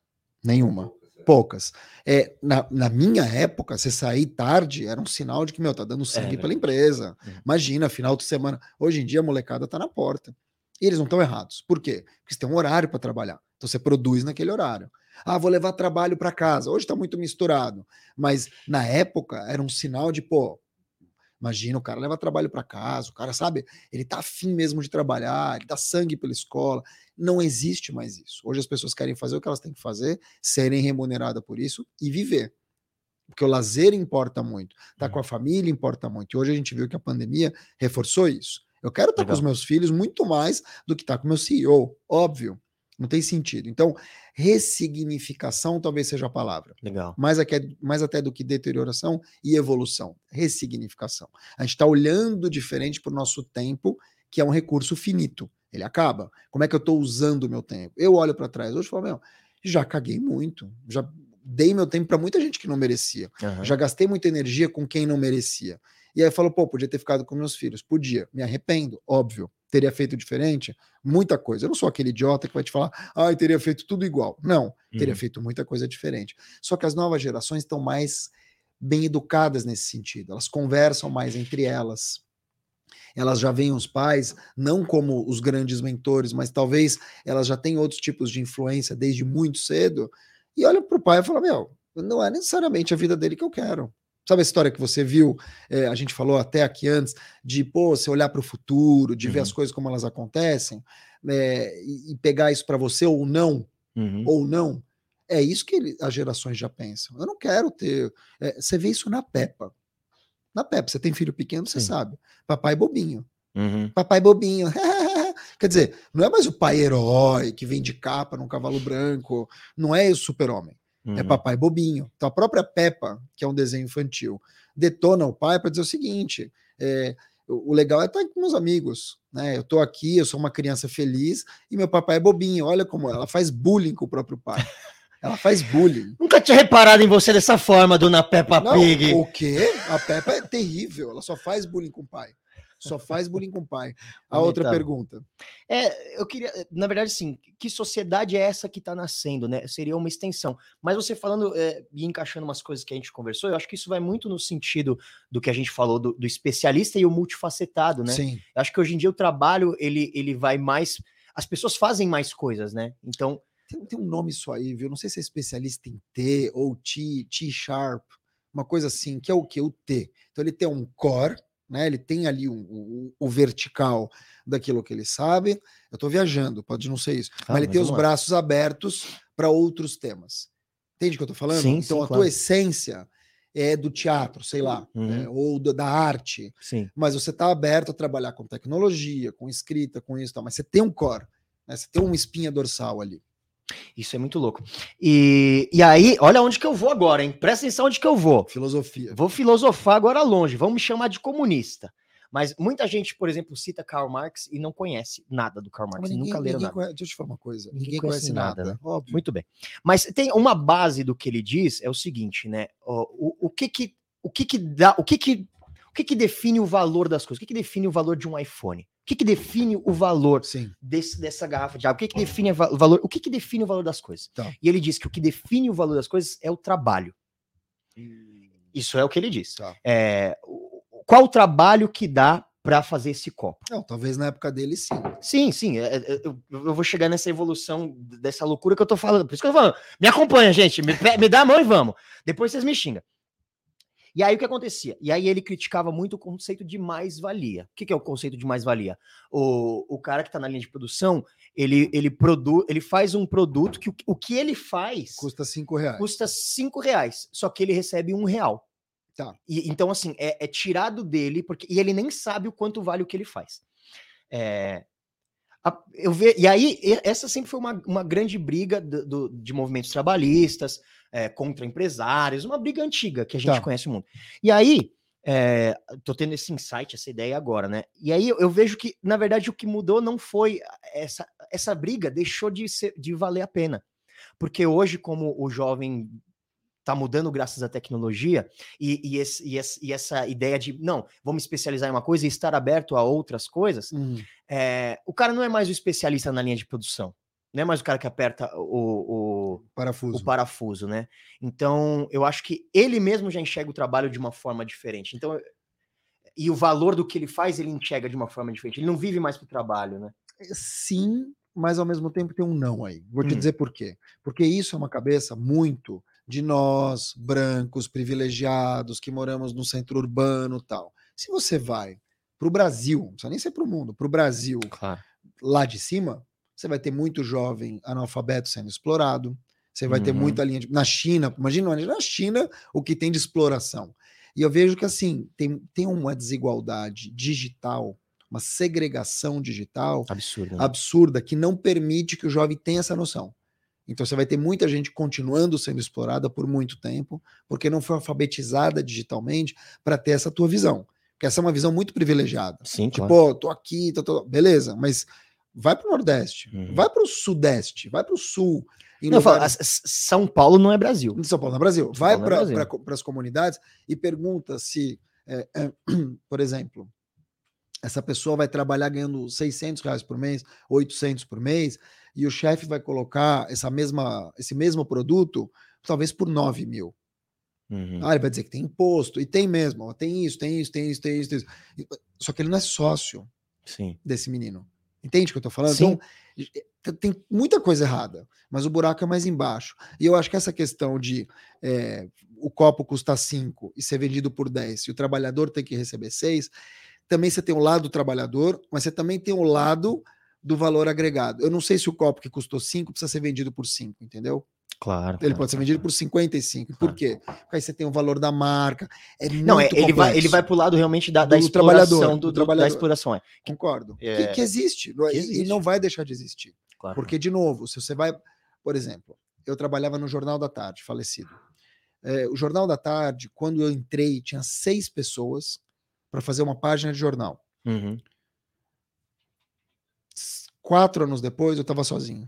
Speaker 2: Nenhuma.
Speaker 3: Poucas, é.
Speaker 2: É, na, na minha época, você sair tarde era um sinal de que, meu, tá dando sangue pela
Speaker 1: verdade.
Speaker 2: empresa.
Speaker 1: Uhum.
Speaker 2: Imagina, final de semana. Hoje em dia, a molecada tá na porta. E eles não estão errados. Por quê? Porque você tem um horário para trabalhar. Então você produz naquele horário. Ah, vou levar trabalho para casa. Hoje está muito misturado. Mas na época era um sinal de, pô, imagina, o cara leva trabalho para casa, o cara sabe, ele tá afim mesmo de trabalhar, ele dá sangue pela escola. Não existe mais isso. Hoje as pessoas querem fazer o que elas têm que fazer, serem remuneradas por isso e viver. Porque o lazer importa muito, tá com a família importa muito. E hoje a gente viu que a pandemia reforçou isso. Eu quero estar com os meus filhos muito mais do que estar com o meu CEO, óbvio. Não tem sentido. Então, ressignificação talvez seja a palavra.
Speaker 1: Legal.
Speaker 2: Mais, aque- mais até do que deterioração e evolução. Ressignificação. A gente está olhando diferente para o nosso tempo, que é um recurso finito. Ele acaba. Como é que eu estou usando o meu tempo? Eu olho para trás hoje e falo, meu, já caguei muito. Já dei meu tempo para muita gente que não merecia.
Speaker 1: Aham.
Speaker 2: Já gastei muita energia com quem não merecia. E aí eu falo, pô, podia ter ficado com meus filhos. Podia. Me arrependo, óbvio. Teria feito diferente? Muita coisa. Eu não sou aquele idiota que vai te falar, ah, teria feito tudo igual. Não, teria
Speaker 1: Uhum.
Speaker 2: feito muita coisa diferente. Só que as novas gerações estão mais bem educadas nesse sentido. Elas conversam mais entre elas. Elas já veem os pais não como os grandes mentores, mas talvez elas já tenham outros tipos de influência desde muito cedo. E olha para o pai e fala: Meu, não é necessariamente a vida dele que eu quero. Sabe a história que você viu? eh, a gente falou até aqui antes, de pô, você olhar para o futuro, de ver
Speaker 1: Uhum.
Speaker 2: as coisas como elas acontecem, eh, e, e pegar isso para você ou não,
Speaker 1: Uhum.
Speaker 2: ou não. É isso que ele- as gerações já pensam. Eu não quero ter. eh, você vê isso na Peppa. Na Peppa, você tem filho pequeno, você
Speaker 1: Sim.
Speaker 2: sabe. Papai bobinho.
Speaker 1: Uhum.
Speaker 2: Papai bobinho. [LAUGHS] Quer dizer, não é mais o pai herói que vem de capa num cavalo branco. Não é o super-homem. É
Speaker 1: Uhum.
Speaker 2: papai bobinho. Então a própria Peppa, que é um desenho infantil, detona o pai para dizer o seguinte: é, o legal é estar com meus amigos. Né? Eu estou aqui, eu sou uma criança feliz e meu papai é bobinho. Olha como ela faz bullying com o próprio pai. Ela faz bullying. [LAUGHS]
Speaker 1: Nunca tinha reparado em você dessa forma, dona Peppa
Speaker 2: Não,
Speaker 1: Pig.
Speaker 2: o quê? A Peppa é terrível. Ela só faz bullying com o pai. Só faz bullying com o pai. A outra
Speaker 1: Lamentável.
Speaker 2: pergunta.
Speaker 1: É, eu queria, na verdade, sim, que sociedade é essa que está nascendo, né? Seria uma extensão. Mas você falando é, e encaixando umas coisas que a gente conversou, eu acho que isso vai muito no sentido do que a gente falou do, do especialista e o multifacetado, né?
Speaker 2: Sim.
Speaker 1: Eu acho que hoje em dia o trabalho ele, ele vai mais. As pessoas fazem mais coisas, né? Então,
Speaker 2: Tem, tem um nome isso aí, viu? Não sei se é especialista em T ou T, T sharp, uma coisa assim, que é o que? O T. Então ele tem um core, né? Ele tem ali o, o- o vertical daquilo que ele sabe. Eu estou viajando, pode não ser isso.
Speaker 1: Ah,
Speaker 2: mas ele
Speaker 1: mas
Speaker 2: tem os
Speaker 1: vamos lá.
Speaker 2: braços abertos para outros temas. Entende o que eu estou falando?
Speaker 1: Sim,
Speaker 2: então
Speaker 1: sim,
Speaker 2: a
Speaker 1: claro.
Speaker 2: tua essência é do teatro, sei lá,
Speaker 1: Uhum.
Speaker 2: né, ou do- da arte,
Speaker 1: sim.
Speaker 2: mas você está aberto a trabalhar com tecnologia, com escrita, com isso, e tal, mas você tem um core, né, você tem uma espinha dorsal ali.
Speaker 1: Isso é muito louco. E, e aí, olha onde que eu vou agora, hein? Presta atenção onde que eu vou.
Speaker 2: Filosofia.
Speaker 1: Vou filosofar agora longe, vão me chamar de comunista. Mas muita gente, por exemplo, cita Karl Marx e não conhece nada do Karl Marx,
Speaker 2: ninguém,
Speaker 1: nunca leram nada.
Speaker 2: conhece, deixa eu te falar uma coisa.
Speaker 1: Ninguém
Speaker 2: Ninguém,
Speaker 1: conhece
Speaker 2: conhece,
Speaker 1: nada,
Speaker 2: nada,
Speaker 1: né?
Speaker 2: óbvio.
Speaker 1: Muito bem. Mas tem uma base do que ele diz, é o seguinte, né? O, o, o que que o que que dá, o que que o que que define o valor das coisas? O que que define o valor de um iPhone? O que que define o valor desse, dessa garrafa de água? O que que define o valor? O que que define o valor das coisas?
Speaker 2: Tá.
Speaker 1: E ele diz que o que define o valor das coisas é o trabalho. Isso é o que ele diz.
Speaker 2: Tá.
Speaker 1: É, qual o trabalho que dá para fazer esse copo?
Speaker 2: Não, talvez na época dele sim.
Speaker 1: Sim, sim. é- é- eu, eu vou chegar nessa evolução dessa loucura que eu tô falando. Por isso que eu tô falando. Me acompanha, gente. Me, me dá a mão e vamos. Depois vocês me xingam. E aí o que acontecia? E aí ele criticava muito o conceito de mais-valia. O que, que é o conceito de mais-valia? O, o cara que está na linha de produção, ele, ele, produ, ele faz um produto que o, o que ele faz
Speaker 2: Custa cinco reais.
Speaker 1: custa cinco reais, só que ele recebe um real.
Speaker 2: Tá.
Speaker 1: E, então, assim, é, é tirado dele, porque e ele nem sabe o quanto vale o que ele faz. É, eu ve, e aí, essa sempre foi uma, uma grande briga do- do- de movimentos trabalhistas é, contra empresários, uma briga antiga que a gente
Speaker 2: Tá.
Speaker 1: conhece o mundo. E aí, é, tô tendo esse insight, essa ideia agora, né? E aí eu, eu vejo que, na verdade, o que mudou não foi essa, essa briga, deixou de, ser, de valer a pena. Porque hoje, como o jovem tá mudando graças à tecnologia e, e, esse- e esse- e essa ideia de não, vamos especializar em uma coisa e estar aberto a outras coisas,
Speaker 2: Hum,
Speaker 1: é, o cara não é mais o especialista na linha de produção, não é mais o cara que aperta o, o,
Speaker 2: parafuso.
Speaker 1: o parafuso, né? Então, eu acho que ele mesmo já enxerga o trabalho de uma forma diferente. Então, e o valor do que ele faz, ele enxerga de uma forma diferente. Ele não vive mais pro trabalho, né?
Speaker 2: Sim, mas ao mesmo tempo tem um não aí. Vou te
Speaker 1: Hum.
Speaker 2: dizer por quê. Porque isso é uma cabeça muito de nós, brancos, privilegiados, que moramos no centro urbano tal. Se você vai para o Brasil, não precisa nem ser para o mundo, para o Brasil,
Speaker 1: Claro.
Speaker 2: lá de cima, você vai ter muito jovem analfabeto sendo explorado, você vai ter
Speaker 1: Uhum.
Speaker 2: muita linha de... Na China, imagina na China o que tem de exploração. E eu vejo que assim, tem, tem uma desigualdade digital, uma segregação digital
Speaker 1: Absurdo. né?
Speaker 2: absurda que não permite que o jovem tenha essa noção. Então você vai ter muita gente continuando sendo explorada por muito tempo, porque não foi alfabetizada digitalmente para ter essa tua visão. Porque essa é uma visão muito privilegiada.
Speaker 1: Sim,
Speaker 2: Tipo,
Speaker 1: claro.
Speaker 2: tô aqui, tô, tô- beleza, mas vai para o Nordeste,
Speaker 1: Uhum.
Speaker 2: vai para o Sudeste, vai para o Sul.
Speaker 1: Não, falo,
Speaker 2: lugares-
Speaker 1: S- São Paulo não é Brasil.
Speaker 2: São Paulo, no Brasil.
Speaker 1: São
Speaker 2: Vai
Speaker 1: Paulo no Brasil.
Speaker 2: para as comunidades e pergunta se, é, é, [CLEARS THROAT] por exemplo, essa pessoa vai trabalhar ganhando 600 reais por mês, 800 por mês, e o chefe vai colocar essa mesma, esse mesmo produto, talvez por 9 mil.
Speaker 1: Uhum.
Speaker 2: Ah, ele vai dizer que tem imposto, e tem mesmo, ó, tem isso, tem isso, tem isso, tem isso, tem isso. Só que ele não é sócio
Speaker 1: Sim.
Speaker 2: desse menino. Entende o que eu tô falando?
Speaker 1: Sim.
Speaker 2: Então, tem muita coisa errada, mas o buraco é mais embaixo. E eu acho que essa questão de é, o copo custar 5 e ser vendido por 10 e o trabalhador tem que receber 6, também você tem o lado do trabalhador, mas você também tem o lado do valor agregado. Eu não sei se o copo que custou 5 precisa ser vendido por 5, entendeu?
Speaker 1: Claro.
Speaker 2: Ele
Speaker 1: claro,
Speaker 2: pode ser vendido
Speaker 1: claro.
Speaker 2: por 55. Por
Speaker 1: Claro.
Speaker 2: quê? Porque aí você tem o valor da marca. É
Speaker 1: Não, é, ele, vai, ele vai pro lado realmente da, da
Speaker 2: Do
Speaker 1: exploração,
Speaker 2: trabalhador,
Speaker 1: do,
Speaker 2: do
Speaker 1: do- da
Speaker 2: trabalhador.
Speaker 1: exploração. É.
Speaker 2: Concordo.
Speaker 1: É,
Speaker 2: Que, que existe. é?
Speaker 1: que
Speaker 2: E-
Speaker 1: existe.
Speaker 2: E não vai deixar de existir.
Speaker 1: Claro.
Speaker 2: Porque, de novo, se você vai. Por exemplo, eu trabalhava no Jornal da Tarde, falecido. É, o Jornal da Tarde, quando eu entrei, tinha seis pessoas para fazer uma página de jornal.
Speaker 1: Uhum.
Speaker 2: Quatro anos depois, eu estava sozinho.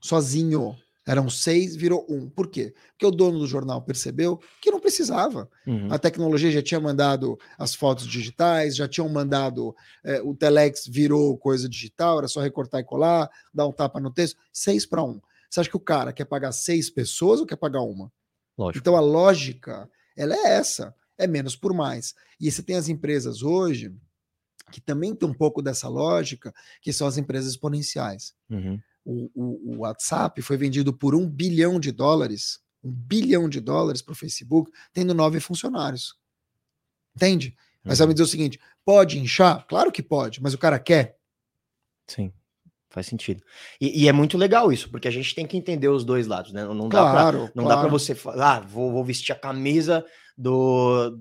Speaker 2: Sozinho. Eram seis, virou um. Por quê? Porque o dono do jornal percebeu que não precisava.
Speaker 1: Uhum.
Speaker 2: A tecnologia já tinha mandado as fotos digitais, já tinham mandado é, o Telex virou coisa digital, era só recortar e colar, dar um tapa no texto. Seis para um. Você acha que o cara quer pagar seis pessoas ou quer pagar uma?
Speaker 1: Lógico.
Speaker 2: Então a lógica, ela é essa, é menos por mais. E você tem as empresas hoje que também tem um pouco dessa lógica, que são as empresas exponenciais.
Speaker 1: Uhum.
Speaker 2: O, o- o WhatsApp foi vendido por um bilhão de dólares, um bilhão de dólares para o Facebook, tendo nove funcionários. Entende? Mas vai me dizer o seguinte: pode inchar? Claro que pode, mas o cara quer.
Speaker 1: Sim. Faz sentido. E, e é muito legal isso, porque a gente tem que entender os dois lados, né? Não, dá
Speaker 2: Claro.
Speaker 1: pra você falar, ah, vou, vou vestir a camisa do.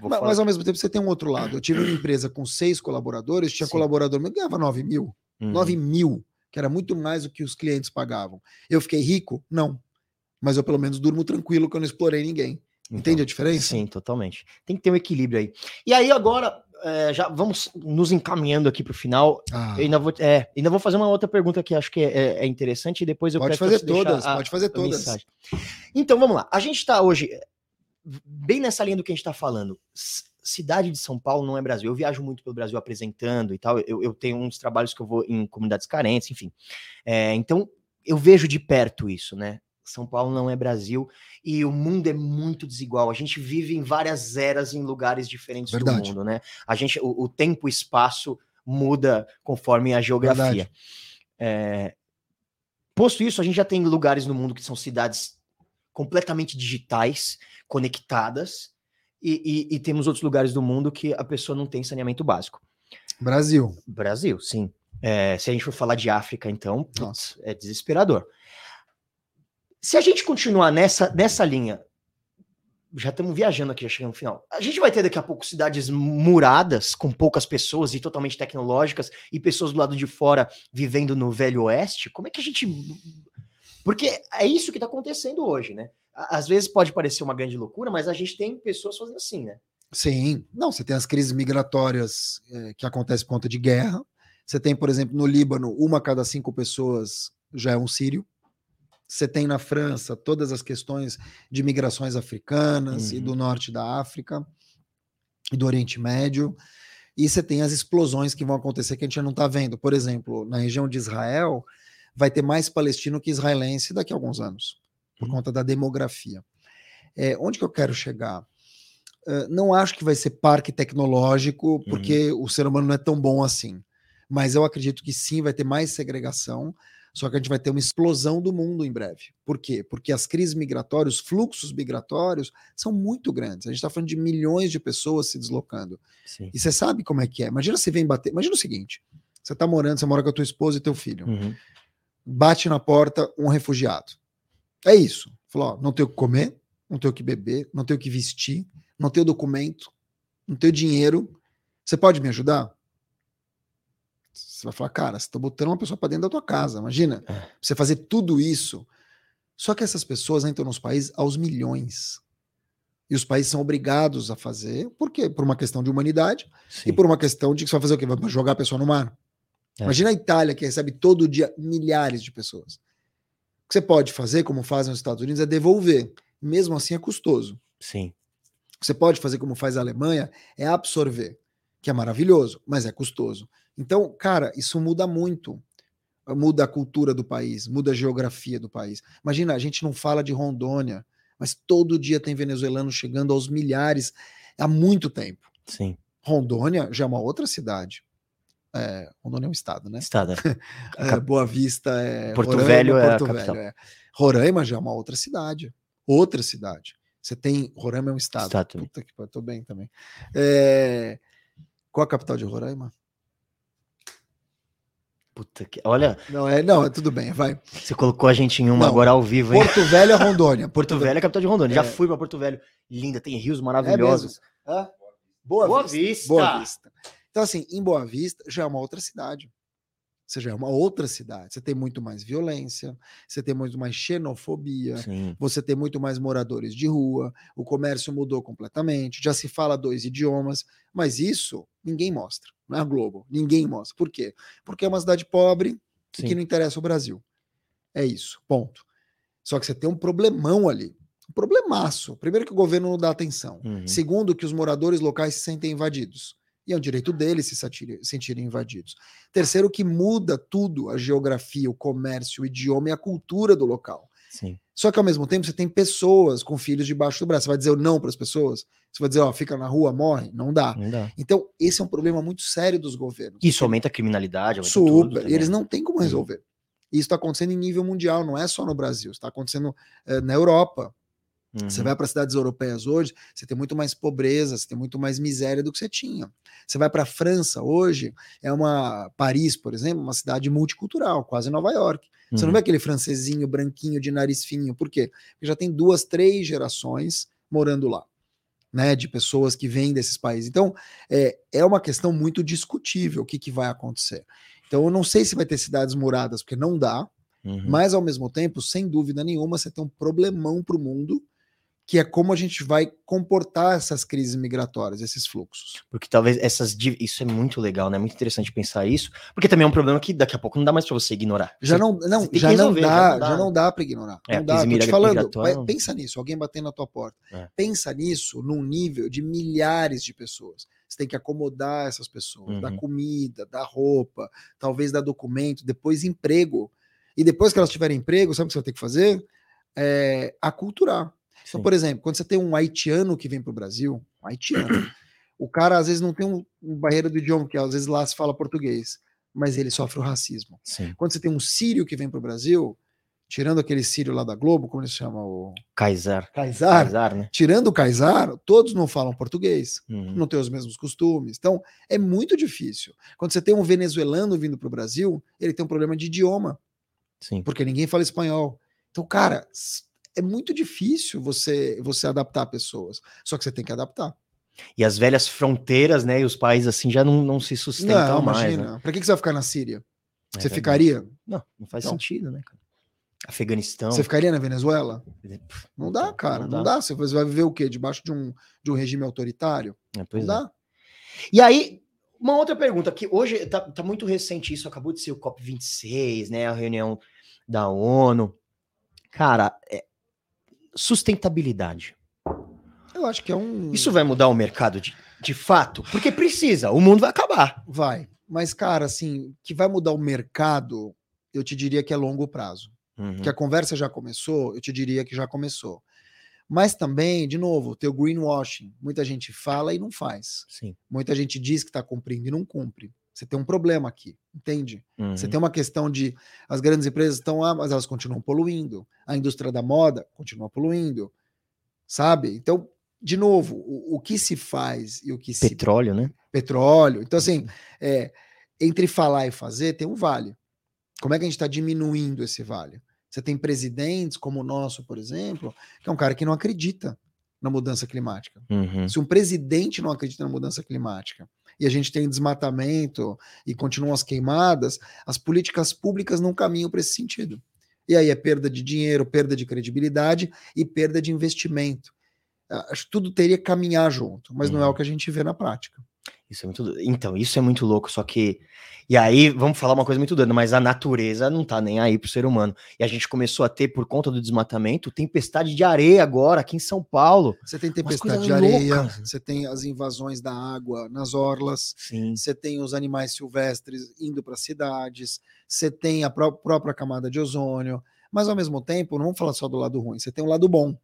Speaker 1: Vou
Speaker 2: Ma-
Speaker 1: falar-
Speaker 2: Mas, ao mesmo tempo você tem um outro lado. Eu tive uma empresa com seis colaboradores, tinha
Speaker 1: Sim.
Speaker 2: colaborador meu que ganhava 9 mil.
Speaker 1: Uhum.
Speaker 2: 9 mil, que era muito mais do que os clientes pagavam. Eu fiquei rico? Não. Mas eu pelo menos durmo tranquilo que eu não explorei ninguém.
Speaker 1: Então,
Speaker 2: Entende a diferença?
Speaker 1: Sim, totalmente. Tem que ter um equilíbrio aí. E aí, agora, é, já vamos nos encaminhando aqui para o final.
Speaker 2: Ah,
Speaker 1: Eu ainda vou, é, ainda vou fazer uma outra pergunta que acho que é, é- é interessante e depois eu
Speaker 2: pode fazer todas,
Speaker 1: a-
Speaker 2: pode fazer todas.
Speaker 1: mensagem. Então, vamos lá. A gente está hoje é, bem nessa linha do que a gente está falando. Cidade de São Paulo não é Brasil. Eu viajo muito pelo Brasil apresentando e tal. Eu, eu tenho uns trabalhos que eu vou em comunidades carentes, enfim. É, então, eu vejo de perto isso, né? São Paulo não é Brasil e o mundo é muito desigual. A gente vive em várias eras em lugares diferentes
Speaker 2: Verdade.
Speaker 1: do mundo, né? A gente, o, o tempo e espaço muda conforme a geografia. É, posto isso, a gente já tem lugares no mundo que são cidades completamente digitais, conectadas, e, e- e temos outros lugares do mundo que a pessoa não tem saneamento básico.
Speaker 2: Brasil.
Speaker 1: Brasil, sim. É, se a gente for falar de África, então,
Speaker 2: Nossa.
Speaker 1: é desesperador. Se a gente continuar nessa, nessa linha, já estamos viajando aqui, já chegando no final. A gente vai ter daqui a pouco cidades muradas, com poucas pessoas e totalmente tecnológicas, e pessoas do lado de fora vivendo no Velho Oeste? Como é que a gente. Porque é isso que está acontecendo hoje, né? Às vezes pode parecer uma grande loucura, mas a gente tem pessoas fazendo assim, né?
Speaker 2: Sim. Não, você tem as crises migratórias eh, que acontecem por conta de guerra. Você tem, por exemplo, no Líbano, uma a cada cinco pessoas já é um sírio. Você tem na França todas as questões de migrações africanas e
Speaker 1: Uhum.
Speaker 2: do norte da África e do Oriente Médio. E você tem as explosões que vão acontecer que a gente não está vendo. Por exemplo, na região de Israel, vai ter mais palestino que israelense daqui a alguns anos, por
Speaker 1: Uhum.
Speaker 2: conta da demografia. É, onde que eu quero chegar? Uh, não acho que vai ser parque tecnológico, porque o ser humano não é tão bom assim. Mas eu acredito que sim, vai ter mais segregação, só que a gente vai ter uma explosão do mundo em breve. Por quê? Porque as crises migratórias, os fluxos migratórios são muito grandes. A gente está falando de milhões de pessoas se deslocando.
Speaker 1: Sim.
Speaker 2: E você sabe como é que é. Imagina você vem bater. Imagina o seguinte: você está morando, você mora com a tua esposa e teu filho.
Speaker 1: Uhum.
Speaker 2: Bate na porta um refugiado. É isso. Falou: ó, não tenho o que comer, não tenho o que beber, não tenho o que vestir, não tenho documento, não tenho dinheiro. Você pode me ajudar? Você vai falar, cara, você está botando uma pessoa para dentro da tua casa, imagina.
Speaker 1: É.
Speaker 2: Você fazer tudo isso. Só que essas pessoas entram nos países aos milhões. E os países são obrigados a fazer, por quê? Por uma questão de humanidade
Speaker 1: Sim.
Speaker 2: e por uma questão de que você vai fazer o quê? Vai jogar a pessoa no mar?
Speaker 1: É.
Speaker 2: Imagina a Itália, que recebe todo dia milhares de pessoas. Que você pode fazer, como fazem os Estados Unidos, é devolver. Mesmo assim é custoso.
Speaker 1: Sim.
Speaker 2: O que você pode fazer, como faz a Alemanha, é absorver, que é maravilhoso, mas é custoso. Então, cara, isso muda muito. Muda a cultura do país, muda a geografia do país. Imagina, a gente não fala de Rondônia, mas todo dia tem venezuelano chegando aos milhares há muito tempo.
Speaker 1: Sim.
Speaker 2: Rondônia já é uma outra cidade. É, Rondônia é um estado, né?
Speaker 1: Estado.
Speaker 2: É, [LAUGHS] Boa Vista é.
Speaker 1: Porto Velho é a
Speaker 2: Porto
Speaker 1: capital.
Speaker 2: Velho, é. Roraima já é uma outra cidade. Outra cidade. Você tem. Roraima é um estado.
Speaker 1: Estado.
Speaker 2: Puta que pariu, tô bem também. É, Qual a capital de Roraima?
Speaker 1: Puta que. Olha,
Speaker 2: Não, é, não, é tudo bem, vai.
Speaker 1: você colocou a gente em uma
Speaker 2: Não.
Speaker 1: agora ao vivo, hein?
Speaker 2: Porto Velho é Rondônia.
Speaker 1: Porto Velho é a capital de Rondônia. Já
Speaker 2: É.
Speaker 1: fui pra Porto Velho. Linda, tem rios
Speaker 2: É
Speaker 1: maravilhosos.
Speaker 2: mesmo? Hã? Boa,
Speaker 1: Boa
Speaker 2: Vista.
Speaker 1: Vista.
Speaker 2: Boa Vista. Então, assim, em Boa Vista já é uma outra cidade. Você já é uma outra cidade. Você tem muito mais violência, você tem muito mais xenofobia,
Speaker 1: Sim.
Speaker 2: você tem muito mais moradores de rua, o comércio mudou completamente, já se fala dois idiomas, mas isso ninguém mostra na Globo, ninguém mostra. Por quê? Porque é uma cidade pobre e que não interessa o Brasil. É isso, ponto. Só que você tem um problemão ali, um problemaço. Primeiro que o governo não dá atenção.
Speaker 1: Uhum.
Speaker 2: Segundo que os moradores locais se sentem invadidos. E é um direito deles se sentirem invadidos. Terceiro que muda tudo, a geografia, o comércio, o idioma e a cultura do local.
Speaker 1: Sim.
Speaker 2: Só que ao mesmo tempo você tem pessoas com filhos debaixo do braço. Você vai dizer não para as pessoas? Você vai dizer, ó, fica na rua, morre? Não dá.
Speaker 1: Não dá.
Speaker 2: Então, esse é um problema muito sério dos governos.
Speaker 1: Isso aumenta a criminalidade, aumenta
Speaker 2: Super. E eles não têm como
Speaker 1: Sim.
Speaker 2: resolver. E isso está acontecendo em nível mundial, não é só no Brasil, está acontecendo eh, na Europa. Você
Speaker 1: Uhum.
Speaker 2: vai para cidades europeias hoje, você tem muito mais pobreza, você tem muito mais miséria do que você tinha. Você vai para a França hoje, é uma Paris, por exemplo, uma cidade multicultural, quase Nova York. Você não
Speaker 1: Uhum.
Speaker 2: vê aquele francesinho branquinho de nariz fininho, por quê? Porque já tem duas, três gerações morando lá, né? De pessoas que vêm desses países. Então, é, é uma questão muito discutível o que, que vai acontecer. Então, eu não sei se vai ter cidades muradas, porque não dá,
Speaker 1: Uhum.
Speaker 2: mas ao mesmo tempo, sem dúvida nenhuma, você tem um problemão para o mundo, que é como a gente vai comportar essas crises migratórias, esses fluxos.
Speaker 1: Porque talvez essas. Isso é muito legal, né? Muito interessante pensar isso. Porque também é um problema que daqui a pouco não dá mais pra você ignorar.
Speaker 2: Já
Speaker 1: Você-
Speaker 2: não, não, já, não
Speaker 1: resolver,
Speaker 2: dá,
Speaker 1: já não dá.
Speaker 2: já não dá para ignorar.
Speaker 1: É,
Speaker 2: não dá, tô te falando. vai- pensa nisso, alguém batendo na tua porta.
Speaker 1: É.
Speaker 2: Pensa nisso num nível de milhares de pessoas. Você tem que acomodar essas pessoas, dar
Speaker 1: Uhum.
Speaker 2: comida, dar roupa, talvez dar documento, depois emprego. E depois que elas tiverem emprego, sabe o que você vai ter que fazer? É, aculturar. Então,
Speaker 1: Sim.
Speaker 2: por exemplo, quando você tem um haitiano que vem para o Brasil, um haitiano, [CLEARS THROAT] o cara às vezes não tem um, um barreira do idioma, porque às vezes lá se fala português, mas ele sofre o racismo.
Speaker 1: Sim.
Speaker 2: Quando você tem um sírio que vem para o Brasil, tirando aquele sírio lá da Globo, como ele se chama? O
Speaker 1: Kaysar.
Speaker 2: Kaysar.
Speaker 1: Kaysar, né?
Speaker 2: Tirando o Kaysar, todos não falam português,
Speaker 1: Uhum.
Speaker 2: não têm os mesmos costumes. Então, é muito difícil. Quando você tem um venezuelano vindo para o Brasil, ele tem um problema de idioma,
Speaker 1: Sim.
Speaker 2: porque ninguém fala espanhol. Então, cara, é muito difícil você você adaptar pessoas. Só que você tem que adaptar.
Speaker 1: E as velhas fronteiras, né? E os países assim já não, não se sustentam
Speaker 2: não,
Speaker 1: mais.
Speaker 2: imagina.
Speaker 1: Né?
Speaker 2: Para que que você vai ficar na Síria?
Speaker 1: É
Speaker 2: você
Speaker 1: verdade.
Speaker 2: ficaria?
Speaker 1: Não, não faz
Speaker 2: Então.
Speaker 1: sentido, né, cara? Afeganistão.
Speaker 2: Você ficaria na Venezuela? Não dá, cara. Não dá. Você vai viver o quê? Debaixo de um, de um regime autoritário?
Speaker 1: É,
Speaker 2: não
Speaker 1: é.
Speaker 2: dá.
Speaker 1: E aí, uma outra pergunta, que hoje tá, tá muito recente isso, acabou de ser o COP26, né? A reunião da ONU. Cara, é, sustentabilidade.
Speaker 2: Eu acho que é um.
Speaker 1: Isso vai mudar o mercado de, de fato? Porque precisa, o mundo vai acabar.
Speaker 2: vai. Mas, cara, assim, que vai mudar o mercado, eu te diria que é longo prazo.
Speaker 1: Uhum.
Speaker 2: Que a conversa já começou, eu te diria que já começou. Mas também, de novo, tem o greenwashing. Muita gente fala e não faz.
Speaker 1: Sim.
Speaker 2: Muita gente diz que está cumprindo e não cumpre. Você tem um problema aqui, entende? Você
Speaker 1: Uhum.
Speaker 2: tem uma questão de as grandes empresas estão lá, mas elas continuam poluindo. A indústria da moda continua poluindo, sabe? Então, de novo, o, o que se faz e o que se
Speaker 1: Petróleo, né?
Speaker 2: petróleo. Então, assim, é, entre falar e fazer, tem um vale. Como é que a gente está diminuindo esse vale? Você tem presidentes como o nosso, por exemplo, que é um cara que não acredita na mudança climática.
Speaker 1: Uhum.
Speaker 2: Se um presidente não acredita na mudança climática e a gente tem desmatamento e continuam as queimadas, as políticas públicas não caminham para esse sentido. E aí é perda de dinheiro, perda de credibilidade e perda de investimento. Ah, Acho que tudo teria que caminhar junto, mas não é
Speaker 1: Uhum.
Speaker 2: o que a gente vê na prática.
Speaker 1: Isso é muito. Então, isso é muito louco. Só que. E aí, vamos falar uma coisa muito doida, mas a natureza não tá nem aí pro ser humano. E a gente começou a ter, por conta do desmatamento, tempestade de areia agora aqui em São Paulo.
Speaker 2: Você tem tempestade de areia, você tem as invasões da água nas orlas,
Speaker 1: Sim.
Speaker 2: você tem os animais silvestres indo para cidades, você tem a pró- própria camada de ozônio, mas ao mesmo tempo, não vamos falar só do lado ruim, você tem o lado bom.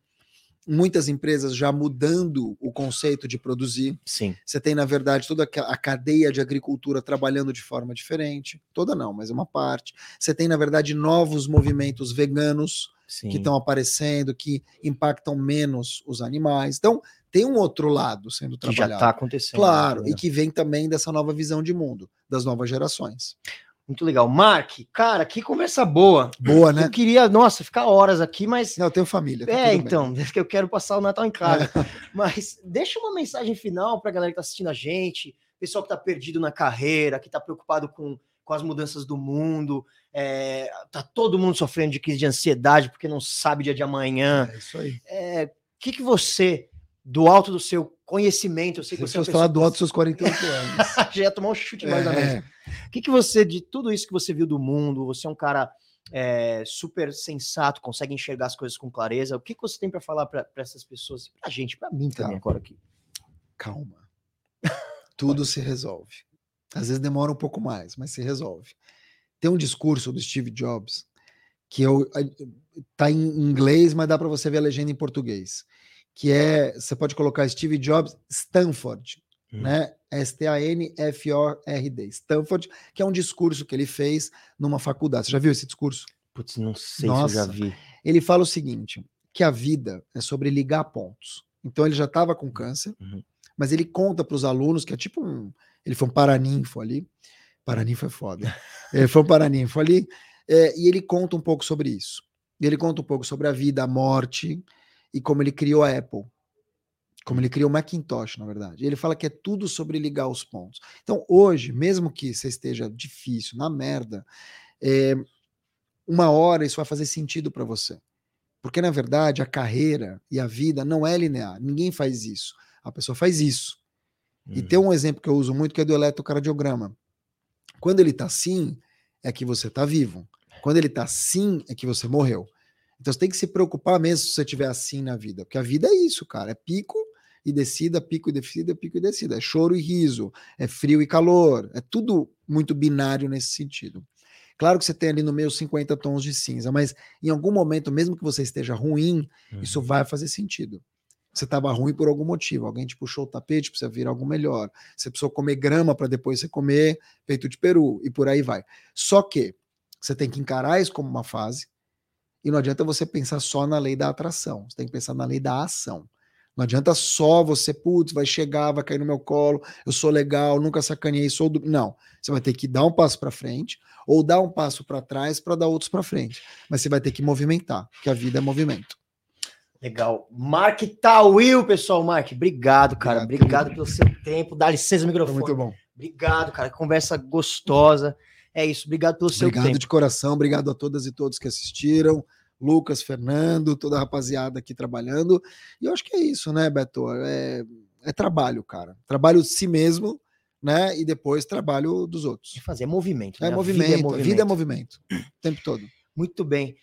Speaker 2: Muitas empresas já mudando o conceito de produzir,
Speaker 1: Sim.
Speaker 2: você tem, na verdade, toda a cadeia de agricultura trabalhando de forma diferente. Toda não, mas é uma parte. Você tem, na verdade, novos movimentos veganos
Speaker 1: Sim.
Speaker 2: que estão aparecendo, que impactam menos os animais. Então, tem um outro lado sendo
Speaker 1: que já
Speaker 2: trabalhado.
Speaker 1: tá acontecendo.
Speaker 2: Claro,
Speaker 1: né?
Speaker 2: e que vem também dessa nova visão de mundo, das novas gerações.
Speaker 1: Muito legal. Mark, cara, que conversa boa.
Speaker 2: Boa, né?
Speaker 1: Eu queria, nossa, ficar horas aqui, mas.
Speaker 2: Não, eu tenho família. tá
Speaker 1: É,
Speaker 2: bem.
Speaker 1: então, [LAUGHS] é que eu quero passar o Natal em casa. Mas deixa uma mensagem final pra galera que tá assistindo a gente, pessoal que tá perdido na carreira, que tá preocupado com, com as mudanças do mundo, é, tá todo mundo sofrendo de crise de ansiedade porque não sabe dia de amanhã.
Speaker 2: É isso aí.
Speaker 1: É, O que, que você, do alto do seu conhecimento, eu sei que
Speaker 2: Se
Speaker 1: você é
Speaker 2: falar do alto dos seus 48 anos. [LAUGHS]
Speaker 1: já ia tomar um chute mais da mesa.
Speaker 2: É,
Speaker 1: O que, que você, de tudo isso que você viu do mundo, você é um cara é, super sensato, consegue enxergar as coisas com clareza. O que, que você tem para falar para essas pessoas, pra gente, para mim também
Speaker 2: Tá.
Speaker 1: agora aqui?
Speaker 2: calma. Tudo se resolve. Às vezes demora um pouco mais, mas se resolve. Tem um discurso do Steve Jobs que eu a- tá em inglês, mas dá para você ver a legenda em português, que é, você pode colocar Steve Jobs Stanford,
Speaker 1: Hum.
Speaker 2: né? S-T-A-N-F-O-R-D. Stanford, que é um discurso que ele fez numa faculdade. Você já viu esse discurso?
Speaker 1: Putz, não sei se eu já
Speaker 2: Nossa.
Speaker 1: vi.
Speaker 2: Ele fala o seguinte, que a vida é sobre ligar pontos. Então ele já estava com câncer,
Speaker 1: Uhum.
Speaker 2: mas ele conta para os alunos que é tipo um, ele foi um paraninfo ali. Paraninfo é foda. [LAUGHS] Ele foi um paraninfo ali é, e ele conta um pouco sobre isso. Ele conta um pouco sobre a vida, a morte e como ele criou a Apple. Como ele criou o Macintosh, na verdade. E ele fala que é tudo sobre ligar os pontos. Então, hoje, mesmo que você esteja difícil, na merda, é, uma hora isso vai fazer sentido para você. Porque, na verdade, a carreira e a vida não é linear. Ninguém faz isso. A pessoa faz isso. E
Speaker 1: Uhum.
Speaker 2: tem um exemplo que eu uso muito que é do eletrocardiograma. Quando ele tá assim, é que você tá vivo. Quando ele tá assim, é que você morreu. Então você tem que se preocupar mesmo se você estiver assim na vida. Porque a vida é isso, cara. É pico e descida, pico e descida, pico e descida. É choro e riso, é frio e calor. É tudo muito binário nesse sentido. Claro que você tem ali no meio 50 tons de cinza, mas em algum momento, mesmo que você esteja ruim,
Speaker 1: Uhum.
Speaker 2: isso vai fazer sentido. Você estava ruim por algum motivo, alguém te puxou o tapete para você vir algo melhor. Você precisou comer grama para depois você comer peito de peru e por aí vai. Só que você tem que encarar isso como uma fase e não adianta você pensar só na lei da atração. Você tem que pensar na lei da ação. Não adianta só você, putz, vai chegar, vai cair no meu colo, eu sou legal, nunca sacaneei, sou do. Não. Você vai ter que dar um passo para frente ou dar um passo para trás para dar outros para frente. Mas você vai ter que movimentar, porque a vida é movimento.
Speaker 1: Legal. Mark Tawil, pessoal. Mark, obrigado, cara.
Speaker 2: Obrigado,
Speaker 1: Obrigado pelo seu tempo. Dá licença o
Speaker 2: Foi
Speaker 1: microfone.
Speaker 2: muito bom.
Speaker 1: Obrigado, cara. Conversa gostosa. É isso. Obrigado pelo seu
Speaker 2: Obrigado
Speaker 1: tempo.
Speaker 2: de coração, obrigado a todas e todos que assistiram. Lucas, Fernando, toda a rapaziada aqui trabalhando. E eu acho que é isso, né, Beto? É, é trabalho, cara. Trabalho de si mesmo, né? E depois trabalho dos outros.
Speaker 1: fazer movimento.
Speaker 2: É
Speaker 1: né? A
Speaker 2: movimento,
Speaker 1: vida
Speaker 2: a vida é movimento. O tempo todo.
Speaker 1: Muito bem.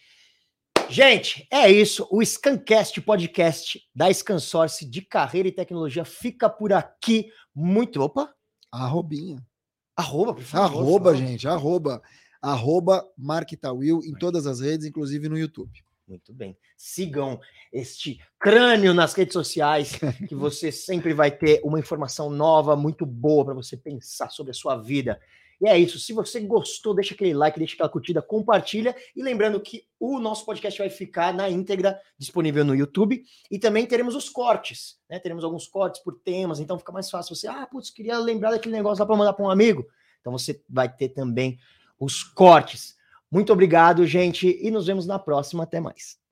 Speaker 1: Gente, é isso. O Scancast podcast da Scansource de carreira e tecnologia fica por aqui. Muito. Opa!
Speaker 2: Arrobinha.
Speaker 1: Arroba, por favor.
Speaker 2: Arroba,
Speaker 1: favor.
Speaker 2: gente, arroba. Arroba Mark Tawil em todas as redes, inclusive no YouTube.
Speaker 1: Muito bem. Sigam este crânio nas redes sociais, que [LAUGHS] você sempre vai ter uma informação nova, muito boa para você pensar sobre a sua vida. E é isso. Se você gostou, deixa aquele like, deixa aquela curtida, compartilha. E lembrando que o nosso podcast vai ficar na íntegra disponível no YouTube. E também teremos os cortes, né? Teremos alguns cortes por temas, então fica mais fácil. Você, ah, putz, queria lembrar daquele negócio lá para mandar para um amigo. Então você vai ter também os cortes. Muito obrigado, gente, e nos vemos na próxima. Até mais.